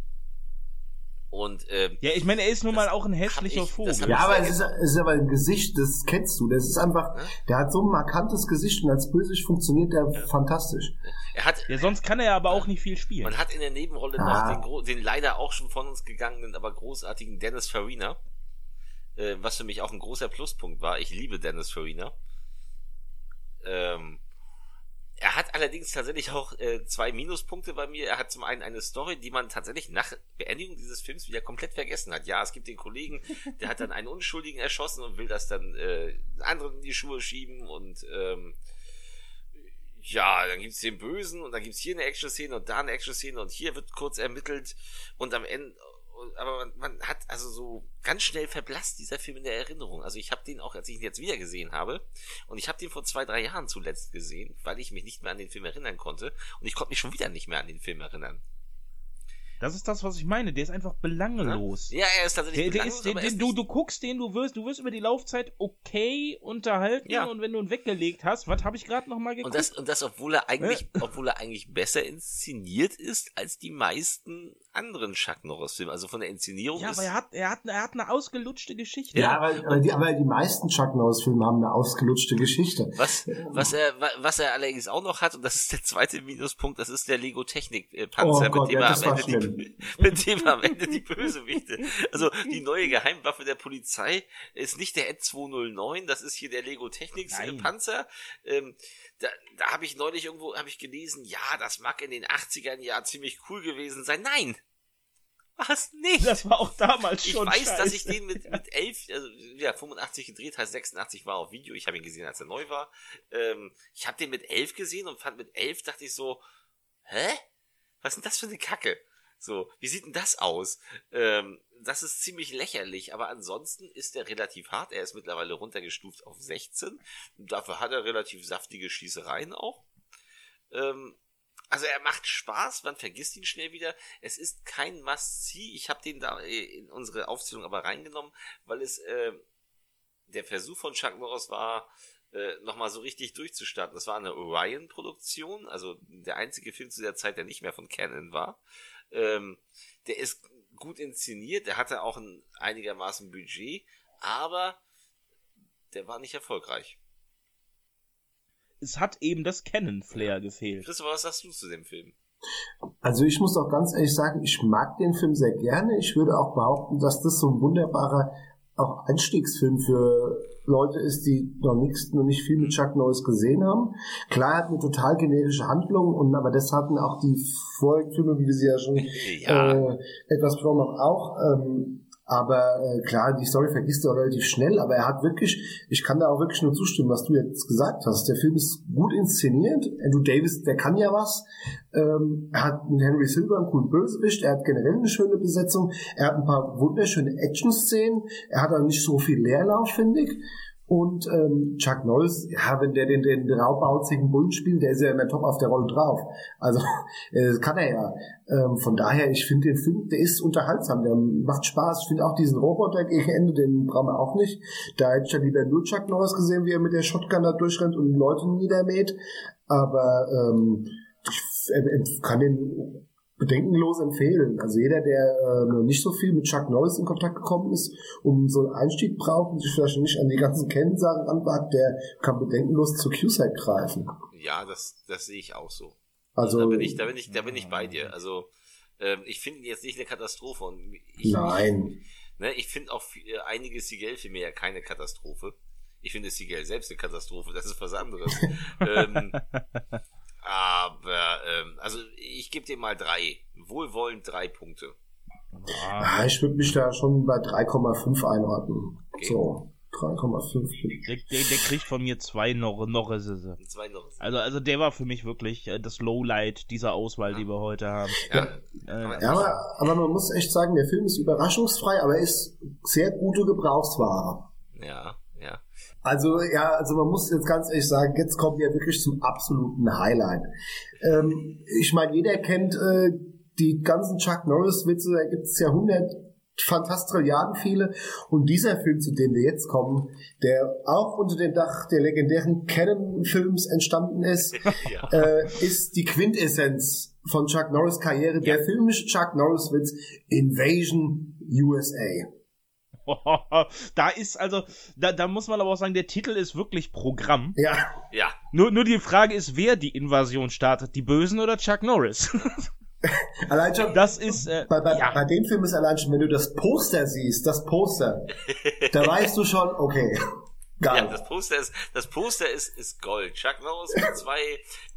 [SPEAKER 2] Und ähm,
[SPEAKER 1] ja, ich meine, er ist nun mal auch ein hässlicher ich, Vogel.
[SPEAKER 3] Ja, aber es ist, es ist aber ein Gesicht, das kennst du. Das ist einfach, ja? der hat so ein markantes Gesicht und als Bösewicht funktioniert der ja. fantastisch.
[SPEAKER 2] Er hat,
[SPEAKER 1] ja, sonst kann er ja aber auch nicht viel spielen.
[SPEAKER 2] Man hat in der Nebenrolle ah. noch den, den leider auch schon von uns gegangenen, aber großartigen Dennis Farina, äh, was für mich auch ein großer Pluspunkt war. Ich liebe Dennis Farina. Ähm, er hat allerdings tatsächlich auch äh, zwei Minuspunkte bei mir. Er hat zum einen eine Story, die man tatsächlich nach Beendigung dieses Films wieder komplett vergessen hat. Ja, es gibt den Kollegen, der hat dann einen Unschuldigen erschossen und will das dann äh, anderen in die Schuhe schieben und ähm, ja, dann gibt's den Bösen und dann gibt's hier eine Action-Szene und da eine Action-Szene und hier wird kurz ermittelt und am Ende aber man, man hat also so ganz schnell verblasst dieser Film in der Erinnerung. Also ich habe den auch, als ich ihn jetzt wieder gesehen habe, und ich habe den vor zwei, drei Jahren zuletzt gesehen, weil ich mich nicht mehr an den Film erinnern konnte, und ich konnte mich schon wieder nicht mehr an den Film erinnern.
[SPEAKER 1] Das ist das, was ich meine. Der ist einfach belanglos.
[SPEAKER 2] Ja, er ist tatsächlich
[SPEAKER 1] der, der belanglos. Ist, den, den, du, du guckst den, du wirst, du wirst über die Laufzeit okay unterhalten ja. und wenn du ihn weggelegt hast, was habe ich gerade noch mal geguckt?
[SPEAKER 2] Und das, und das, obwohl er eigentlich, obwohl er eigentlich besser inszeniert ist als die meisten anderen Chuck Norris Filme. Also von der Inszenierung.
[SPEAKER 1] Ja,
[SPEAKER 2] ist
[SPEAKER 1] aber er hat, er hat, er hat eine ausgelutschte Geschichte.
[SPEAKER 3] Ja, aber, aber, die, aber die meisten Chuck Norris Filme haben eine ausgelutschte Geschichte.
[SPEAKER 2] Was, was er, was er allerdings auch noch hat, und das ist der zweite Minuspunkt, das ist der Lego Technik Panzer, oh Gott, mit dem ja, er am Ende die, mit dem am Ende die Bösewichte. Also die neue Geheimwaffe der Polizei ist nicht der Ed209, das ist hier der Lego Technics Nein. Panzer. Ähm, da, da habe ich neulich irgendwo hab ich gelesen, ja, das mag in den 80ern ja ziemlich cool gewesen sein. Nein, was nicht?
[SPEAKER 1] Das war auch damals schon.
[SPEAKER 2] Ich weiß, scheiße. dass ich den mit, mit 11, also ja, 85 gedreht, heißt 86 war auf Video. Ich habe ihn gesehen, als er neu war. Ähm, ich habe den mit 11 gesehen und fand mit 11 dachte ich so, hä? Was ist denn das für eine Kacke? So, wie sieht denn das aus? Ähm, das ist ziemlich lächerlich, aber ansonsten ist er relativ hart. Er ist mittlerweile runtergestuft auf 16. Und dafür hat er relativ saftige Schießereien auch. Ähm, also er macht Spaß, man vergisst ihn schnell wieder. Es ist kein Must-See. Ich habe den da äh, in unsere Aufzählung aber reingenommen, weil es äh, der Versuch von Chuck Norris war, äh, nochmal so richtig durchzustarten. Das war eine Orion-Produktion, also der einzige Film zu der Zeit, der nicht mehr von Canon war. Ähm, der ist gut inszeniert, der hatte auch ein einigermaßen Budget, aber der war nicht erfolgreich.
[SPEAKER 1] Es hat eben das Canon-Flair gefehlt.
[SPEAKER 2] Christopher, was sagst du zu dem Film?
[SPEAKER 3] Also ich muss auch ganz ehrlich sagen, ich mag den Film sehr gerne. Ich würde auch behaupten, dass das so ein wunderbarer auch Einstiegsfilm für Leute ist, die noch nichts, noch nicht viel mit Chuck Norris gesehen haben. Klar, er hat eine total generische Handlung und aber das hatten auch die vorigen Filme, wie wir sie ja schon ja. Äh, etwas besprochen auch. Ähm, aber äh, klar, die Story vergisst er relativ schnell, aber er hat wirklich, ich kann da auch wirklich nur zustimmen, was du jetzt gesagt hast. Der Film ist gut inszeniert. Andrew Davis, der kann ja was. Ähm, er hat mit Henry Silver einen coolen Bösewicht. Er hat generell eine schöne Besetzung. Er hat ein paar wunderschöne Action-Szenen. Er hat auch nicht so viel Leerlauf, finde ich. Und ähm, Chuck Norris, ja, wenn der den, den raubauzigen Bullen spielt, der ist ja immer top auf der Rolle drauf. Also, äh, kann er ja. Ähm, von daher, ich finde den Film, der ist unterhaltsam, der macht Spaß. Ich finde auch diesen Roboter gegen Ende, den brauchen wir auch nicht. Da hätte ich ja lieber nur Chuck Norris gesehen, wie er mit der Shotgun da durchrennt und Leute niedermäht. Aber ähm, ich kann den bedenkenlos empfehlen. Also jeder, der äh, nicht so viel mit Chuck Norris in Kontakt gekommen ist, um so einen Einstieg braucht und sich vielleicht nicht an die ganzen Kennsachen anwagt, der kann bedenkenlos zu Q-Side greifen.
[SPEAKER 2] Ja, das, das sehe ich auch so. Also, da bin ich, da bin ich, da bin ich bei dir. Also ähm, ich finde jetzt nicht eine Katastrophe und ich,
[SPEAKER 3] nein.
[SPEAKER 2] Ich, ne, ich finde auch äh, einige Seagal-Filme ja keine Katastrophe. Ich finde Seagal selbst eine Katastrophe, das ist was anderes. ähm, aber, ähm, also ich gebe dir mal drei. Wohlwollend drei Punkte.
[SPEAKER 3] Ja, ich würde mich da schon bei 3,5 einordnen. Okay. So. 3,5.
[SPEAKER 1] Der, der, der, kriegt von mir zwei noch Norrisese. Zwei Norrisese. Also, also der war für mich wirklich äh, das Lowlight dieser Auswahl, ja. die wir heute haben.
[SPEAKER 3] Ja, äh, ja aber, aber man muss echt sagen, der Film ist überraschungsfrei, aber er ist sehr gute Gebrauchsware.
[SPEAKER 2] Ja.
[SPEAKER 3] Also ja, also man muss jetzt ganz ehrlich sagen, jetzt kommen wir wirklich zum absoluten Highlight. Ähm, ich meine, jeder kennt äh, die ganzen Chuck Norris-Witze, da gibt es ja hundert Fantastrilliarden viele. Und dieser Film, zu dem wir jetzt kommen, der auch unter dem Dach der legendären Canon-Films entstanden ist, ja. äh, ist die Quintessenz von Chuck Norris Karriere, ja. der filmische Chuck Norris-Witz Invasion USA.
[SPEAKER 1] da ist also, da, da muss man aber auch sagen, der Titel ist wirklich Programm.
[SPEAKER 3] Ja.
[SPEAKER 2] Ja.
[SPEAKER 1] Nur, nur die Frage ist, wer die Invasion startet, die Bösen oder Chuck Norris?
[SPEAKER 3] allein schon, das ist, äh, bei, bei, ja. bei dem Film ist allein schon, wenn du das Poster siehst, das Poster, da weißt du schon, okay.
[SPEAKER 2] Geil. Ja, das Poster ist, das Poster ist, ist Gold. Chuck Norris mit zwei,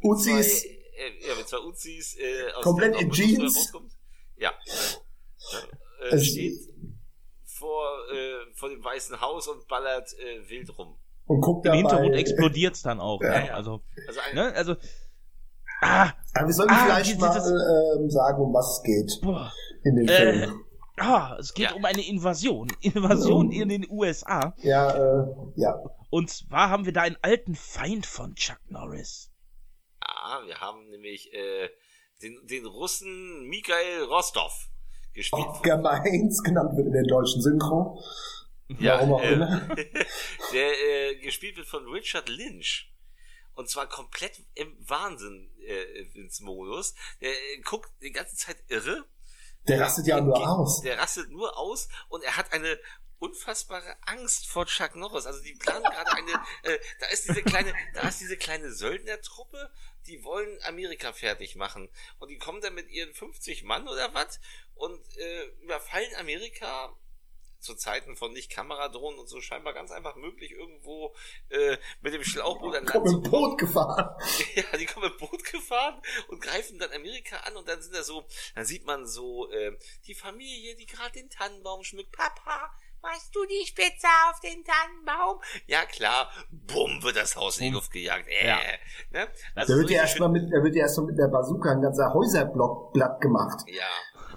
[SPEAKER 3] Uzis.
[SPEAKER 2] Zwei, äh, ja, mit zwei Uzis, äh,
[SPEAKER 3] aus komplett in Jeans.
[SPEAKER 2] Ja. ja. Äh, steht, vor, äh, vor dem Weißen Haus und ballert äh, wild rum.
[SPEAKER 3] Und guckt
[SPEAKER 1] Im dabei, Hintergrund explodiert's dann auch. Ja. Ja, also, also, ein, ne? also
[SPEAKER 3] ah, Aber wir sollten ah, vielleicht mal äh, sagen, um was es geht boah, in den äh, Film.
[SPEAKER 1] Ah, es geht ja. um eine Invasion. Invasion in den USA.
[SPEAKER 3] Ja, äh, ja.
[SPEAKER 1] Und zwar haben wir da einen alten Feind von Chuck Norris.
[SPEAKER 2] Ah, wir haben nämlich äh, den, den Russen Mikhail Rostov gespielt
[SPEAKER 3] Oscar Mainz genannt wird in der deutschen Synchro.
[SPEAKER 2] Ja, äh, der äh, gespielt wird von Richard Lynch. Und zwar komplett im Wahnsinn äh, ins Modus. Der äh, guckt die ganze Zeit irre.
[SPEAKER 3] Der rastet ja nur aus.
[SPEAKER 2] Der rastet nur aus und er hat eine unfassbare Angst vor Chuck Norris. Also die planen gerade eine, äh, da ist diese kleine, da ist diese kleine Söldnertruppe, die wollen Amerika fertig machen. Und die kommen dann mit ihren 50 Mann oder was und äh, überfallen Amerika zu Zeiten von nicht Kameradrohnen und so scheinbar ganz einfach möglich irgendwo äh, mit dem Schlauchboot
[SPEAKER 3] an Land kommen. Boot gefahren.
[SPEAKER 2] Ja, die kommen mit Boot gefahren und greifen dann Amerika an und dann sind da so, dann sieht man so äh, die Familie, die gerade den Tannenbaum schmückt. Papa, Machst du die Spitze auf den Tannenbaum? Ja klar, bumm, wird das Haus in die Luft gejagt. Äh, ja.
[SPEAKER 3] ne? also da wird ja erstmal mit, da wird ja erstmal mit der Bazooka ein ganzer Häuserblock platt gemacht.
[SPEAKER 2] Ja.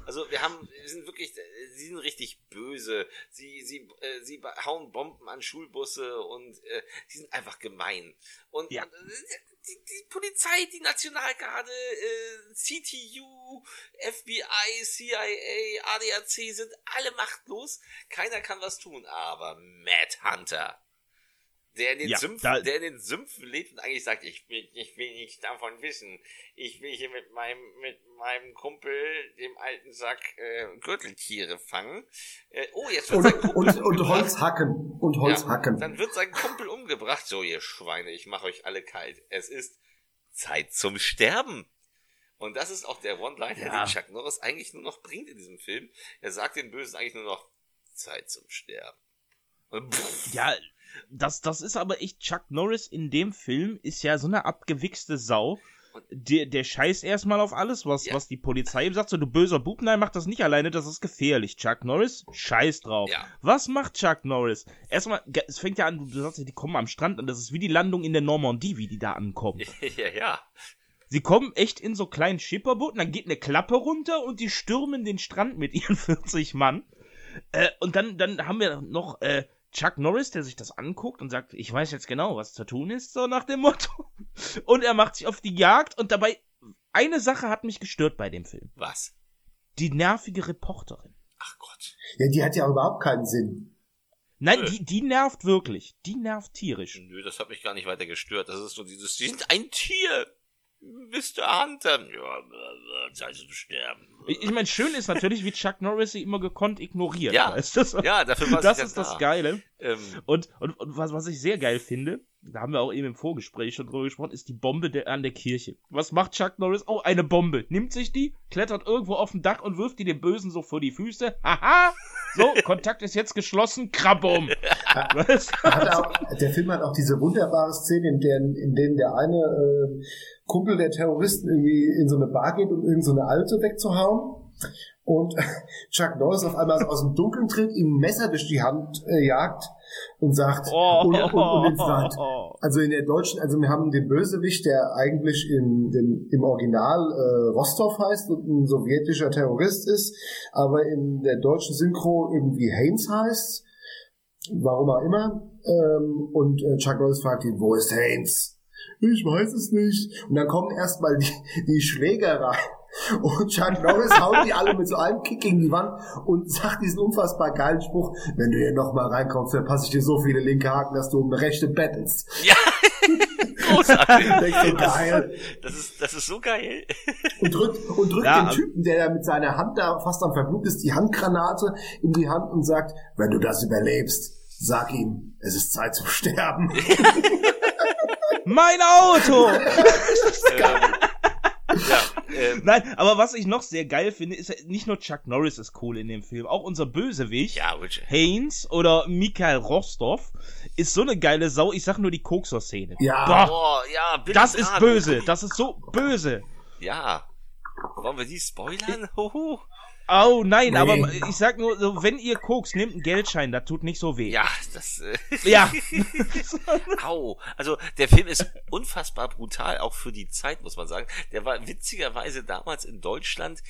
[SPEAKER 2] Also wir haben, wir sind wirklich, sie sind richtig böse. Sie, sie, äh, sie hauen Bomben an Schulbusse und äh, die sind einfach gemein. Und, ja. und äh, die, Polizei, die Nationalgarde, äh, CTU, FBI, CIA, ADAC sind alle machtlos. Keiner kann was tun, aber Matt Hunter der in den ja, Sümpfen, der in den Sümpfen lebt und eigentlich sagt, ich will, ich will nichts davon wissen. Ich will hier mit meinem, mit meinem Kumpel, dem alten Sack, äh, Gürteltiere fangen. Äh, oh, jetzt wird
[SPEAKER 3] und, sein Kumpel und, und Holz hacken. Und Holz ja, hacken.
[SPEAKER 2] Dann wird sein Kumpel umgebracht. So, ihr Schweine, ich mache euch alle kalt. Es ist Zeit zum Sterben. Und das ist auch der One-Liner, ja. den Chuck Norris eigentlich nur noch bringt in diesem Film. Er sagt den Bösen eigentlich nur noch Zeit zum Sterben.
[SPEAKER 1] Und ja, das, das ist aber echt, Chuck Norris in dem Film ist ja so eine abgewichste Sau. Der, der scheißt erstmal auf alles, was, ja. was die Polizei ihm sagt. So, du böser Bub, nein, mach das nicht alleine, das ist gefährlich. Chuck Norris, scheiß drauf. Ja. Was macht Chuck Norris? Erstmal, es fängt ja an, du sagst ja, die kommen am Strand an, das ist wie die Landung in der Normandie, wie die da ankommen.
[SPEAKER 2] ja, ja.
[SPEAKER 1] Sie kommen echt in so kleinen Schipperbooten, dann geht eine Klappe runter und die stürmen den Strand mit ihren 40 Mann. Äh, und dann, dann haben wir noch, äh, Chuck Norris, der sich das anguckt und sagt, ich weiß jetzt genau, was zu tun ist, so nach dem Motto. Und er macht sich auf die Jagd und dabei, eine Sache hat mich gestört bei dem Film.
[SPEAKER 2] Was?
[SPEAKER 1] Die nervige Reporterin.
[SPEAKER 2] Ach Gott.
[SPEAKER 3] Ja, die hat ja überhaupt keinen Sinn.
[SPEAKER 1] Nein, die, die nervt wirklich. Die nervt tierisch.
[SPEAKER 2] Nö, das hat mich gar nicht weiter gestört. Das ist nur dieses, die sind ein Tier. Mr. Hunter. Ja, Zeit zu sterben.
[SPEAKER 1] Ich, meine, schön ist natürlich, wie Chuck Norris sie immer gekonnt ignoriert.
[SPEAKER 2] Ja,
[SPEAKER 1] weißt du?
[SPEAKER 2] ja dafür war
[SPEAKER 1] Das ist das
[SPEAKER 2] da.
[SPEAKER 1] Geile.
[SPEAKER 2] Ähm,
[SPEAKER 1] Und, und, und was, was ich sehr geil finde, da haben wir auch eben im Vorgespräch schon drüber gesprochen, ist die Bombe der, an der Kirche. Was macht Chuck Norris? Oh, eine Bombe. Nimmt sich die, klettert irgendwo auf dem Dach und wirft die dem Bösen so vor die Füße. Haha! So, Kontakt ist jetzt geschlossen. Krabum! Was?
[SPEAKER 3] Hat auch, der Film hat auch diese wunderbare Szene, in der, in denen der eine äh, Kumpel der Terroristen irgendwie in so eine Bar geht, um irgend so eine Alte wegzuhauen. Und Chuck Norris auf einmal aus dem Dunkeln tritt, ihm ein Messer durch die Hand äh, jagt und sagt,
[SPEAKER 1] Oh,
[SPEAKER 3] und, und, und jetzt sagt, also in der deutschen, also wir haben den Bösewicht, der eigentlich in dem, im Original äh, Rostov heißt und ein sowjetischer Terrorist ist, aber in der deutschen Synchro irgendwie Haynes heißt, warum auch immer. Ähm, und äh, Chuck Norris fragt ihn, wo ist Haynes? Ich weiß es nicht. Und dann kommen erstmal die, die Schlägerei. Und Chuck Norris haut die alle mit so einem Kick gegen die Wand und sagt diesen unfassbar geilen Spruch, wenn du hier nochmal reinkommst, dann passe ich dir so viele linke Haken, dass du um eine rechte bettelst.
[SPEAKER 2] ja. Großartig.
[SPEAKER 3] Du, geil.
[SPEAKER 2] Das ist, das ist so geil.
[SPEAKER 3] Und drückt, und drückt
[SPEAKER 1] Ja,
[SPEAKER 3] dem
[SPEAKER 1] also-
[SPEAKER 3] Typen, der da mit seiner Hand da fast am Verblut ist, die Handgranate in die Hand und sagt, wenn du das überlebst, sag ihm, es ist Zeit zu sterben.
[SPEAKER 1] Mein Auto!
[SPEAKER 2] ähm, ja, ähm,
[SPEAKER 1] Nein, aber was ich noch sehr geil finde, ist nicht nur Chuck Norris ist cool in dem Film, auch unser Bösewicht.
[SPEAKER 2] ja.
[SPEAKER 1] Haynes oder Mikhail Rostov ist so eine geile Sau. Ich sag nur die Kokser-Szene.
[SPEAKER 3] Ja.
[SPEAKER 1] Boah,
[SPEAKER 2] Boah, ja,
[SPEAKER 1] das ist böse. Das ist so böse.
[SPEAKER 2] Ja. Wollen wir die spoilern? Hoho.
[SPEAKER 1] Oh nein,
[SPEAKER 3] Nee.
[SPEAKER 1] aber ich sag nur, so, wenn ihr kokst, nehmt einen Geldschein, das tut nicht so weh.
[SPEAKER 2] Ja, das. Äh,
[SPEAKER 1] Ja.
[SPEAKER 2] Au. Also der Film ist unfassbar brutal, auch für die Zeit, muss man sagen. Der war witzigerweise damals in Deutschland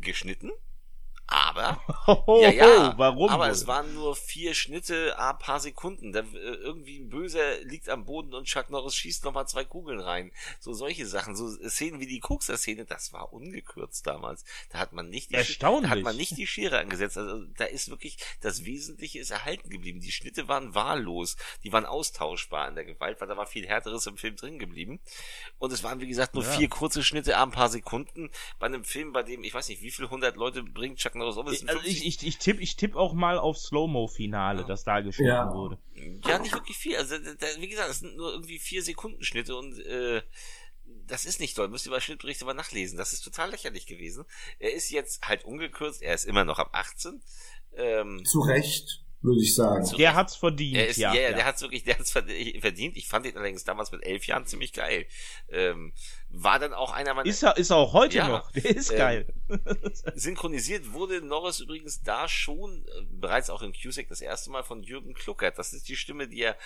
[SPEAKER 2] geschnitten. Aber, ja, ja,
[SPEAKER 1] warum?
[SPEAKER 2] aber
[SPEAKER 1] wohl?
[SPEAKER 2] es waren nur vier Schnitte, a paar Sekunden. Da, äh, irgendwie ein Böser liegt am Boden und Chuck Norris schießt nochmal zwei Kugeln rein. So solche Sachen, so Szenen wie die Kokser-Szene, das war ungekürzt damals. Da hat man nicht die,
[SPEAKER 1] Erstaunlich.
[SPEAKER 2] da hat man nicht die Schere angesetzt. Also da ist wirklich, das Wesentliche ist erhalten geblieben. Die Schnitte waren wahllos, die waren austauschbar in der Gewalt, weil da war viel härteres im Film drin geblieben. Und es waren, wie gesagt, nur
[SPEAKER 1] Ja.
[SPEAKER 2] vier kurze Schnitte, a ein paar Sekunden. Bei einem Film, bei dem, ich weiß nicht, wie viele hundert Leute bringt Chuck Norris um. Es
[SPEAKER 1] Ich,
[SPEAKER 2] sind
[SPEAKER 1] also
[SPEAKER 2] 50
[SPEAKER 1] ich, ich, ich tippe ich tipp auch mal auf Slow-Mo-Finale, das da geschnitten
[SPEAKER 3] Ja.
[SPEAKER 1] wurde.
[SPEAKER 2] Ja, nicht wirklich viel. Also, da, da, wie gesagt, es sind nur irgendwie vier Sekunden Schnitte und äh, das ist nicht toll. Müsst ihr bei Schnittberichte mal nachlesen. Das ist total lächerlich gewesen. Er ist jetzt halt ungekürzt. Er ist immer noch ab 18. Ähm,
[SPEAKER 3] Zu Recht, würde ich sagen.
[SPEAKER 2] Zu
[SPEAKER 1] Der hat's verdient,
[SPEAKER 2] er ist,
[SPEAKER 1] ja.
[SPEAKER 2] ja, ja,
[SPEAKER 1] ja.
[SPEAKER 2] der hat's wirklich, der hat's verdient. Ich fand ihn allerdings damals mit elf Jahren ziemlich geil. Ähm, war dann auch einer meiner
[SPEAKER 1] Ist er, ist er auch heute
[SPEAKER 2] Ja.
[SPEAKER 1] noch. Der ist
[SPEAKER 2] Ähm,
[SPEAKER 1] geil.
[SPEAKER 2] Synchronisiert wurde Norris übrigens da schon, äh, bereits auch in Cusack das erste Mal von Jürgen Kluckert. Das ist die Stimme, die er,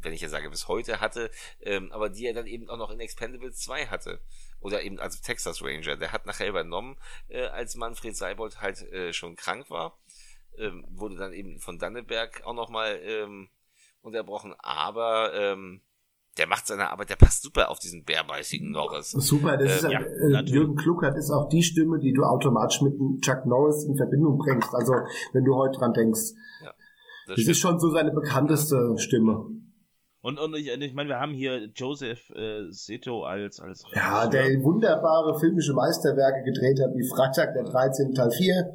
[SPEAKER 2] wenn ich ja sage, bis heute hatte, ähm, aber die er dann eben auch noch in Expendables 2 hatte. Oder eben als Texas Ranger. Der hat nachher übernommen, äh, als Manfred Seibold halt äh, schon krank war. Ähm, wurde dann eben von Danneberg auch nochmal ähm, unterbrochen. Aber ähm, der macht seine Arbeit, der passt super auf diesen bärbeißigen Norris.
[SPEAKER 3] Super, das
[SPEAKER 2] Ähm,
[SPEAKER 3] ist ja,
[SPEAKER 1] ja,
[SPEAKER 3] äh. Jürgen Kluckert ist auch die Stimme, die du automatisch mit Chuck Norris in Verbindung bringst. Also wenn du heute dran denkst,
[SPEAKER 2] Das
[SPEAKER 3] das ist schon so seine bekannteste Stimme.
[SPEAKER 1] Und, und ich, ich meine, wir haben hier Joseph äh, Seto als, als
[SPEAKER 3] Ja, der wunderbare filmische Meisterwerke gedreht hat, wie Freitag der 13. Teil 4,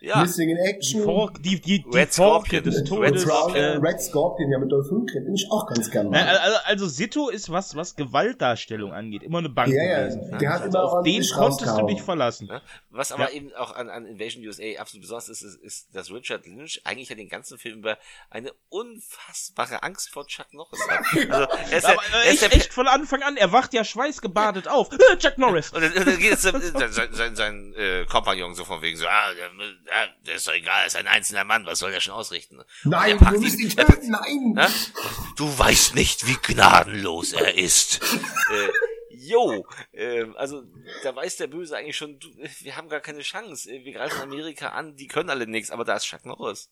[SPEAKER 2] ja,
[SPEAKER 3] Missing in
[SPEAKER 1] die,
[SPEAKER 3] Action,
[SPEAKER 1] For die, die, die
[SPEAKER 2] Red Scorpion.
[SPEAKER 1] des
[SPEAKER 2] Red
[SPEAKER 1] Todes.
[SPEAKER 3] Red,
[SPEAKER 1] äh,
[SPEAKER 3] Red Scorpion, ja mit Dolph Lundgren, den ich auch ganz gerne mag.
[SPEAKER 1] also, also Sito ist was, was Gewaltdarstellung angeht, immer eine Bank
[SPEAKER 3] Ja, ja,
[SPEAKER 1] gewesen.
[SPEAKER 3] der hat
[SPEAKER 1] also
[SPEAKER 3] immer
[SPEAKER 1] auf den konntest du dich verlassen.
[SPEAKER 2] Was aber
[SPEAKER 1] Ja.
[SPEAKER 2] eben auch an, an Invasion USA absolut besonders ist, ist, ist, dass Richard Lynch eigentlich ja den ganzen Film über eine unfassbare Angst vor Chuck Norris hat. Also, er ist,
[SPEAKER 1] Aber
[SPEAKER 2] er
[SPEAKER 1] äh,
[SPEAKER 2] ist
[SPEAKER 1] echt, echt von Anfang an, er wacht ja schweißgebadet auf. Äh, Chuck Norris.
[SPEAKER 2] und dann, dann geht es sein, sein, sein, sein äh, Kompagnon so von wegen so, ah, der, der, ist doch egal, ist ein einzelner Mann, was soll der schon ausrichten?
[SPEAKER 3] Nein, du musst ihn töten, nein!
[SPEAKER 2] Ne? Du weißt nicht, wie gnadenlos er ist. äh, Jo, ähm, also da weiß der Böse eigentlich schon, du, wir haben gar keine Chance. Äh, Wir greifen Amerika an, die können alle nichts, aber da ist Chuck Norris.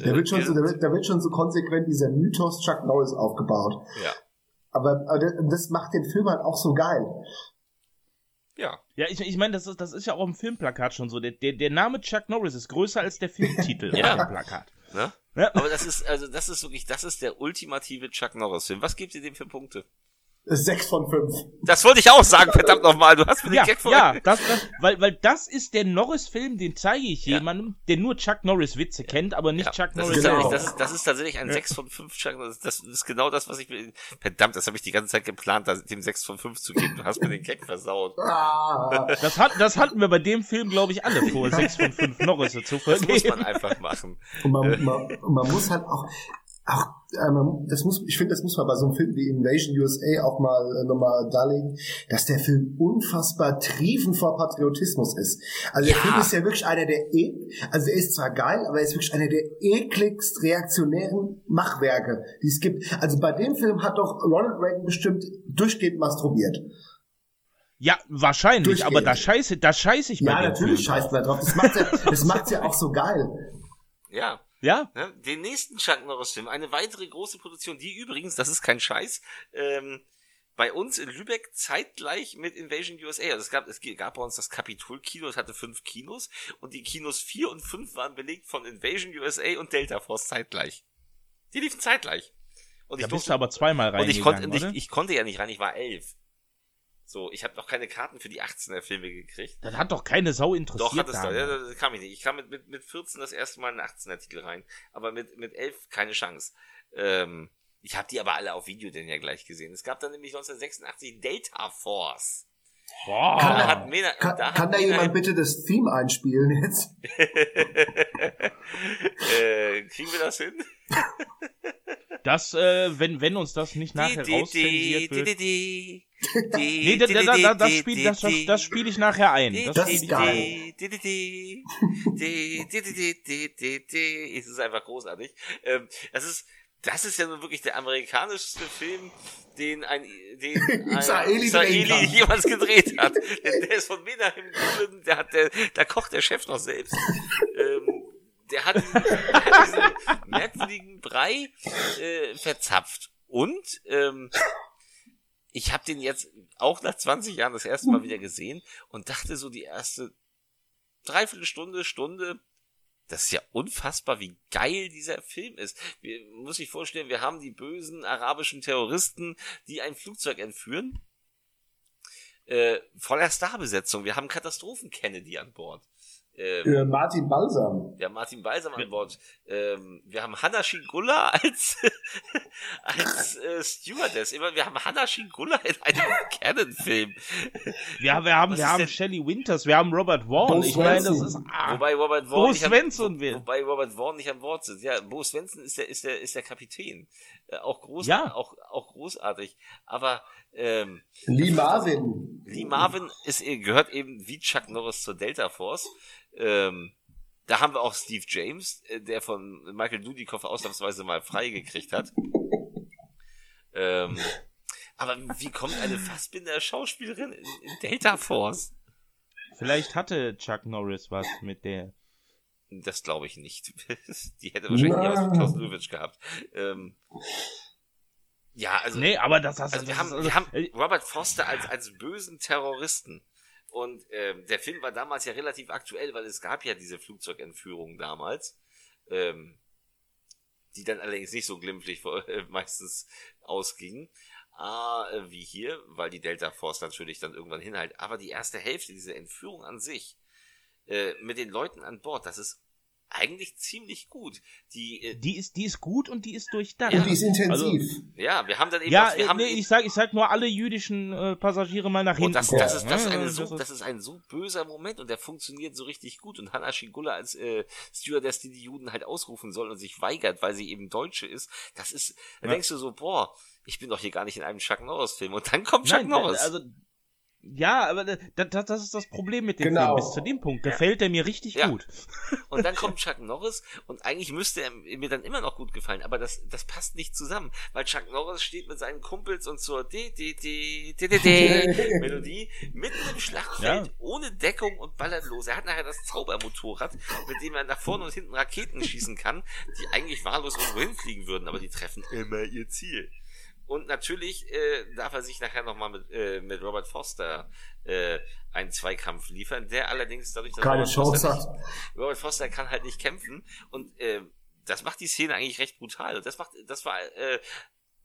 [SPEAKER 3] Da wird, schon so, da, wird, da wird schon so konsequent dieser Mythos Chuck Norris aufgebaut.
[SPEAKER 2] Ja.
[SPEAKER 3] Aber, aber das macht den Film halt auch so geil.
[SPEAKER 1] Ja. Ja, ich, ich meine, das ist, das ist ja auch im Filmplakat schon so. Der, der, der Name Chuck Norris ist größer als der Filmtitel ja. auf dem Plakat.
[SPEAKER 2] Ne? Ja. Aber das ist, also das ist wirklich, das ist der ultimative Chuck Norris-Film. Was gibt ihr dem für Punkte?
[SPEAKER 3] Sechs von fünf.
[SPEAKER 2] Das wollte ich auch sagen, verdammt nochmal. Du hast mir
[SPEAKER 1] ja,
[SPEAKER 2] den Gag
[SPEAKER 1] Ja, das, das, weil, weil das ist der Norris-Film, den zeige ich ja. jemandem, der nur Chuck Norris-Witze kennt, aber nicht ja, Chuck
[SPEAKER 2] das
[SPEAKER 1] Norris.
[SPEAKER 2] Ist genau. das, ist, das ist tatsächlich ein ja. 6 von 5 Chuck Norris. Das ist genau das, was ich mir. Verdammt, das habe ich die ganze Zeit geplant, dem 6 von 5 zu geben. Du hast mir den Gag versaut.
[SPEAKER 1] Ah. Das, hat, das hatten wir bei dem Film, glaube ich, alle vor, 6 von 5 Norris zu vergeben.
[SPEAKER 2] Das muss man einfach machen.
[SPEAKER 3] Und man, man, man muss halt auch, auch ähm, das muss, ich finde, das muss man bei so einem Film wie Invasion USA auch mal äh, nochmal darlegen, dass der Film unfassbar triefend vor Patriotismus ist. Also der ja. Film ist ja wirklich einer der, e also er ist zwar geil, aber er ist wirklich einer der ekligst reaktionären Machwerke, die es gibt. Also bei dem Film hat doch Ronald Reagan bestimmt durchgehend masturbiert.
[SPEAKER 1] Ja, wahrscheinlich, aber da scheiße, da scheiße ich
[SPEAKER 3] bei Ja, natürlich scheißt man drauf. Das macht's ja, das macht's ja auch so geil.
[SPEAKER 2] Ja.
[SPEAKER 1] Ja?
[SPEAKER 2] Ne? Den nächsten Chuck Norris-Film, eine weitere große Produktion, die übrigens, das ist kein Scheiß, ähm, bei uns in Lübeck zeitgleich mit Invasion USA. Also es gab, es gab bei uns das Kapitol-Kino, es hatte fünf Kinos und die Kinos vier und fünf waren belegt von Invasion USA und Delta Force zeitgleich. Die liefen zeitgleich.
[SPEAKER 1] Und ich da durfte aber zweimal rein.
[SPEAKER 2] Und ich, konnte, ich, ich konnte ja nicht rein, ich war elf. So, ich habe noch keine Karten für die 18er Filme gekriegt.
[SPEAKER 1] Das hat doch keine Sau interessiert.
[SPEAKER 2] Doch, hat es doch. Ja, das kam ich nicht. Ich kam mit, mit, mit 14 das erste Mal in 18er Titel rein. Aber mit, mit 11 keine Chance. Ähm, ich habe die aber alle auf Video denn ja gleich gesehen. Es gab dann nämlich 1986 Delta Force.
[SPEAKER 3] Boah. Kann, da Mena, kann, da, kann da jemand bitte das Theme einspielen jetzt?
[SPEAKER 2] äh, kriegen wir das hin?
[SPEAKER 1] Das, äh, wenn, wenn uns das nicht nachher rauszensiert wird. nee, da, da, da, das spiele das, das, das spiel ich nachher ein.
[SPEAKER 3] Das, das ist geil.
[SPEAKER 2] Es ist einfach großartig. Ähm, das ist, das ist ja nun wirklich der amerikanischste Film, den ein, den ein Israeli, Israeli jemals gedreht hat. der ist von Menahem Gulen, der hat, der, da kocht der Chef noch selbst. ähm, der hat, der hat diesen merkwürdigen Brei äh, verzapft. Und ähm, ich habe den jetzt auch nach 20 Jahren das erste Mal wieder gesehen und dachte so die erste Dreiviertelstunde, Stunde, das ist ja unfassbar, wie geil dieser Film ist. Wir, muss sich vorstellen, wir haben die bösen arabischen Terroristen, die ein Flugzeug entführen. Äh, voller Starbesetzung. Wir haben Katastrophen-Kennedy an Bord.
[SPEAKER 3] Ähm, äh, Martin Balsam.
[SPEAKER 2] Ja, Martin Balsam an Bord. Ähm, wir haben Hanna Shigula als, als äh, Stewardess. Wir haben Hanna Shigula in einem Canon-Film.
[SPEAKER 1] Ja, wir haben, wir haben Shelley Winters, wir haben Robert Vaughn. Ich meine, das ist,
[SPEAKER 2] ah, wobei Robert Vaughn Bo
[SPEAKER 1] Svensson
[SPEAKER 2] will. Wobei Robert Vaughn nicht an Bord sind. Ja, Bo Svensson ist der, ist der, ist der Kapitän. Äh, auch groß, ja. auch, auch großartig. Aber, ähm,
[SPEAKER 3] Lee Marvin.
[SPEAKER 2] Lee Marvin ist, gehört eben wie Chuck Norris zur Delta Force. Ähm, da haben wir auch Steve James, äh, der von Michael Dudikoff ausnahmsweise mal freigekriegt hat. ähm, aber wie kommt eine Fassbinder Schauspielerin in, in, Delta Force?
[SPEAKER 1] Vielleicht hatte Chuck Norris was mit der.
[SPEAKER 2] Das glaube ich nicht. Die hätte wahrscheinlich ja. was mit Klaus Lewitsch gehabt. Ähm, ja, also.
[SPEAKER 1] Nee, aber das hast
[SPEAKER 2] also wir haben, wir haben Robert Foster als, als bösen Terroristen. Und ähm, der Film war damals ja relativ aktuell, weil es gab ja diese Flugzeugentführung damals, ähm, die dann allerdings nicht so glimpflich äh, meistens ausgingen. Äh, wie hier, weil die Delta Force natürlich dann irgendwann hinhält. Aber die erste Hälfte dieser Entführung an sich, äh, mit den Leuten an Bord, das ist eigentlich ziemlich gut. Die,
[SPEAKER 1] äh, die ist, die ist gut und die ist durchdacht.
[SPEAKER 3] Und die ist intensiv. Also,
[SPEAKER 2] ja, wir haben dann eben.
[SPEAKER 1] Ja,
[SPEAKER 2] was, wir
[SPEAKER 1] haben nee, ich sag, ich sag nur alle jüdischen äh, Passagiere mal nach hinten.
[SPEAKER 2] Das, das, ist, das, ist eine so, das ist ein so böser Moment und der funktioniert so richtig gut. Und Hannah Shigula als äh, Stewardess, die die Juden halt ausrufen soll und sich weigert, weil sie eben Deutsche ist, das ist, da ja. denkst du so, boah, ich bin doch hier gar nicht in einem Chuck Norris Film. Und dann kommt Chuck Nein, Norris.
[SPEAKER 1] Also Ja, aber das, das ist das Problem mit dem genau. Film. Bis zu dem Punkt gefällt er mir richtig ja. gut.
[SPEAKER 2] Und dann kommt Chuck Norris und eigentlich müsste er mir dann immer noch gut gefallen, aber das, das passt nicht zusammen, weil Chuck Norris steht mit seinen Kumpels und zur D D D D D D Melodie mitten im Schlachtfeld ja. ohne Deckung und ballert los. Er hat nachher das Zaubermotorrad, mit dem er nach vorne und hinten Raketen schießen kann, die eigentlich wahllos irgendwo hinfliegen würden, aber die treffen immer ihr Ziel. Und natürlich äh, darf er sich nachher nochmal mit, äh, mit Robert Foster äh, einen Zweikampf liefern, der allerdings dadurch, dass
[SPEAKER 3] Keine Robert, Chance
[SPEAKER 2] Foster nicht, Robert Foster kann halt nicht kämpfen und äh, das macht die Szene eigentlich recht brutal. Und das macht, das war, äh,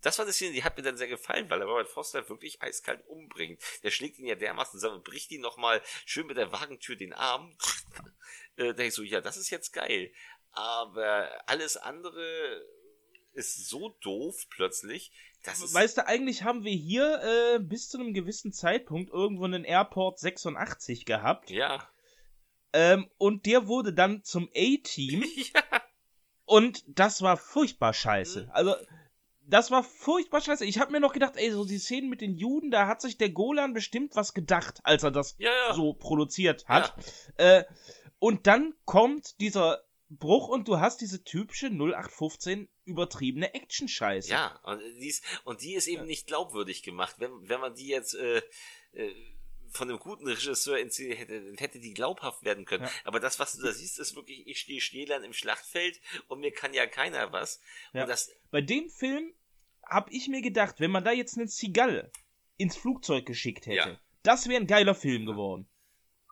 [SPEAKER 2] das war eine Szene, die hat mir dann sehr gefallen, weil er Robert Foster wirklich eiskalt umbringt. Der schlägt ihn ja dermaßen zusammen und bricht ihn nochmal schön mit der Wagentür den Arm. äh, denke ich so, ja, das ist jetzt geil. Aber alles andere ist so doof plötzlich,
[SPEAKER 1] weißt du, eigentlich haben wir hier äh, bis zu einem gewissen Zeitpunkt irgendwo einen Airport 86 gehabt.
[SPEAKER 2] Ja.
[SPEAKER 1] Ähm, und der wurde dann zum A-Team. ja. Und das war furchtbar scheiße. Mhm. Also, das war furchtbar scheiße. Ich habe mir noch gedacht, ey, so die Szenen mit den Juden, da hat sich der Golan bestimmt was gedacht, als er das
[SPEAKER 2] ja, ja.
[SPEAKER 1] so produziert hat. Äh, und dann kommt dieser Bruch und du hast diese typische 0815 übertriebene Action-Scheiße.
[SPEAKER 2] Ja, und die ist, und die ist eben ja. nicht glaubwürdig gemacht. Wenn, wenn man die jetzt äh, äh, von einem guten Regisseur inszeniert hätte, hätte die glaubhaft werden können. Ja. Aber das, was du da siehst, ist wirklich, ich stehe Schneelern im Schlachtfeld und mir kann ja keiner was.
[SPEAKER 1] Ja. Das, Bei dem Film habe ich mir gedacht, wenn man da jetzt einen Seagull ins Flugzeug geschickt hätte, das wäre ein geiler Film geworden.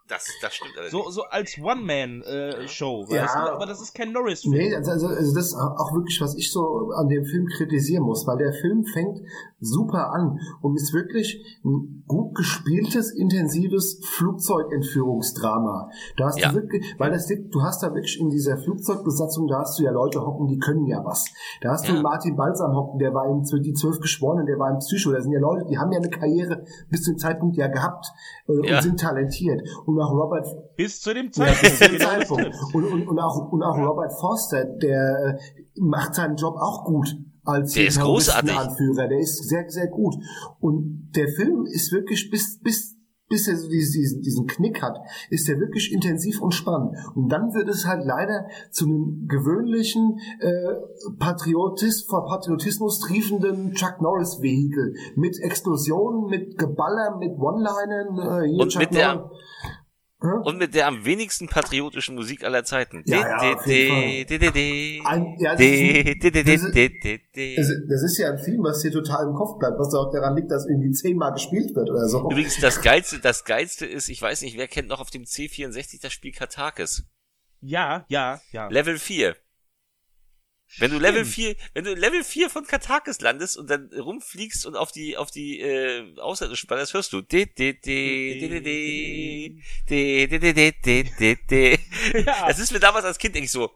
[SPEAKER 2] Das, das stimmt allerdings.
[SPEAKER 1] So, so als One-Man-Show, äh, ja. weißt du? Aber das ist kein Norris-Film.
[SPEAKER 3] Nee, also, also, also das ist auch wirklich, was ich so an dem Film kritisieren muss, weil der Film fängt super an und ist wirklich ein gut gespieltes, intensives Flugzeugentführungsdrama. Da hast ja. du wirklich, weil das, du hast da wirklich in dieser Flugzeugbesatzung, da hast du ja Leute hocken, die können ja was. Da hast ja. du Martin Balsam hocken, der war in die zwölf Geschworenen, der war im Psycho. Da sind ja Leute, die haben ja eine Karriere bis zum Zeitpunkt ja gehabt äh, ja. und sind talentiert. Und auch Robert.
[SPEAKER 1] Bis zu dem Zeitpunkt. Ja, bis zu dem
[SPEAKER 3] Zeitpunkt. Und, und, und, auch, und auch Robert Foster, der äh, macht seinen Job auch gut als
[SPEAKER 2] der ist großartig.
[SPEAKER 3] Anführer. Der ist sehr, sehr gut. Und der Film ist wirklich bis, bis, bis er so diesen, diesen Knick hat, ist er wirklich intensiv und spannend. Und dann wird es halt leider zu einem gewöhnlichen äh, Patriotis, vor Patriotismus triefenden Chuck Norris Vehikel mit Explosionen, mit Geballer, mit One-Linern.
[SPEAKER 2] Äh, und Chuck mit Norris. der und mit der am wenigsten patriotischen Musik aller Zeiten.
[SPEAKER 3] Das ist ja ein Film, was dir total im Kopf bleibt, was auch daran liegt, dass irgendwie zehnmal gespielt wird oder so.
[SPEAKER 2] Übrigens, das Geilste, das Geilste ist, ich weiß nicht, wer kennt noch auf dem C64 das Spiel Katakis?
[SPEAKER 1] Ja, ja, ja.
[SPEAKER 2] Level 4. Wenn du Level 4, wenn du Level 4 von Katakis landest und dann rumfliegst und auf die, auf die, äh, Außerirdischen spannst, hörst du, de, de, de, de, de, de, de, de, de, de, de, de. Das ist mir damals als Kind eigentlich so,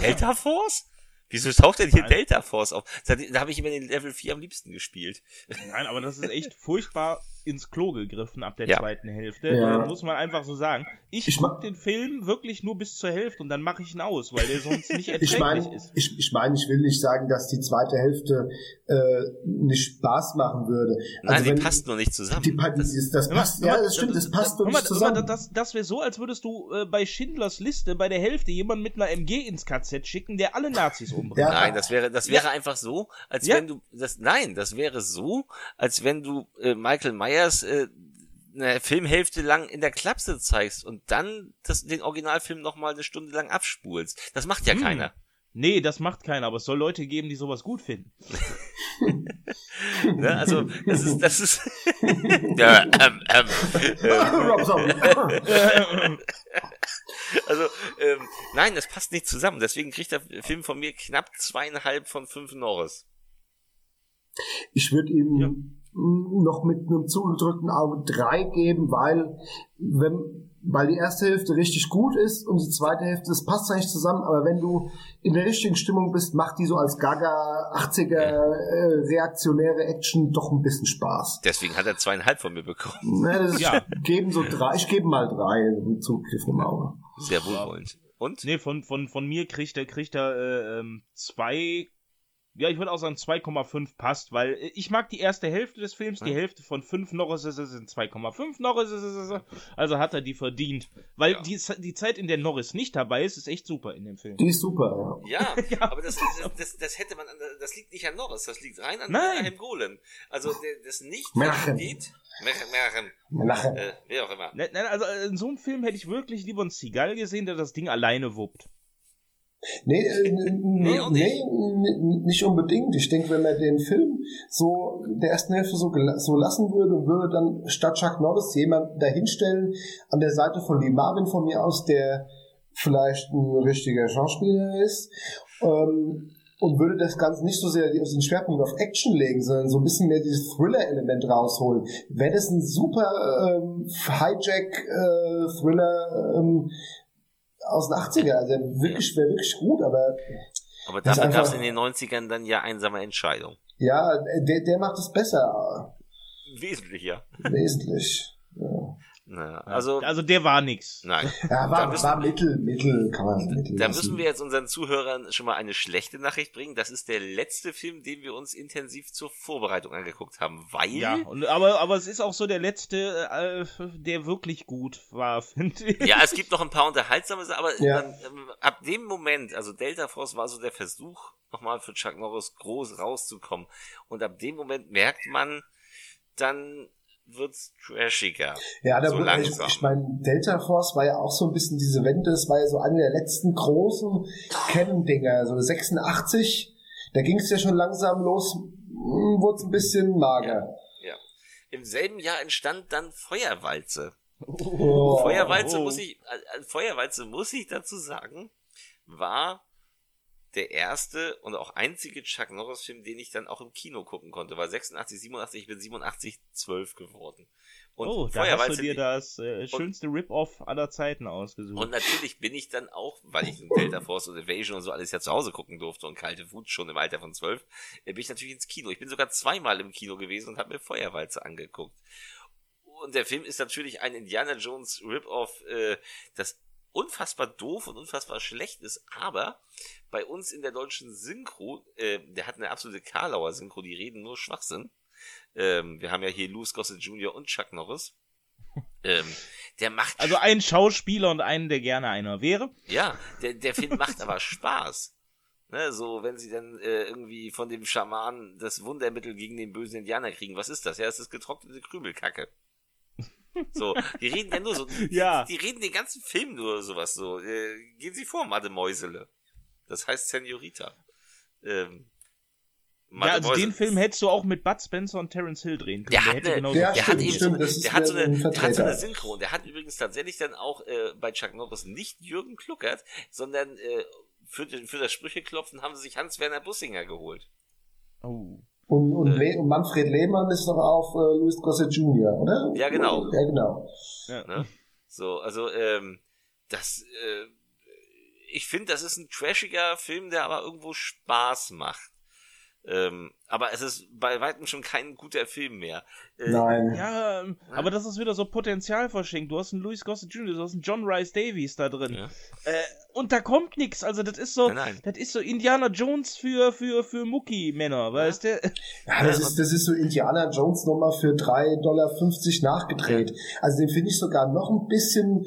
[SPEAKER 2] Delta Force? Wieso taucht denn hier Nein. Delta Force auf? Da, da habe ich immer den Level 4 am liebsten gespielt.
[SPEAKER 1] Nein, aber das ist echt furchtbar ins Klo gegriffen ab der ja. zweiten Hälfte. Ja. muss man einfach so sagen. Ich, ich gucke den Film wirklich nur bis zur Hälfte und dann mache ich ihn aus, weil der sonst nicht erträglich
[SPEAKER 3] ich mein,
[SPEAKER 1] ist.
[SPEAKER 3] Ich, ich meine, ich will nicht sagen, dass die zweite Hälfte äh, nicht Spaß machen würde.
[SPEAKER 2] Nein, also die wenn, passt nur nicht zusammen.
[SPEAKER 3] Die, das, das, passt, ja, das stimmt, das passt nur nicht zusammen. Mal,
[SPEAKER 1] das, das wäre so, als würdest du äh, bei Schindlers Liste bei der Hälfte jemanden mit einer MG ins KZ schicken, der alle Nazis umbringt. Ja.
[SPEAKER 2] Nein, das wäre, das wäre einfach so, als wenn du, das, nein, das wäre so, als wenn du äh, Michael Myers äh, eine Filmhälfte lang in der Klapse zeigst und dann das, den Originalfilm nochmal eine Stunde lang abspulst. Das macht ja hm. keiner.
[SPEAKER 1] Nee, das macht keiner, aber es soll Leute geben, die sowas gut finden.
[SPEAKER 2] ne, also, das ist, das ist, ja, ähm, ähm, ähm, also, ähm, nein, das passt nicht zusammen. Deswegen kriegt der Film von mir knapp zweieinhalb von fünf Norris.
[SPEAKER 3] Ich würde ihm ja noch mit einem zugedrückten Auge drei geben, weil wenn weil die erste Hälfte richtig gut ist und die zweite Hälfte, das passt eigentlich zusammen, aber wenn du in der richtigen Stimmung bist, macht die so als Gaga 80er äh, reaktionäre Action doch ein bisschen Spaß.
[SPEAKER 2] Deswegen hat er zweieinhalb von mir bekommen.
[SPEAKER 3] Ne, das ja. geben so drei, ich gebe mal drei mit Zugriff im Auge.
[SPEAKER 2] Sehr wohlwollend. Und?
[SPEAKER 1] Nee, von, von, von mir kriegt er, kriegt er äh, ähm, zwei Ja, ich würde auch sagen 2,5 passt, weil ich mag die erste Hälfte des Films, die Hälfte von 5 Norris sind 2,5 Norris, also hat er die verdient. Weil ja. die, die Zeit, in der Norris nicht dabei ist, ist echt super in dem Film.
[SPEAKER 3] Die ist super,
[SPEAKER 2] ja. Ja, ja. aber das, das, das, das, hätte man, das liegt nicht an Norris, das liegt rein an Herrn Golem. Also das nicht
[SPEAKER 3] geht.
[SPEAKER 2] Märchen. Märchen. Äh, wie auch immer.
[SPEAKER 1] Nein, also in so einem Film hätte ich wirklich lieber einen Seagal gesehen, der das Ding alleine wuppt.
[SPEAKER 3] Nee, äh, nee, nee, nicht unbedingt. Ich denke, wenn man den Film so der ersten Hälfte so, so lassen würde, würde dann statt Chuck Norris jemand dahinstellen an der Seite von Lee Marvin von mir aus, der vielleicht ein richtiger Schauspieler ist, ähm, und würde das Ganze nicht so sehr den Schwerpunkt auf Action legen, sondern so ein bisschen mehr dieses Thriller-Element rausholen. Wäre das ein super ähm, Hijack-Thriller, äh, ähm, aus den 80er. Also wirklich, wäre wirklich gut, aber.
[SPEAKER 2] Aber dafür gab es in den 90ern dann ja einsame Entscheidung.
[SPEAKER 3] Ja, der, der macht es besser.
[SPEAKER 2] Wesentlich, ja.
[SPEAKER 3] Wesentlich. Ja.
[SPEAKER 2] Na, also,
[SPEAKER 1] also der war nix.
[SPEAKER 2] Nein.
[SPEAKER 3] Ja, war, müssen, war Mittel, Mittel, kann man Mittel
[SPEAKER 2] Da müssen wir jetzt unseren Zuhörern schon mal eine schlechte Nachricht bringen. Das ist der letzte Film, den wir uns intensiv zur Vorbereitung angeguckt haben, weil.
[SPEAKER 1] Ja, und, aber, aber es ist auch so der letzte, äh, der wirklich gut war, finde ich.
[SPEAKER 2] Ja, es gibt noch ein paar unterhaltsame Sachen, aber ja. dann, ähm, ab dem Moment, also Delta Force war so der Versuch, nochmal für Chuck Norris groß rauszukommen. Und ab dem Moment merkt man, dann wird's trashiger.
[SPEAKER 3] Ja, da so wird, ich, ich meine, Delta Force war ja auch so ein bisschen diese Wende, das war ja so eine der letzten großen Canon-Dinger, so 86, da ging es ja schon langsam los, hm, wurde es ein bisschen mager.
[SPEAKER 2] Ja, ja. Im selben Jahr entstand dann Feuerwalze. Oh, Feuerwalze oh. muss ich, äh, Feuerwalze muss ich dazu sagen, war der erste und auch einzige Chuck Norris Film, den ich dann auch im Kino gucken konnte. War 86, 87, ich bin 87, 12 geworden.
[SPEAKER 1] Und oh, da hast du dir das äh, schönste Rip-Off aller Zeiten ausgesucht.
[SPEAKER 2] Und natürlich bin ich dann auch, weil ich Delta Force und Evasion und so alles ja zu Hause gucken durfte und kalte Wut schon im Alter von 12, äh, bin ich natürlich ins Kino. Ich bin sogar zweimal im Kino gewesen und habe mir Feuerwalze angeguckt. Und der Film ist natürlich ein Indiana Jones Rip-Off, äh, das unfassbar doof und unfassbar schlecht ist, aber bei uns in der deutschen Synchro, äh, der hat eine absolute Karlauer Synchro, die reden nur Schwachsinn. Ähm, wir haben ja hier Louis Gossett Jr. und Chuck Norris. Ähm, der macht.
[SPEAKER 1] Also ein Schauspieler und einen, der gerne einer wäre.
[SPEAKER 2] Ja, der, der Film macht aber Spaß. Ne, so, wenn sie dann äh, irgendwie von dem Schaman das Wundermittel gegen den bösen Indianer kriegen, was ist das? Ja, es ist getrocknete Krümelkacke. So, die reden ja nur so.
[SPEAKER 1] ja.
[SPEAKER 2] Die, die reden den ganzen Film nur sowas so. Äh, gehen Sie vor, Mademäusele. Das heißt Senorita. Ähm,
[SPEAKER 1] ja, also den Film hättest du auch mit Bud Spencer und Terence Hill drehen können.
[SPEAKER 2] Der, der, hat, eine, genau der, hat eben stimmt, so, der hat so eine, der hat so eine Synchro. Der hat übrigens tatsächlich dann auch äh, bei Chuck Norris nicht Jürgen Kluckert, sondern äh, für, den, für das Sprücheklopfen haben sie sich Hans-Werner Bussinger geholt.
[SPEAKER 3] Oh. Und, und, äh, und Manfred Lehmann ist doch auf äh, Louis Gossett Jr., oder?
[SPEAKER 2] Ja, genau.
[SPEAKER 3] Ja, genau.
[SPEAKER 2] Ja. Ne? So, also, ähm, das, äh, ich finde, das ist ein trashiger Film, der aber irgendwo Spaß macht. Ähm, aber es ist bei weitem schon kein guter Film mehr.
[SPEAKER 3] Äh, Nein.
[SPEAKER 1] Ja, ähm, aber das ist wieder so Potenzial verschenkt. Du hast einen Louis Gossett Jr., du hast einen John Rice Davies da drin. Ja. Äh, und da kommt nichts. Also das ist so, nein, nein. das ist so Indiana Jones für für für Mucki-Männer, weißt
[SPEAKER 3] du? Ja, das ist das ist so Indiana Jones nochmal für 3,50 Dollar nachgedreht. Also den finde ich sogar noch ein bisschen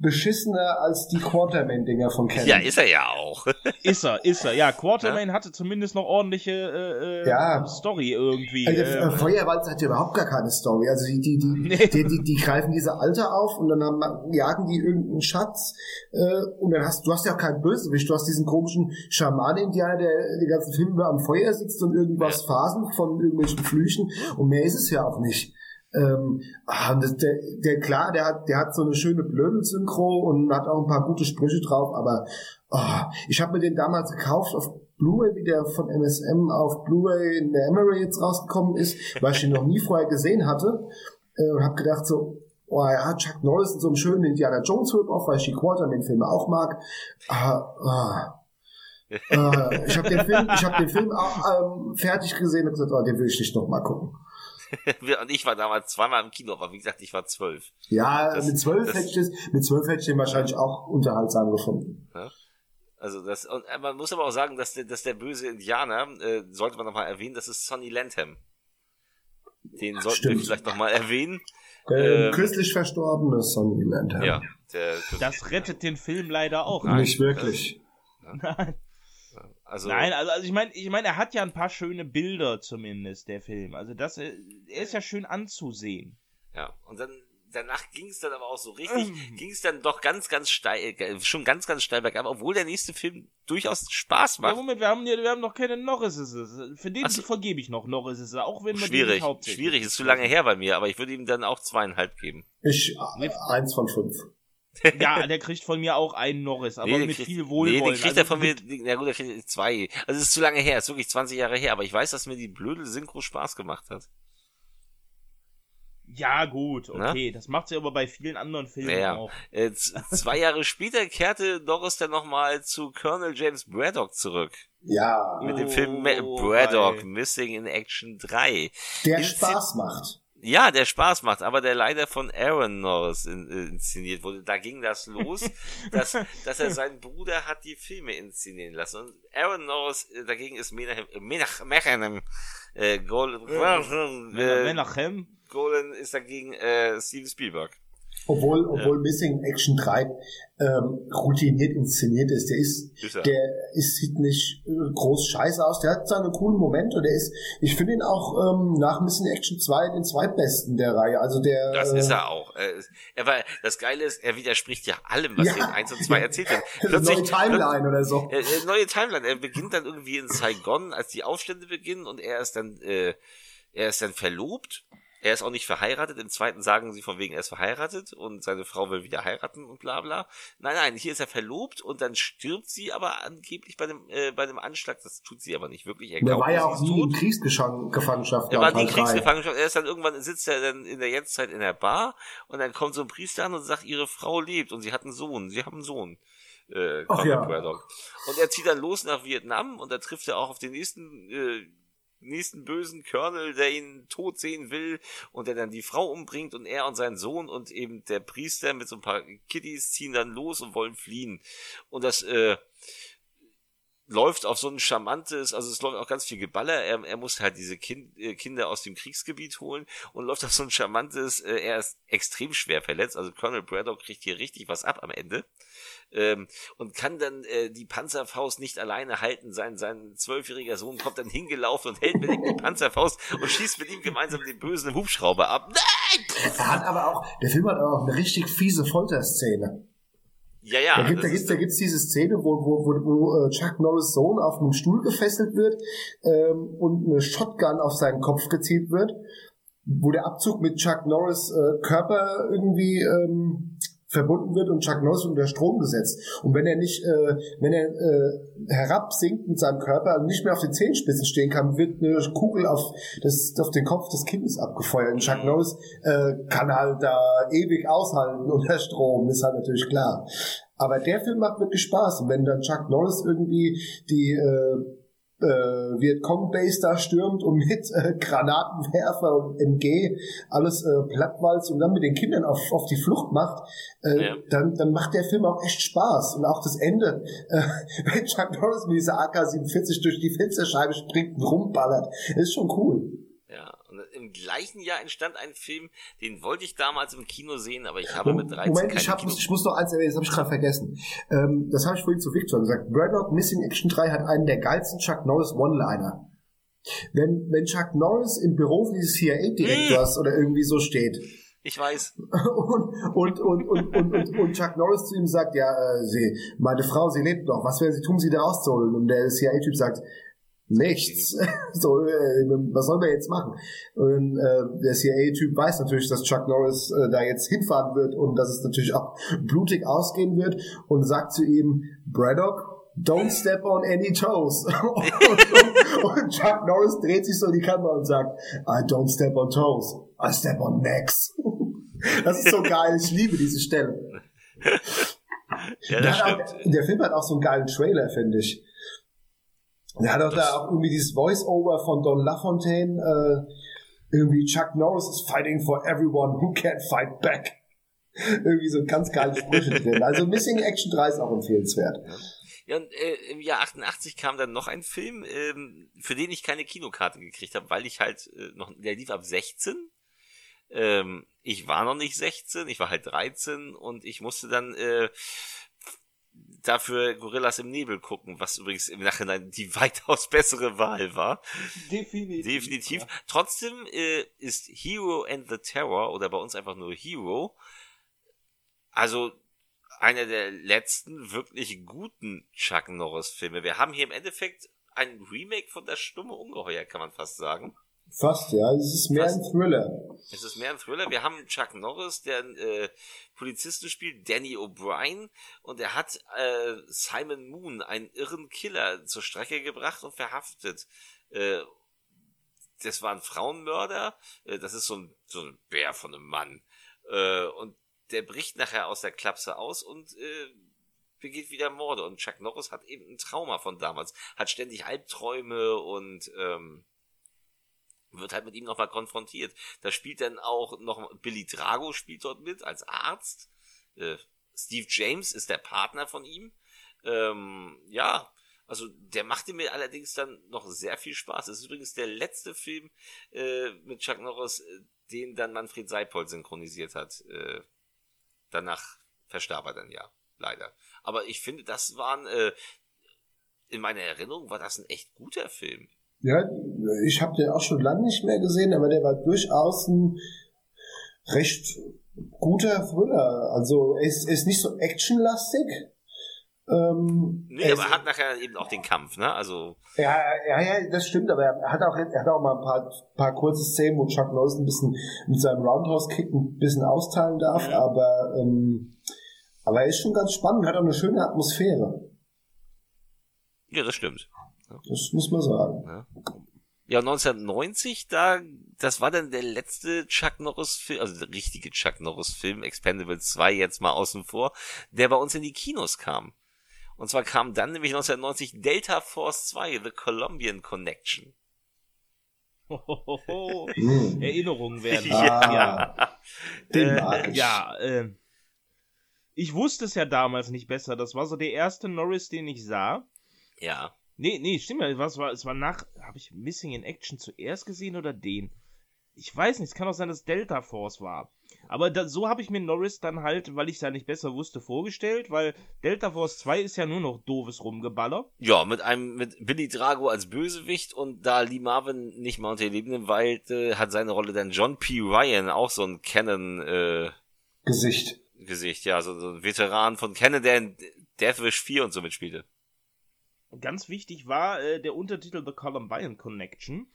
[SPEAKER 3] beschissener als die Quartermain-Dinger von Canon.
[SPEAKER 2] Ja, ist er ja auch.
[SPEAKER 1] ist er, ist er. Ja, Quartermain ja? hatte zumindest noch ordentliche äh, äh ja. Story irgendwie.
[SPEAKER 3] Also, äh, Feuerwalz hat ja überhaupt gar keine Story. Also die, die, die, nee. die, die, die, greifen diese Alte auf und dann haben, jagen die irgendeinen Schatz äh, und dann hast du hast ja auch keinen Bösewicht. Du hast diesen komischen Schamanen-Indianer, der den ganzen Film über am Feuer sitzt und irgendwas ja. phasen von irgendwelchen Flüchen und mehr ist es ja auch nicht. Ähm, ah, der, der, klar, der hat, der hat so eine schöne Blödel-Synchro und hat auch ein paar gute Sprüche drauf, aber oh, ich habe mir den damals gekauft auf Blu-ray, wie der von MSM auf Blu-ray in der Emery jetzt rausgekommen ist, weil ich ihn noch nie vorher gesehen hatte äh, und habe gedacht so, oh ja, Chuck Norris in so einem schönen Indiana Jones Film auf, weil ich die Quarterman-Filme auch mag. Ah, ah. äh, ich habe den Film, ich habe den Film auch ähm, fertig gesehen und gesagt, oh, den will ich nicht noch mal gucken.
[SPEAKER 2] und ich war damals zweimal im Kino, aber wie gesagt, ich war zwölf.
[SPEAKER 3] Ja, das, mit zwölf hätte ich das, mit zwölf hätte ich den wahrscheinlich auch unterhaltsam gefunden. Ja?
[SPEAKER 2] Also das und äh, man muss aber auch sagen, dass der, dass der böse Indianer äh, sollte man noch mal erwähnen, das ist Sonny Lantham. Den sollten Stimmt. wir vielleicht noch mal erwähnen.
[SPEAKER 3] Der ähm, kürzlich verstorbene Sonny Lantham.
[SPEAKER 2] Ja, der
[SPEAKER 1] das rettet den Film leider auch.
[SPEAKER 3] Nicht wirklich.
[SPEAKER 1] Nein. Also, Nein, also, also ich meine, ich meine, er hat ja ein paar schöne Bilder zumindest, der Film. Also das, äh, er ist ja schön anzusehen.
[SPEAKER 2] Ja, und dann danach ging es dann aber auch so richtig, ähm. ging es dann doch ganz, ganz steil, äh, schon ganz, ganz steil bergab, obwohl der nächste Film durchaus Spaß macht. Ja,
[SPEAKER 1] Moment, wir haben, ja, wir haben noch keine Norrises. Für den so. vergebe ich noch Norrises, auch wenn man
[SPEAKER 2] Schwierig, schwierig, ist zu lange her bei mir, aber ich würde ihm dann auch zweieinhalb geben.
[SPEAKER 3] Ich, äh, eins von fünf.
[SPEAKER 1] ja, der kriegt von mir auch einen Norris, aber nee, mit kriegt, viel Wohlwollen. Nee,
[SPEAKER 2] den kriegt also, er von mir, na gut, der kriegt zwei. Also es ist zu lange her, es ist wirklich 20 Jahre her, aber ich weiß, dass mir die blöde Synchro Spaß gemacht hat.
[SPEAKER 1] Ja, gut, okay. Na? Das macht sie aber bei vielen anderen Filmen naja. auch.
[SPEAKER 2] Äh, zwei Jahre später kehrte Norris dann nochmal zu Colonel James Braddock zurück.
[SPEAKER 3] Ja.
[SPEAKER 2] Mit dem Film oh, Braddock, Missing in Action 3.
[SPEAKER 3] Der Inzi Spaß macht.
[SPEAKER 2] Ja, der Spaß macht, aber der leider von Aaron Norris in, äh, inszeniert wurde. Da ging das los, dass, dass er seinen Bruder hat die Filme inszenieren lassen. Und Aaron Norris äh, dagegen ist Menachem, Menachem, äh, Gold,
[SPEAKER 1] äh, Menachem,
[SPEAKER 2] Golan ist dagegen äh, Steven Spielberg.
[SPEAKER 3] Obwohl, obwohl ja. Missing Action 3 ähm, routiniert inszeniert ist. Der ist, ist der ist, sieht nicht äh, groß scheiße aus. Der hat seine coolen Momente. Der ist, ich finde ihn auch ähm, nach Missing Action 2 den zweitbesten der Reihe. Also der.
[SPEAKER 2] Das äh, ist er auch. Er war, das Geile ist, er widerspricht ja allem, was ja. in 1 und 2 erzählt wird.
[SPEAKER 3] Plötzlich, neue Timeline oder so.
[SPEAKER 2] Äh, neue Timeline. Er beginnt dann irgendwie in Saigon, als die Aufstände beginnen und er ist dann, äh, er ist dann verlobt er ist auch nicht verheiratet. Im zweiten sagen sie von wegen, er ist verheiratet und seine Frau will wieder heiraten und bla bla. Nein, nein, hier ist er verlobt und dann stirbt sie aber angeblich bei dem, äh, bei dem Anschlag. Das tut sie aber nicht wirklich.
[SPEAKER 3] Er der war ja auch nie in Kriegsgefangenschaft.
[SPEAKER 2] Er war nie in Kriegsgefangenschaft. Er ist dann irgendwann, sitzt er dann in der Jetztzeit in der Bar und dann kommt so ein Priester an und sagt, ihre Frau lebt und sie hat einen Sohn. Sie haben einen Sohn. Äh, Ach ja. Und er zieht dann los nach Vietnam und da trifft er auch auf den nächsten äh, nächsten bösen Colonel, der ihn tot sehen will und der dann die Frau umbringt und er und sein Sohn und eben der Priester mit so ein paar Kiddies ziehen dann los und wollen fliehen. Und das äh, läuft auf so ein charmantes, also es läuft auch ganz viel Geballer. Er, er muss halt diese kind, äh, Kinder aus dem Kriegsgebiet holen und läuft auf so ein charmantes, äh, er ist extrem schwer verletzt, also Colonel Braddock kriegt hier richtig was ab am Ende ähm, und kann dann äh, die Panzerfaust nicht alleine halten. Sein sein zwölfjähriger Sohn kommt dann hingelaufen und hält mit ihm die Panzerfaust und schießt mit ihm gemeinsam den bösen Hubschrauber ab. Nein!
[SPEAKER 3] Er hat aber auch, der Film hat auch eine richtig fiese Folterszene.
[SPEAKER 2] Ja, ja.
[SPEAKER 3] Da gibt es da gibt's diese Szene, wo, wo, wo, wo äh, Chuck Norris Sohn auf einem Stuhl gefesselt wird ähm, und eine Shotgun auf seinen Kopf gezielt wird, wo der Abzug mit Chuck Norris äh, Körper irgendwie ähm, verbunden wird und Chuck Norris unter Strom gesetzt. Und wenn er nicht, äh, wenn er äh, herabsinkt mit seinem Körper und nicht mehr auf den Zehenspitzen stehen kann, wird eine Kugel auf, das, auf den Kopf des Kindes abgefeuert. Und Chuck Norris äh, kann halt da ewig aushalten unter Strom, ist halt natürlich klar. Aber der Film macht wirklich Spaß. Und wenn dann Chuck Norris irgendwie die äh, äh, Vietcong-Base da stürmt und mit äh, Granatenwerfer und MG alles äh, plattwalzt und dann mit den Kindern auf, auf die Flucht macht, äh, ja. dann, dann macht der Film auch echt Spaß. Und auch das Ende, äh, wenn Chuck Norris mit dieser AK-47 durch die Fensterscheibe springt und rumballert, ist schon cool
[SPEAKER 2] im gleichen Jahr entstand ein Film, den wollte ich damals im Kino sehen, aber ich habe mit 13 Moment,
[SPEAKER 3] ich, hab, ich muss noch eins erwähnen, das habe ich gerade vergessen. Ähm, das habe ich vorhin zu Victor gesagt. Braddock Missing Action 3 hat einen der geilsten Chuck Norris One-Liner. Wenn, wenn Chuck Norris im Büro dieses CIA-Direktors mm. oder irgendwie so steht,
[SPEAKER 2] ich weiß.
[SPEAKER 3] Und, und, und, und, und, und, und Chuck Norris zu ihm sagt, ja, äh, sie, meine Frau, sie lebt noch, was werden sie tun, sie da rauszuholen? Und der CIA-Typ sagt, nichts. so, äh, was soll man jetzt machen? Und äh, der CIA-Typ weiß natürlich, dass Chuck Norris äh, da jetzt hinfahren wird und dass es natürlich auch blutig ausgehen wird und sagt zu ihm, Braddock, don't step on any toes. und, und, und, Chuck Norris dreht sich so in die Kamera und sagt, I don't step on toes, I step on necks. das ist so geil, ich liebe diese Stelle.
[SPEAKER 2] Ja, das der,
[SPEAKER 3] auch, der Film hat auch so einen geilen Trailer, finde ich. Er hat auch da auch irgendwie dieses Voice-Over von Don LaFontaine, äh, irgendwie Chuck Norris is fighting for everyone who can't fight back. Irgendwie so ganz geile Sprüche drin. Also Missing Action 3 ist auch empfehlenswert.
[SPEAKER 2] Ja, und äh, im Jahr 88 kam dann noch ein Film, ähm, für den ich keine Kinokarte gekriegt habe, weil ich halt äh, noch, der lief ab 16. Ähm, ich war noch nicht 16, ich war halt 13 und ich musste dann äh, dafür Gorillas im Nebel gucken, was übrigens im Nachhinein die weitaus bessere Wahl war.
[SPEAKER 1] Definitiv.
[SPEAKER 2] Definitiv. Ja. Trotzdem äh, ist Hero and the Terror oder bei uns einfach nur Hero, also einer der letzten wirklich guten Chuck Norris Filme. Wir haben hier im Endeffekt ein Remake von Das stumme Ungeheuer, kann man fast sagen.
[SPEAKER 3] Fast, ja. Es ist mehr Fast. ein Thriller.
[SPEAKER 2] Es ist mehr ein Thriller. Wir haben Chuck Norris, der äh, Polizisten spielt, Danny O'Brien, und er hat äh, Simon Moon, einen irren Killer, zur Strecke gebracht und verhaftet. Äh, das war ein Frauenmörder. Äh, das ist so ein, so ein Bär von einem Mann. Äh, und der bricht nachher aus der Klapse aus und äh, begeht wieder Morde. Und Chuck Norris hat eben ein Trauma von damals, hat ständig Albträume und ähm, wird halt mit ihm nochmal konfrontiert. Da spielt dann auch noch Billy Drago spielt dort mit als Arzt. Äh, Steve James ist der Partner von ihm. Ähm, ja, also der machte mir allerdings dann noch sehr viel Spaß. Das ist übrigens der letzte Film äh, mit Chuck Norris, äh, den dann Manfred Seipold synchronisiert hat. Äh, danach verstarb er dann ja, leider. Aber ich finde, das waren, äh, in meiner Erinnerung war das ein echt guter Film.
[SPEAKER 3] Ja, ich habe den auch schon lange nicht mehr gesehen, aber der war durchaus ein recht guter Thriller. Also er ist, ist nicht so actionlastig.
[SPEAKER 2] Ähm, nee, aber er hat nachher eben auch den Kampf, ne? Also.
[SPEAKER 3] Ja, ja, ja, das stimmt, aber er hat auch, er hat auch mal ein paar, paar kurze Szenen, wo Chuck Norris ein bisschen mit seinem Roundhouse-Kick ein bisschen austeilen darf, mhm. aber, ähm, aber er ist schon ganz spannend, hat auch eine schöne Atmosphäre.
[SPEAKER 2] Ja, das stimmt.
[SPEAKER 3] Das muss man sagen.
[SPEAKER 2] Ja. Ja, 1990, da, das war dann der letzte Chuck Norris Film, also der richtige Chuck Norris Film, Expendables 2 jetzt mal außen vor, der bei uns in die Kinos kam. Und zwar kam dann nämlich 1990 Delta Force 2, The Colombian Connection.
[SPEAKER 1] Hohoho. Hm. Erinnerungen werden. ja. ja. äh, ja, äh, ich wusste es ja damals nicht besser. Das war so der erste Norris, den ich sah.
[SPEAKER 2] Ja.
[SPEAKER 1] Nee, nee, stimmt ja. Es war, es war nach. Habe ich Missing in Action zuerst gesehen oder den? Ich weiß nicht, es kann auch sein, dass Delta Force war. Aber da, so habe ich mir Norris dann halt, weil ich es ja nicht besser wusste, vorgestellt, weil Delta Force 2 ist ja nur noch doofes Rumgeballer.
[SPEAKER 2] Ja, mit einem, mit Billy Drago als Bösewicht und da Lee Marvin nicht mal unter den Lebenden weilte, hat seine Rolle dann John P. Ryan, auch so ein Canon, äh,
[SPEAKER 3] Gesicht.
[SPEAKER 2] Gesicht, ja, so, so ein Veteran von Canon, der in Deathwish 4 und so mitspielte.
[SPEAKER 1] Ganz wichtig war äh, der Untertitel The Columbine Connection.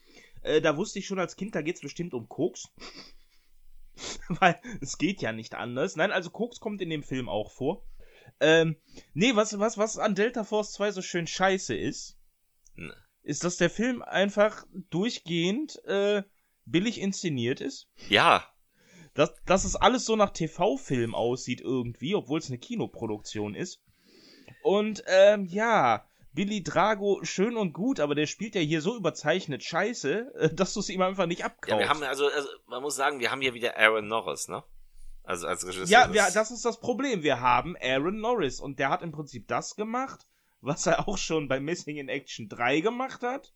[SPEAKER 1] Äh, da wusste ich schon als Kind, da geht's bestimmt um Koks. Weil es geht ja nicht anders. Nein, also Koks kommt in dem Film auch vor. Ähm, nee, was, was, was an Delta Force 2 so schön scheiße ist, ne. ist, dass der Film einfach durchgehend äh, billig inszeniert ist.
[SPEAKER 2] Ja.
[SPEAKER 1] Dass, dass es alles so nach TV-Film aussieht irgendwie, obwohl es eine Kinoproduktion ist. Und ähm, ja, Billy Drago schön und gut, aber der spielt ja hier so überzeichnet Scheiße, äh, dass du es ihm einfach nicht abkaufst. Ja,
[SPEAKER 2] wir haben also, also, man muss sagen, wir haben hier wieder Aaron Norris, ne? Also als Regisseur.
[SPEAKER 1] Ja, wir, das ist das Problem. Wir haben Aaron Norris und der hat im Prinzip das gemacht, was er auch schon bei Missing in Action 3 gemacht hat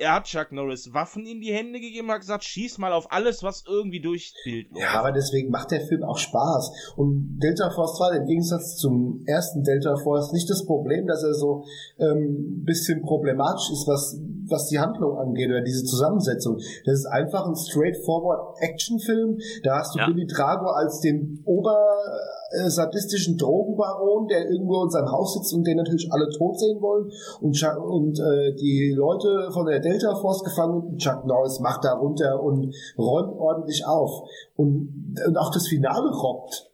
[SPEAKER 1] er hat Chuck Norris Waffen in die Hände gegeben, hat gesagt, schieß mal auf alles, was irgendwie durchs Bild
[SPEAKER 3] läuft. Ja, aber deswegen macht der Film auch Spaß. Und Delta Force 2 im Gegensatz zum ersten Delta Force nicht das Problem, dass er so ähm, bisschen problematisch ist, was was die Handlung angeht oder diese Zusammensetzung. Das ist einfach ein straightforward Actionfilm. Da hast du ja. Billy Drago als den obersadistischen Drogenbaron, der irgendwo in seinem Haus sitzt und den natürlich alle tot sehen wollen. Und, und äh, die Leute von der Delta Force gefangen. Chuck Norris macht da runter und räumt ordentlich auf. Und, und auch das Finale rockt.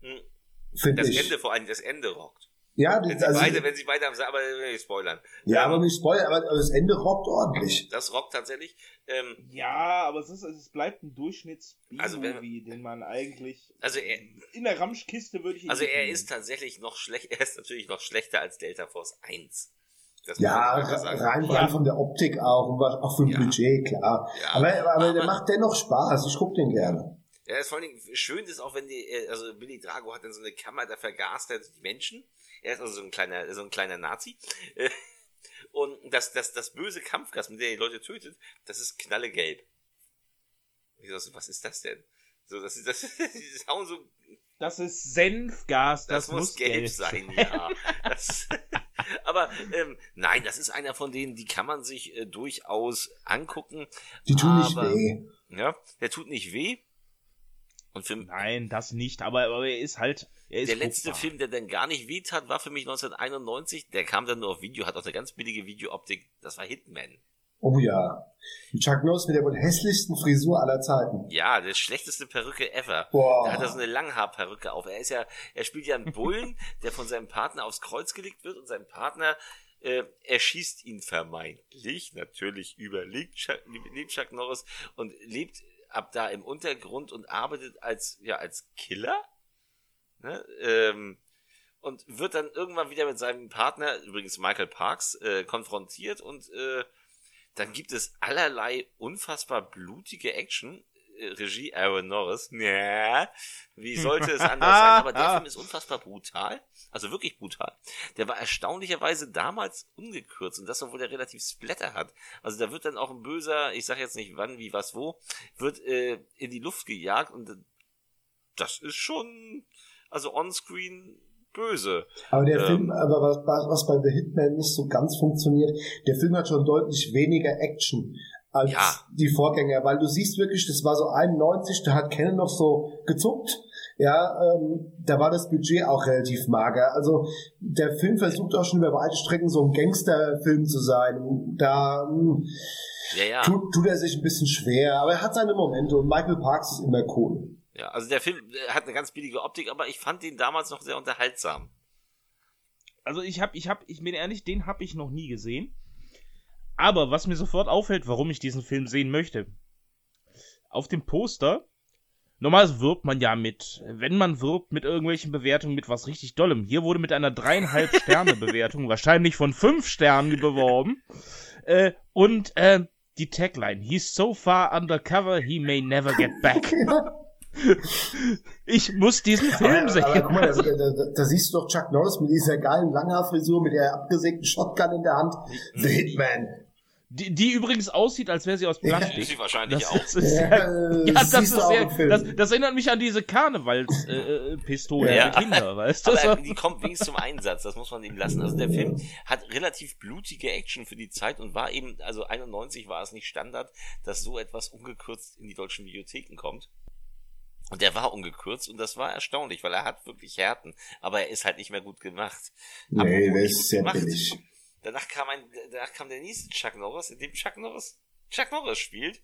[SPEAKER 2] Hm. Das ich. Ende vor allem, das Ende rockt.
[SPEAKER 3] Ja,
[SPEAKER 2] wenn sie also, beide, wenn sie beide haben, aber nicht spoilern.
[SPEAKER 3] Ja, aber nicht spoilern, aber das Ende rockt ordentlich.
[SPEAKER 2] Das rockt tatsächlich. Ähm,
[SPEAKER 1] ja, aber es ist, es bleibt ein durchschnitts also den man eigentlich.
[SPEAKER 2] Also er,
[SPEAKER 1] in der Ramschkiste würde ich ihn
[SPEAKER 2] Also er nehmen. ist tatsächlich noch schlecht, er ist natürlich noch schlechter als Delta Force 1.
[SPEAKER 3] ja, rein, ja. von der Optik auch, und auch vom ja. Budget, klar. Ja, aber, aber, aber der macht dennoch Spaß, ich guck den gerne.
[SPEAKER 2] Ja, das vor allen Dingen schön ist auch, wenn die, äh, also Billy Drago hat dann so eine Kammer, da vergast er die Menschen. Er ist also so ein kleiner, so ein kleiner Nazi. Und das, das, das böse Kampfgas, mit der die Leute tötet, das ist knallegelb. Ich so, was ist das denn? So, das ist, das, die hauen so.
[SPEAKER 1] Das ist Senfgas,
[SPEAKER 2] das, das muss gelb, gelb sein, ja. Das, aber ähm, nein, das ist einer von denen, die kann man sich äh, durchaus angucken.
[SPEAKER 3] Die tun aber, nicht weh.
[SPEAKER 2] Ja, der tut nicht weh.
[SPEAKER 1] Und für, Nein, das nicht, aber, aber er ist halt. Er ist
[SPEAKER 2] der letzte guckbar. Film, der dann gar nicht weh tat, war für mich 1991. Der kam dann nur auf Video, hat auch eine ganz billige Videooptik. Das war Hitman.
[SPEAKER 3] Oh ja. Chuck Norris mit der wohl hässlichsten Frisur aller Zeiten.
[SPEAKER 2] Ja, der schlechteste Perücke ever. Boah. Da hat er so eine Langhaarperücke auf. Er ist ja, er spielt ja einen Bullen, der von seinem Partner aufs Kreuz gelegt wird und sein Partner äh, erschießt ihn vermeintlich, natürlich überlegt Chuck, lebt Chuck Norris und lebt ab da im Untergrund und arbeitet als, ja, als Killer. Ne? Ähm, und wird dann irgendwann wieder mit seinem Partner, übrigens Michael Parks, äh, konfrontiert und äh, dann gibt es allerlei unfassbar blutige Action. Äh, Regie Aaron Norris. Ja, wie sollte es anders sein? Aber der Film ist unfassbar brutal. Also wirklich brutal. Der war erstaunlicherweise damals ungekürzt. Und das, obwohl der relativ Splatter hat. Also da wird dann auch ein böser, ich sag jetzt nicht wann, wie, was, wo, wird äh, in die Luft gejagt. Und das ist schon, also onscreen böse.
[SPEAKER 3] Aber der ähm, Film, aber was, was bei The Hitman nicht so ganz funktioniert, der Film hat schon deutlich weniger Action als ja. die Vorgänger, weil du siehst wirklich, das war so 91, da hat Canon noch so gezuckt. Ja, ähm, da war das Budget auch relativ mager. Also der Film versucht auch schon über weite Strecken so ein Gangsterfilm zu sein. Da mh, hm, ja, ja. Tut, tut er sich ein bisschen schwer, aber er hat seine Momente und Michael Parks ist immer cool.
[SPEAKER 2] Ja, also der Film hat eine ganz billige Optik, aber ich fand den damals noch sehr unterhaltsam.
[SPEAKER 1] Also ich hab, ich hab, ich bin ehrlich, den hab ich noch nie gesehen. Aber was mir sofort auffällt, warum ich diesen Film sehen möchte. Auf dem Poster, normalerweise wirbt man ja mit, wenn man wirbt mit irgendwelchen Bewertungen mit was richtig Dollem. Hier wurde mit einer dreieinhalb Sterne Bewertung, wahrscheinlich von fünf Sternen beworben. Äh, und äh, die Tagline, he's so far undercover, he may never get back. Ich muss diesen Film aber, sehen. Aber, guck mal,
[SPEAKER 3] da, da, da, siehst du doch Chuck Norris mit dieser geilen Langhaarfrisur, mit der abgesägten Shotgun in der Hand. The Hitman.
[SPEAKER 1] Die, die übrigens aussieht, als wäre sie aus Plastik.
[SPEAKER 2] Ja, sie wahrscheinlich
[SPEAKER 1] das
[SPEAKER 2] auch.
[SPEAKER 1] Ist, ist, ja, ja, das ist sehr, das, das erinnert mich an diese Karnevalspistole äh, ja. für Kinder, weißt du?
[SPEAKER 2] Aber die kommt wenigstens zum Einsatz, das muss man ihm lassen. Also der Film hat relativ blutige Action für die Zeit und war eben, also 91 war es nicht Standard, dass so etwas ungekürzt in die deutschen Bibliotheken kommt. Und der war ungekürzt und das war erstaunlich, weil er hat wirklich Härten, aber er ist halt nicht mehr gut gemacht.
[SPEAKER 3] Nee, der ist sehr billig.
[SPEAKER 2] Danach kam ein, danach kam der nächste Chuck Norris, in dem Chuck Norris, Chuck Norris spielt.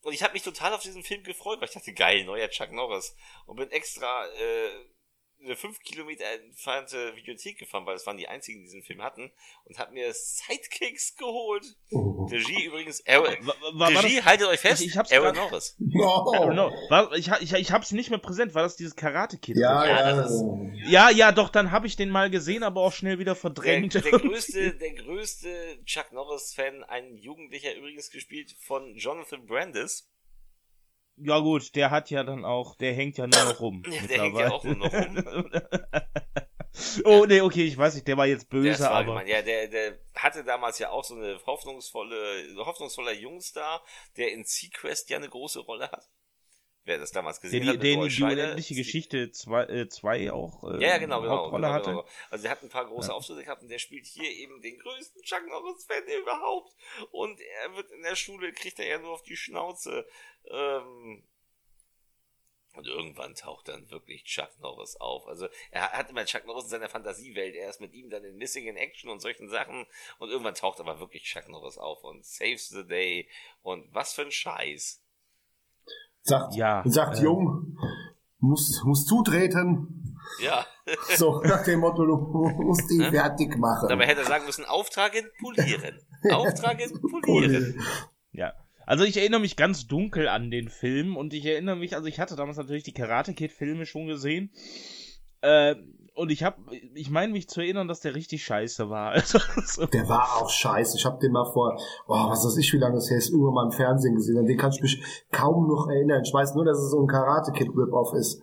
[SPEAKER 2] Und ich habe mich total auf diesen Film gefreut, weil ich dachte, geil, neuer Chuck Norris. Und bin extra äh, eine fünf Kilometer entfernte Videothek gefahren, weil das waren die einzigen, die diesen Film hatten, und hab mir Sidekicks geholt. Oh. Regie übrigens, Aaron, war, war, Regie, das, haltet euch fest, ich, ich hab's Aaron Norris.
[SPEAKER 1] No. War, ich, ich, ich hab's nicht mehr präsent, war das dieses Karate-Kid?
[SPEAKER 3] Ja, ja,
[SPEAKER 1] ja, ist, ja, ja, doch, dann habe ich den mal gesehen, aber auch schnell wieder verdrängt.
[SPEAKER 2] Der, der größte, der größte Chuck Norris-Fan, ein Jugendlicher übrigens gespielt von Jonathan Brandis
[SPEAKER 1] ja gut, der hat ja dann auch, der hängt ja nur noch rum.
[SPEAKER 2] Der hängt ja auch nur noch rum.
[SPEAKER 1] oh, nee, okay, ich weiß nicht, der war jetzt böse,
[SPEAKER 2] war
[SPEAKER 1] aber.
[SPEAKER 2] Gemein. Ja, der, der hatte damals ja auch so eine hoffnungsvolle, hoffnungsvoller Jungstar, der in Sequest ja eine große Rolle hat. Wer das damals gesehen
[SPEAKER 1] der,
[SPEAKER 2] hat,
[SPEAKER 1] der die unendliche Geschichte 2 äh, zwei auch
[SPEAKER 2] äh, ja, ja, genau, genau, Hauptrolle genau, hatte. Genau. Also der hat ein paar große ja. Auftritte gehabt und der spielt hier eben den größten Chuck Norris-Fan überhaupt. Und er wird in der Schule, kriegt er ja nur auf die Schnauze. Ähm, und irgendwann taucht dann wirklich Chuck Norris auf. Also er hat immer Chuck Norris in seiner Fantasiewelt. Er ist mit ihm dann in Missing in Action und solchen Sachen. Und irgendwann taucht aber wirklich Chuck Norris auf und saves the day. Und was für ein Scheiß.
[SPEAKER 3] Sagt, ja, sagt äh, Jung, muss, muss zutreten.
[SPEAKER 2] Ja.
[SPEAKER 3] so, nach dem Motto, du musst ihn fertig machen.
[SPEAKER 2] Dabei hätte er sagen müssen, Auftragen polieren. Auftragen polieren.
[SPEAKER 1] Ja. Also ich erinnere mich ganz dunkel an den Film und ich erinnere mich, also ich hatte damals natürlich die Karate Kid Filme schon gesehen. Äh, und ich habe, ich meine mich zu erinnern, dass der richtig scheiße war. Also,
[SPEAKER 3] so. Der war auch scheiße. Ich habe den mal vor, oh, was weiß ich, wie lange das her ist, irgendwann mal im Fernsehen gesehen. An den kann ich mich kaum noch erinnern. Ich weiß nur, dass es so ein Karate Kid Rip-Off ist.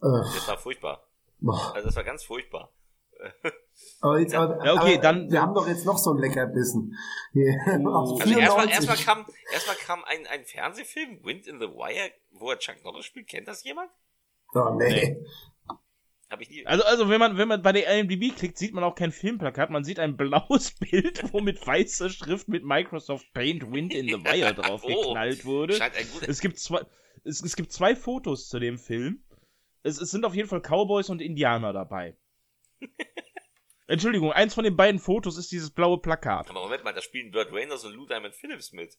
[SPEAKER 2] Äh, das war furchtbar. Boah. Also das war ganz furchtbar.
[SPEAKER 3] Aber jetzt, aber, ja, okay, aber dann. Wir haben doch jetzt noch so ein Leckerbissen.
[SPEAKER 2] also erstmal, erstmal kam, erstmal kam ein, ein Fernsehfilm, Wind in the Wire, wo er Chuck Norris spielt. Kennt das jemand?
[SPEAKER 3] Oh, nee. nee.
[SPEAKER 1] Hab ich nie. Also, also wenn man, wenn man bei der IMDb klickt, sieht man auch kein Filmplakat, man sieht ein blaues Bild, wo mit weißer Schrift mit Microsoft Paint Wind in the Wire drauf oh, geknallt wurde. Scheint ein guter es gibt zwei, es, es gibt zwei Fotos zu dem Film. Es, es sind auf jeden Fall Cowboys und Indianer dabei. Entschuldigung, eins von den beiden Fotos ist dieses blaue Plakat.
[SPEAKER 2] Aber Moment mal, da spielen Burt Reynolds und Lou Diamond Phillips mit.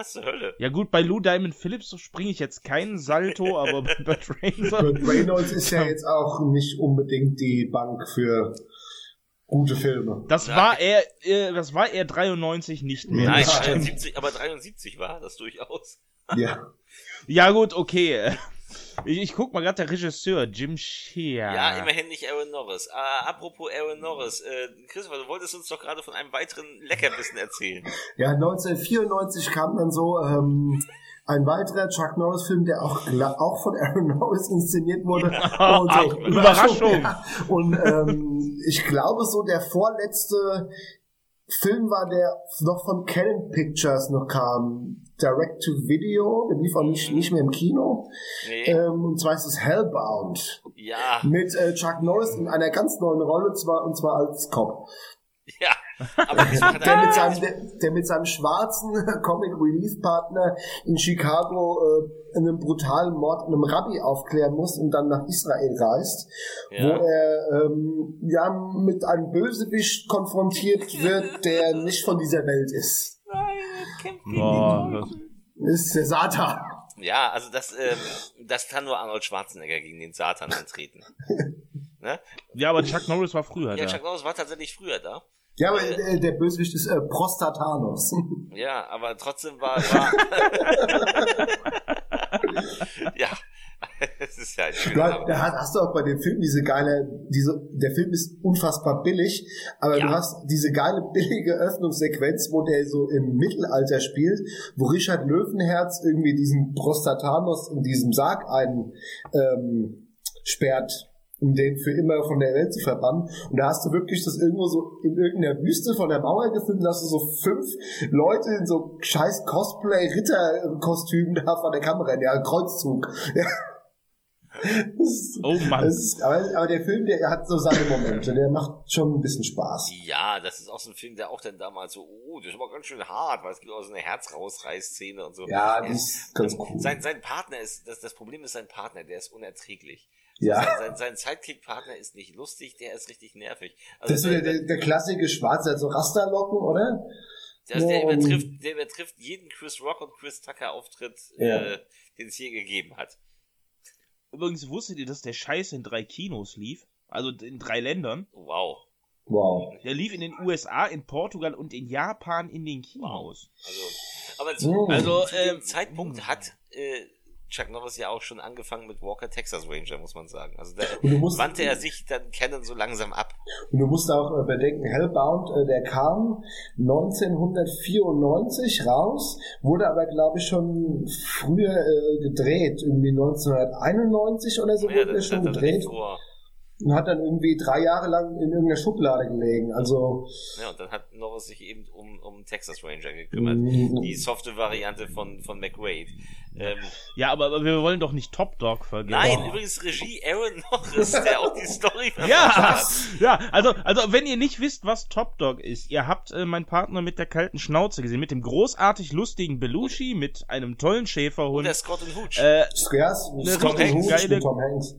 [SPEAKER 2] Was zur Hölle?
[SPEAKER 1] Ja gut, bei Lou Diamond Phillips springe ich jetzt keinen Salto, aber bei Burt
[SPEAKER 3] Reynolds... Ist ja jetzt auch nicht unbedingt die Bank für gute Filme.
[SPEAKER 1] Das Nein. war er, äh, das war er 93 nicht mehr.
[SPEAKER 2] Nein, 73, aber 73 war das durchaus.
[SPEAKER 3] Ja.
[SPEAKER 1] Ja gut, okay. Ich, ich guck mal gerade der Regisseur, Jim Shea.
[SPEAKER 2] Ja, immerhin nicht Aaron Norris. Äh, apropos Aaron Norris, äh, Christopher, du wolltest uns doch gerade von einem weiteren Leckerbissen erzählen.
[SPEAKER 3] Ja, 1994 kam dann so ähm, ein weiterer Chuck Norris-Film, der auch, auch von Aaron Norris inszeniert wurde.
[SPEAKER 1] und so, Überraschung.
[SPEAKER 3] Ja. Und ähm, ich glaube so der vorletzte Film war, der noch von Canon Pictures noch kam. Direct to Video, der lief auch nicht, nicht mehr im Kino. Nee. Ähm, und zwar ist es Hellbound.
[SPEAKER 2] Ja.
[SPEAKER 3] Mit äh, Chuck Norris in einer ganz neuen Rolle, zwar, und zwar als Cop.
[SPEAKER 2] Ja. Aber
[SPEAKER 3] der, mit seinem, der, der, mit seinem schwarzen Comic Relief Partner in Chicago äh, einen brutalen Mord einem Rabbi aufklären muss und dann nach Israel reist, ja. wo er ähm, ja mit einem Bösewicht konfrontiert wird, der nicht von dieser Welt ist.
[SPEAKER 2] Nein, Boah,
[SPEAKER 3] das ist der Satan.
[SPEAKER 2] Ja, also das, ähm, das kann nur Arnold Schwarzenegger gegen den Satan antreten.
[SPEAKER 1] ne? Ja, aber Chuck Norris war früher
[SPEAKER 2] ja, da. Ja, Chuck Norris war tatsächlich früher da.
[SPEAKER 3] Ja, aber äh, der Bösewicht ist äh, Prostatanos.
[SPEAKER 2] Ja, aber trotzdem war. war ja. Es ist ja ein
[SPEAKER 3] da hast, hast du auch bei dem Film diese geile, diese, der Film ist unfassbar billig, aber ja. du hast diese geile billige Öffnungssequenz, wo der so im Mittelalter spielt, wo Richard Löwenherz irgendwie diesen Prostatanos in diesem Sarg einsperrt. Ähm, sperrt um den für immer von der Welt zu verbannen. Und da hast du wirklich das irgendwo so in irgendeiner Wüste von der Mauer gefunden, hast du so fünf Leute in so scheiß Cosplay-Ritterkostümen da vor der Kamera, in der Kreuzzug. Ja. Ist,
[SPEAKER 1] oh Mann.
[SPEAKER 3] Ist, aber, aber, der Film, der hat so seine Momente, der macht schon ein bisschen Spaß.
[SPEAKER 2] Ja, das ist auch so ein Film, der auch dann damals so, oh, das ist aber ganz schön hart, weil es gibt auch so eine Herzrausreißszene und so.
[SPEAKER 3] Ja, das ist ganz
[SPEAKER 2] cool. Sein, sein Partner ist, das, das Problem ist sein Partner, der ist unerträglich.
[SPEAKER 3] Ja.
[SPEAKER 2] Sein, sein, sein Sidekick-Partner ist nicht lustig, der ist richtig nervig.
[SPEAKER 3] Also das ist der, der, der klassische Schwarze, also Rasterlocken, oder?
[SPEAKER 2] Das, der, übertrifft, der übertrifft jeden Chris Rock und Chris Tucker Auftritt, ja. äh, den es je gegeben hat.
[SPEAKER 1] Übrigens wusstet ihr, dass der Scheiß in drei Kinos lief? Also in drei Ländern?
[SPEAKER 2] Wow.
[SPEAKER 3] Wow.
[SPEAKER 1] Der lief in den USA, in Portugal und in Japan in den Kinos.
[SPEAKER 2] Wow. Also, aber zu, oh. also, zu dem ähm, Zeitpunkt hat äh, Chuck Norris ja auch schon angefangen mit Walker Texas Ranger, muss man sagen. Also da wandte er sich dann Canon so langsam ab.
[SPEAKER 3] Und du musst auch äh, bedenken, Hellbound, äh, der kam 1994 raus, wurde aber glaube ich schon früher äh, gedreht, irgendwie 1991 oder so ja, wurde er schon gedreht. Und hat dann irgendwie drei Jahre lang in irgendeiner Schublade gelegen. Also.
[SPEAKER 2] Ja, und dann hat Norris sich eben um, um Texas Ranger gekümmert. Mhm. Die softe Variante von, von McWade.
[SPEAKER 1] Ähm, ja, aber, aber, wir wollen doch nicht Top Dog vergeben.
[SPEAKER 2] Nein, oh. übrigens Regie Aaron Norris, der auch die Story
[SPEAKER 1] Ja, hat. ja, also, also wenn ihr nicht wisst, was Top Dog ist, ihr habt äh, meinen Partner mit der kalten Schnauze gesehen, mit dem großartig lustigen Belushi, mit einem tollen Schäferhund. Und
[SPEAKER 2] der Scott und Hooch.
[SPEAKER 3] Äh, Scares, Scott
[SPEAKER 1] und Hooch geile, Tom Hanks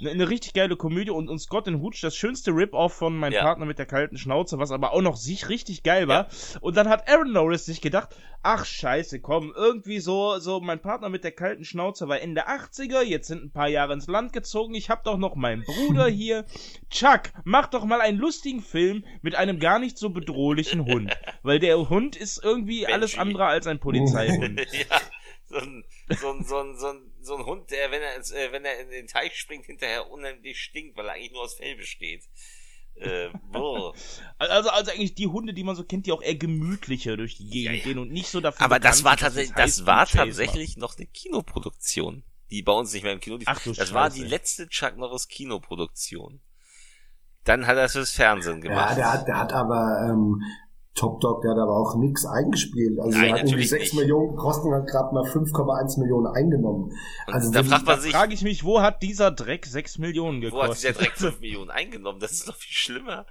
[SPEAKER 1] eine, eine richtig geile Komödie und, und Scott in Hooch, das schönste Rip-Off von meinem ja. Partner mit der kalten Schnauze, was aber auch noch sich richtig geil war. Ja. Und dann hat Aaron Norris sich gedacht, ach scheiße, komm, irgendwie so, so mein Partner mit der kalten Schnauze war Ende 80er, jetzt sind ein paar Jahre ins Land gezogen, ich hab doch noch meinen Bruder hier. Chuck, mach doch mal einen lustigen Film mit einem gar nicht so bedrohlichen Hund. Weil der Hund ist irgendwie Benji. alles andere als ein Polizeihund. ja.
[SPEAKER 2] so ein, so ein, so ein, so ein, so ein Hund, der, wenn er, ins, äh, wenn er in den Teich springt, hinterher unheimlich stinkt, weil er eigentlich nur aus Fell besteht. Äh,
[SPEAKER 1] also, also eigentlich die Hunde, die man so kennt, die auch eher gemütlicher durch die Gegend ja, ja. gehen und nicht so dafür.
[SPEAKER 2] Aber das war tatsächlich, das, war tatsächlich noch eine Kinoproduktion, die bei uns nicht mehr im Kino lief. Ach, du das Scheiße. war die letzte Chuck Norris Kinoproduktion. Dann hat er es fürs Fernsehen gemacht.
[SPEAKER 3] Ja, der hat, der hat aber ähm, Top Dog, der hat aber auch nichts eingespielt. Also Nein, er hat irgendwie 6 nicht. Millionen gekostet und hat gerade mal 5,1 Millionen eingenommen. Also
[SPEAKER 1] da fragt man sich, frage ich mich, wo hat dieser Dreck 6 Millionen gekostet? Wo hat dieser
[SPEAKER 2] Dreck 5 Millionen eingenommen? Das ist doch viel schlimmer.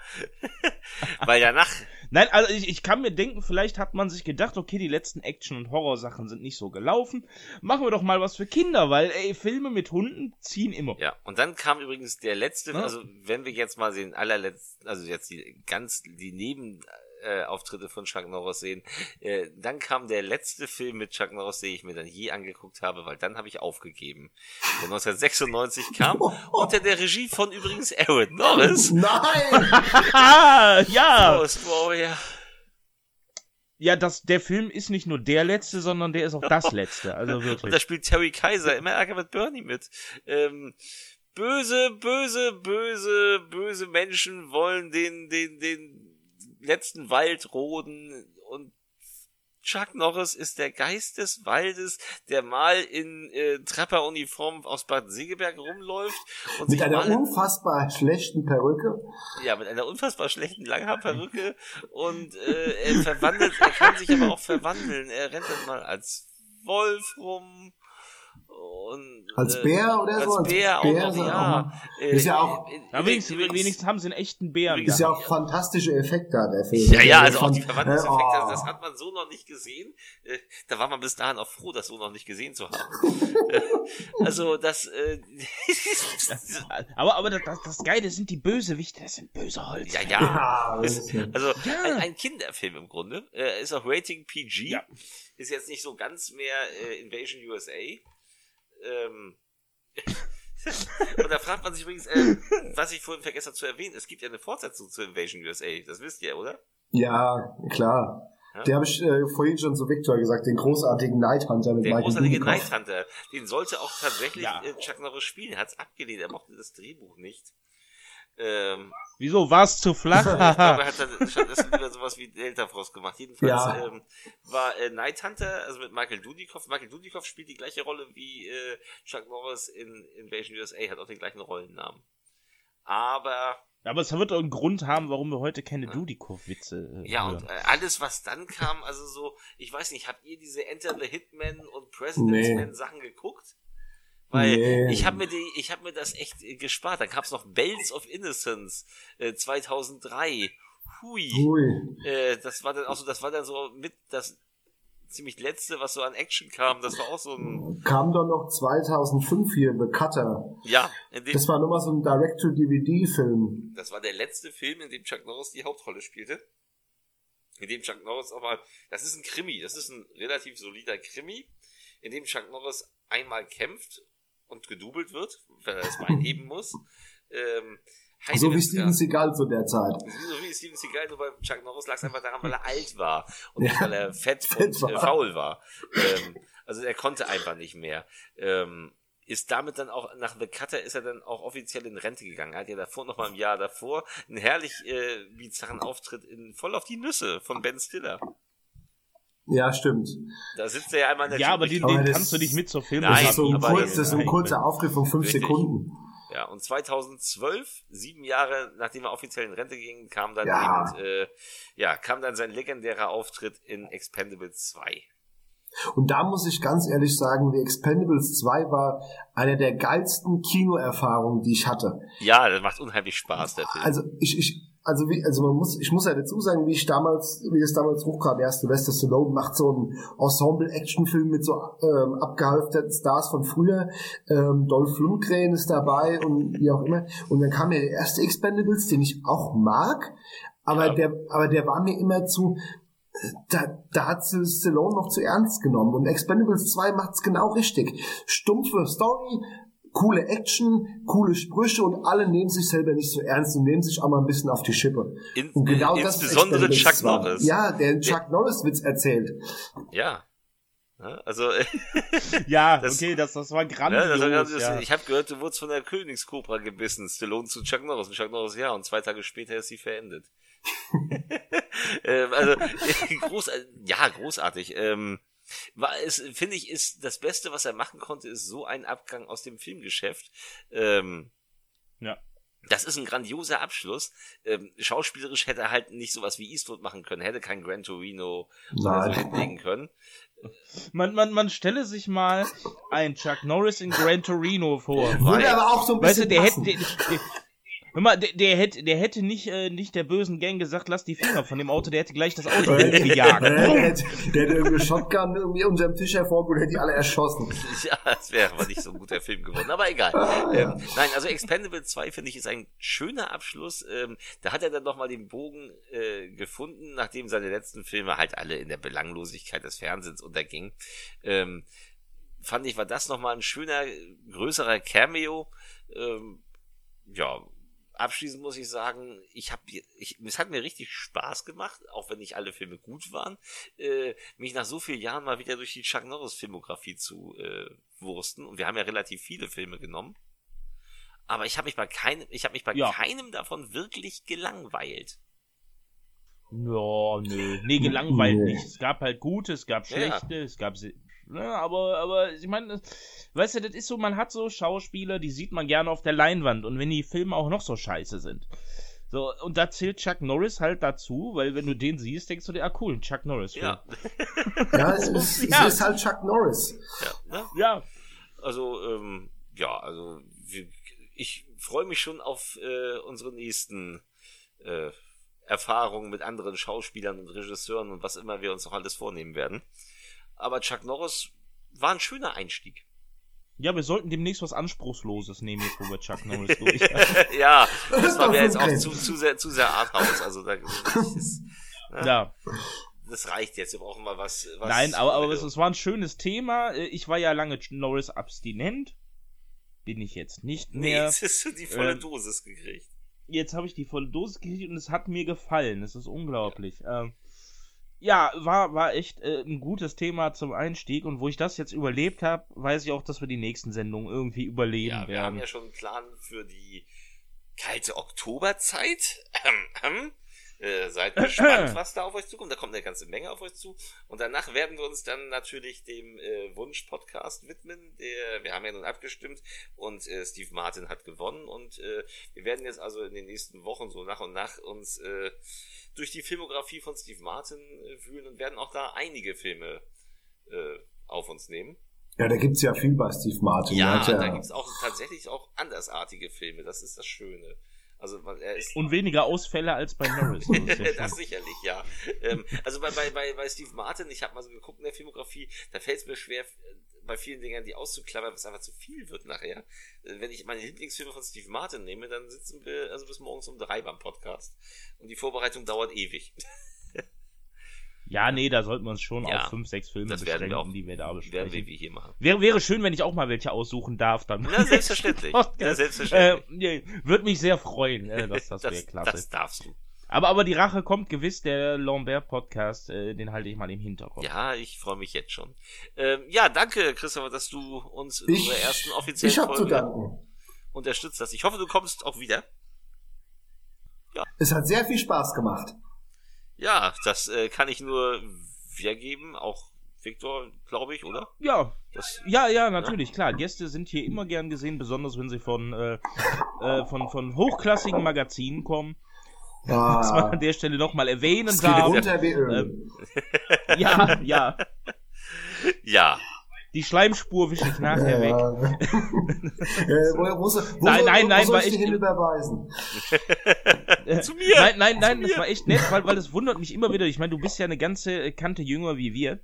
[SPEAKER 2] Weil danach.
[SPEAKER 1] Nein, also ich, ich kann mir denken, vielleicht hat man sich gedacht, okay, die letzten Action- und Horrorsachen sind nicht so gelaufen. Machen wir doch mal was für Kinder, weil ey, Filme mit Hunden ziehen immer.
[SPEAKER 2] Ja, und dann kam übrigens der letzte, ja. also wenn wir jetzt mal den allerletzten, also jetzt die ganz, die Neben äh, Auftritte von Chuck Norris sehen. Äh, dann kam der letzte Film mit Chuck Norris, den ich mir dann je angeguckt habe, weil dann habe ich aufgegeben. Der 1996 kam unter der Regie von übrigens Aaron Norris.
[SPEAKER 3] Nein!
[SPEAKER 1] ja! Ja. Ja, das, der Film ist nicht nur der letzte, sondern der ist auch das letzte. Also wirklich. Und
[SPEAKER 2] da spielt Terry Kaiser immer Ärger mit Bernie mit. Ähm, böse, böse, böse, böse Menschen wollen den, den, den letzten Wald roden und Chuck Norris ist der Geist des Waldes, der mal in äh, Trapperuniform aus Bad Segeberg rumläuft.
[SPEAKER 3] Und mit einer unfassbar schlechten Perücke.
[SPEAKER 2] Ja, mit einer unfassbar schlechten Langhaarperücke. und äh, er verwandelt, er kann sich aber auch verwandeln. Er rennt dann mal als Wolf rum und,
[SPEAKER 3] als äh, Bär oder
[SPEAKER 2] als
[SPEAKER 3] so?
[SPEAKER 2] Als Bär, Bär auch noch, ja.
[SPEAKER 3] Äh, ist ja auch.
[SPEAKER 1] Ja, wenigstens, wenigstens haben sie einen echten Bären.
[SPEAKER 3] Ist ja auch fantastische Effekte, der Film.
[SPEAKER 2] Ja, ja, also auch die Verwandlungseffekte, oh. das hat man so noch nicht gesehen. Äh, da war man bis dahin auch froh, das so noch nicht gesehen zu haben. also, das, äh,
[SPEAKER 1] aber, aber das, das Geile sind die Bösewichte, das sind böse Holz.
[SPEAKER 2] Ja, ja. ja ist, also, ja. Ein, ein, Kinderfilm im Grunde. Äh, ist auch Rating PG. Ja. Ist jetzt nicht so ganz mehr äh, Invasion USA. Ähm, und da fragt man sich übrigens, äh, was ich vorhin vergessen habe zu erwähnen, es gibt ja eine Fortsetzung zu Invasion USA, das wisst ihr, oder?
[SPEAKER 3] Ja, klar. Ja? Der habe ich äh, vorhin schon zu Victor gesagt, den großartigen Night Hunter mit
[SPEAKER 2] Den
[SPEAKER 3] Michael
[SPEAKER 2] großartigen Night Hunter, den sollte auch tatsächlich ja. äh, Chuck Norris spielen, er hat es abgelehnt, er mochte das Drehbuch nicht.
[SPEAKER 1] Ähm, Wieso war es zu flach? ich
[SPEAKER 2] glaube, er hat dann stattdessen wieder sowas wie Delta Frost gemacht. Jedenfalls ja. ähm, war äh, Night Hunter, also mit Michael Dudikoff. Michael Dudikoff spielt die gleiche Rolle wie äh, Chuck Norris in Invasion USA, hat auch den gleichen Rollennamen. Aber
[SPEAKER 1] aber es wird auch einen Grund haben, warum wir heute keine ja. Dudikoff-Witze
[SPEAKER 2] äh, Ja, hören. und äh, alles, was dann kam, also so, ich weiß nicht, habt ihr diese Enter the Hitman und President's nee. Man Sachen geguckt? Weil nee. ich habe mir die, ich habe mir das echt äh, gespart. Dann gab's noch Bells of Innocence äh, 2003. Hui. Hui. Äh, das war dann auch so, das war dann so mit das ziemlich letzte, was so an Action kam. Das war auch so ein.
[SPEAKER 3] Kam doch noch 2005 hier The Cutter.
[SPEAKER 2] Ja.
[SPEAKER 3] das war nochmal so ein Direct-to-DVD-Film.
[SPEAKER 2] Das war der letzte Film, in dem Chuck Norris die Hauptrolle spielte. In dem Chuck Norris auch mal, das ist ein Krimi, das ist ein relativ solider Krimi, in dem Chuck Norris einmal kämpft und gedoubelt wird, wenn er das Bein heben muss. Ähm,
[SPEAKER 3] so wie Steven Seagal zu der Zeit.
[SPEAKER 2] So wie Steven Seagal, nur bei Chuck Norris lag es einfach daran, weil er alt war und nicht, weil er fett, fett und war. Äh, faul war. Ähm, also er konnte einfach nicht mehr. Ähm, ist damit dann auch, nach The Cutter ist er dann auch offiziell in Rente gegangen. Er hat ja davor, noch mal im Jahr davor, einen herrlich äh, bizarren Auftritt in Voll auf die Nüsse von Ben Stiller.
[SPEAKER 3] Ja, stimmt.
[SPEAKER 2] Da sitzt er ja einmal in
[SPEAKER 1] der Ja, aber den, den kannst du nicht mit zur Film
[SPEAKER 3] Nein, das ist so ein, kurz, das ist so ein kurzer Auftritt von fünf Richtig. Sekunden.
[SPEAKER 2] Ja, und 2012, sieben Jahre nachdem er offiziell in Rente ging, kam dann ja. eben, äh, ja, kam dann sein legendärer Auftritt in Expendables 2.
[SPEAKER 3] Und da muss ich ganz ehrlich sagen, The Expendables 2 war eine der geilsten Kinoerfahrungen, die ich hatte.
[SPEAKER 2] Ja, das macht unheimlich Spaß, der Film.
[SPEAKER 3] Also ich, ich, also wie, also man muss, ich muss ja dazu sagen, wie ich damals, wie es damals hochkam, erst Sylvester Stallone macht so einen Ensemble-Action-Film mit so ähm, abgehalfterten Stars von früher. Ähm, Dolph Lundgren ist dabei und wie auch immer. Und dann kam ja der erste Expendables, den ich auch mag, aber ja. der, aber der war mir immer zu, da, da hat Stallone noch zu ernst genommen. Und Expendables 2 macht's genau richtig. Stumpfe Story, coole Action, coole Sprüche und alle nehmen sich selber nicht so ernst und nehmen sich auch mal ein bisschen auf die Schippe.
[SPEAKER 2] In, und genau in, das insbesondere Chuck Norris.
[SPEAKER 3] Ja, der Chuck Norris Witz erzählt.
[SPEAKER 2] Ja. Also
[SPEAKER 1] ja, das, okay, das, das war grandios. Ja, das war.
[SPEAKER 2] Ja. Ich habe gehört, du wurdest von der Königskobra gebissen. Stallone zu Chuck Norris und Chuck Norris ja und zwei Tage später ist sie verendet. ähm, also groß, ja großartig. Ähm, war es finde ich ist das Beste, was er machen konnte, ist so ein Abgang aus dem Filmgeschäft. Ähm,
[SPEAKER 1] ja.
[SPEAKER 2] Das ist ein grandioser Abschluss. Ähm, schauspielerisch hätte er halt nicht sowas wie Eastwood machen können, hätte kein Gran Torino Nein. so hinlegen können.
[SPEAKER 1] Man, man, man stelle sich mal ein Chuck Norris in Gran Torino vor.
[SPEAKER 3] Würde aber auch so ein bisschen weißt du,
[SPEAKER 1] der hätte, der, der, Hör mal, der, der, hätte, der hätte nicht, äh, nicht der bösen Gang gesagt, lass die Finger von dem Auto, der hätte gleich das Auto gejagt.
[SPEAKER 3] der, hätte, der hätte irgendwie Shotgun irgendwie unterm Tisch hervorgeholt, hätte die alle erschossen.
[SPEAKER 2] Ja, das wäre aber nicht so ein guter Film geworden, aber egal. Ah, ja. ähm, nein, also Expendable 2 finde ich ist ein schöner Abschluss. Ähm, da hat er dann nochmal den Bogen äh, gefunden, nachdem seine letzten Filme halt alle in der Belanglosigkeit des Fernsehens untergingen. Ähm, fand ich, war das nochmal ein schöner, größerer Cameo. Ähm, ja, abschließend muss ich sagen, ich habe, ich, es hat mir richtig Spaß gemacht, auch wenn nicht alle Filme gut waren, äh, mich nach so vielen Jahren mal wieder durch die Chuck Norris Filmografie zu äh, wursten. Und wir haben ja relativ viele Filme genommen. Aber ich habe mich bei keinem, ich habe mich bei ja. keinem davon wirklich gelangweilt.
[SPEAKER 1] Ja, nö. Nee, gelangweilt nicht. Es gab halt gute, es gab schlechte, ja. es gab Ne, aber, aber ich meine, weißt du, das ist so, man hat so Schauspieler, die sieht man gerne auf der Leinwand und wenn die Filme auch noch so scheiße sind. So, und da zählt Chuck Norris halt dazu, weil wenn du den siehst, denkst du dir, ah cool, Chuck Norris.
[SPEAKER 2] -Film. Ja.
[SPEAKER 3] ja, es ist, ja. es ist halt Chuck Norris.
[SPEAKER 2] Ja. Ne? ja. Also, ähm, ja, also ich freue mich schon auf äh, unsere nächsten äh, Erfahrungen mit anderen Schauspielern und Regisseuren und was immer wir uns noch alles vornehmen werden. Aber Chuck Norris war ein schöner Einstieg.
[SPEAKER 1] Ja, wir sollten demnächst was Anspruchsloses nehmen, jetzt wo wir Chuck Norris durch.
[SPEAKER 2] ja, das war mir jetzt auch zu, zu sehr, zu sehr Arthouse. Also da ist,
[SPEAKER 1] ne? ja.
[SPEAKER 2] Das reicht jetzt, wir brauchen mal was. was
[SPEAKER 1] Nein, aber, aber es, es war ein schönes Thema. Ich war ja lange Norris abstinent. Bin ich jetzt nicht mehr. Nee,
[SPEAKER 2] jetzt hast du die volle ähm, Dosis gekriegt.
[SPEAKER 1] Jetzt habe ich die volle Dosis gekriegt und es hat mir gefallen. Es ist unglaublich. Ja. Ähm, ja, war, war echt äh, ein gutes Thema zum Einstieg und wo ich das jetzt überlebt habe, weiß ich auch, dass wir die nächsten Sendungen irgendwie überleben ja, wir werden. Wir
[SPEAKER 2] haben ja schon einen Plan für die kalte Oktoberzeit. Ähm, ähm. Äh, seid gespannt, was da auf euch zukommt. Da kommt eine ganze Menge auf euch zu. Und danach werden wir uns dann natürlich dem äh, Wunsch-Podcast widmen. Der, wir haben ja nun abgestimmt und äh, Steve Martin hat gewonnen. Und äh, wir werden jetzt also in den nächsten Wochen so nach und nach uns äh, durch die Filmografie von Steve Martin äh, wühlen und werden auch da einige Filme äh, auf uns nehmen.
[SPEAKER 3] Ja, da gibt's ja viel bei Steve Martin.
[SPEAKER 2] Ja, ja da gibt's auch tatsächlich auch andersartige Filme. Das ist das Schöne. Also er ist
[SPEAKER 1] und weniger Ausfälle als bei Norris.
[SPEAKER 2] Das, das sicherlich, ja. ähm, also bei, bei, bei, bei Steve Martin, ich habe mal so geguckt in der Filmografie, da fällt es mir schwer, bei vielen Dingen die auszuklammern, was einfach zu viel wird nachher. Äh, wenn ich meine Lieblingsfilme von Steve Martin nehme, dann sitzen wir also bis morgens um drei beim Podcast. Und die Vorbereitung dauert ewig.
[SPEAKER 1] Ja, nee, da sollten wir uns schon ja, auf fünf, sechs Filme das beschränken, wir auch, die wir da besprechen.
[SPEAKER 2] Werden wir hier machen.
[SPEAKER 1] Wäre, wäre schön, wenn ich auch mal welche aussuchen darf. Dann
[SPEAKER 2] Na, selbstverständlich. ja, selbstverständlich.
[SPEAKER 1] Äh, Würde mich sehr freuen. Äh, dass das, das wäre klasse.
[SPEAKER 2] Das darfst du.
[SPEAKER 1] Aber, aber die Rache kommt gewiss, der Lambert-Podcast, äh, den halte ich mal im Hinterkopf.
[SPEAKER 2] Ja, ich freue mich jetzt schon. Ähm, ja, danke, Christopher, dass du uns in unserer ersten offiziellen
[SPEAKER 3] ich hab Folge zu danken.
[SPEAKER 2] unterstützt hast. Ich hoffe, du kommst auch wieder.
[SPEAKER 3] Ja. Es hat sehr viel Spaß gemacht.
[SPEAKER 2] Ja, das äh, kann ich nur wiedergeben, auch Victor, glaube ich, oder?
[SPEAKER 1] Ja. Das, ja, ja, natürlich, ja. klar. Gäste sind hier immer gern gesehen, besonders wenn sie von, äh, äh, von, von hochklassigen Magazinen kommen. Ah. Was man an der Stelle nochmal erwähnen darf. Ähm, ja, ja.
[SPEAKER 2] Ja.
[SPEAKER 1] Die Schleimspur wische ich nachher
[SPEAKER 3] ja. weg. äh, wo, wo, wo,
[SPEAKER 1] nein, nein, nein,
[SPEAKER 3] war echt. überweisen?
[SPEAKER 1] Zu mir! Nein, nein, nein, das war echt nett, weil, weil das wundert mich immer wieder. Ich meine, du bist ja eine ganze Kante jünger wie wir.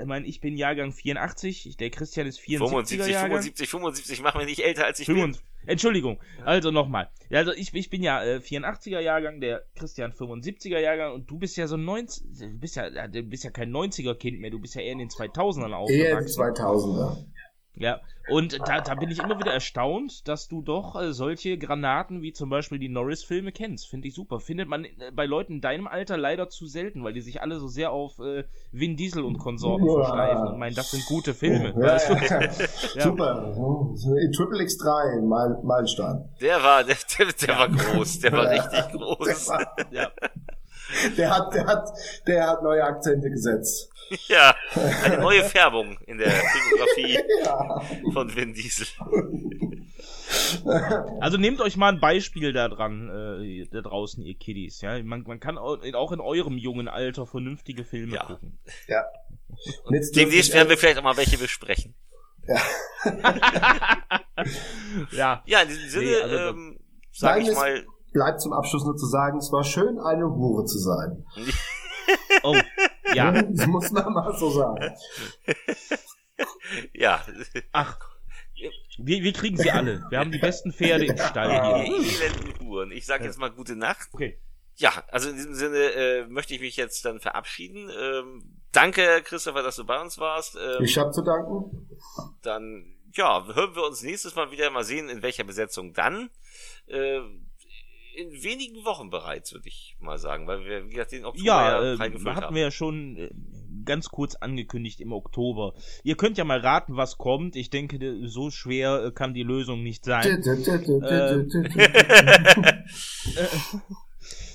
[SPEAKER 1] Ich meine, ich bin Jahrgang 84, der Christian ist 74 75, Jahrgang.
[SPEAKER 2] 75, 75, mach mich nicht älter als ich 75,
[SPEAKER 1] bin. Entschuldigung, also nochmal. Also ich, ich bin ja äh, 84er Jahrgang, der Christian 75er Jahrgang und du bist ja so 90, du bist ja, du bist ja kein 90er Kind mehr, du bist ja eher in den 2000ern aufgewachsen.
[SPEAKER 3] Eher in den 2000er.
[SPEAKER 1] Ja, und da, da bin ich immer wieder erstaunt, dass du doch äh, solche Granaten wie zum Beispiel die Norris-Filme kennst. Finde ich super. Findet man äh, bei Leuten in deinem Alter leider zu selten, weil die sich alle so sehr auf äh, Vin Diesel und Konsorten ja. verschleifen und meinen, das sind gute Filme. Ja, weißt
[SPEAKER 3] ja, ja. Super. In Triple X3, Meilenstein.
[SPEAKER 2] Der war, der, der, der war groß. Der war richtig groß. Der, war,
[SPEAKER 3] ja. der, hat, der, hat, der hat neue Akzente gesetzt.
[SPEAKER 2] Ja, eine neue Färbung in der Filmografie ja. von Vin Diesel.
[SPEAKER 1] Also nehmt euch mal ein Beispiel da dran, äh, da draußen, ihr Kiddies. Ja? Man, man kann auch in eurem jungen Alter vernünftige Filme
[SPEAKER 2] ja.
[SPEAKER 1] gucken.
[SPEAKER 2] Ja. Und demnächst werden wir vielleicht auch mal welche besprechen. Ja. ja. ja, in diesem Sinne, nee, also, ähm, sage ich mal.
[SPEAKER 3] Bleibt zum Abschluss nur zu sagen, es war schön, eine Hure zu sein.
[SPEAKER 1] oh, ja.
[SPEAKER 3] Das muss man mal so sagen.
[SPEAKER 2] ja.
[SPEAKER 1] Ach. Wir, wir kriegen sie alle. Wir haben die besten Pferde im Stall
[SPEAKER 2] hier. Elenden Huren. Ich sage jetzt mal gute Nacht.
[SPEAKER 1] Okay.
[SPEAKER 2] Ja, also in diesem Sinne äh, möchte ich mich jetzt dann verabschieden. Ähm, danke, Christopher, dass du bei uns warst.
[SPEAKER 3] Ähm, ich habe zu danken.
[SPEAKER 2] Dann, ja, hören wir uns nächstes Mal wieder. Mal sehen, in welcher Besetzung dann. Äh, in wenigen Wochen bereits, würde ich mal sagen, weil wir, wie gesagt, den Oktober
[SPEAKER 1] ja, ja äh, hatten haben. wir ja schon äh, ganz kurz angekündigt im Oktober. Ihr könnt ja mal raten, was kommt. Ich denke, so schwer äh, kann die Lösung nicht sein.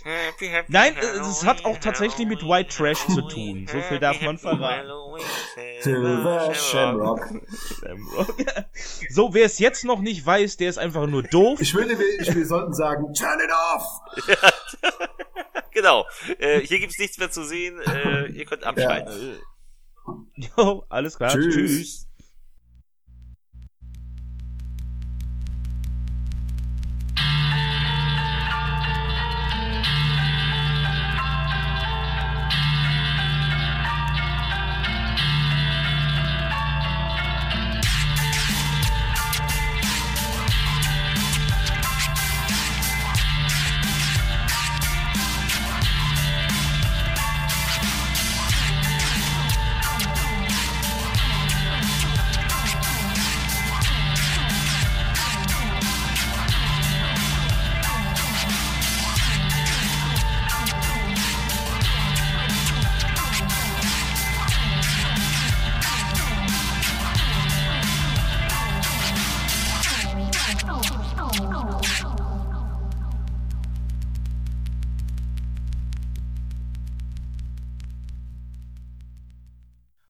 [SPEAKER 1] Ähm, Nein, es hat auch tatsächlich mit White Trash zu tun. So viel darf man verraten. Silver Shamrock. So, wer es jetzt noch nicht weiß, der ist einfach nur doof.
[SPEAKER 3] Ich würde, wir sollten sagen, turn it off!
[SPEAKER 2] genau. Äh, hier gibt's nichts mehr zu sehen. Äh, ihr könnt abschalten.
[SPEAKER 1] Ja. Jo, alles klar. Tschüss. Tschüss.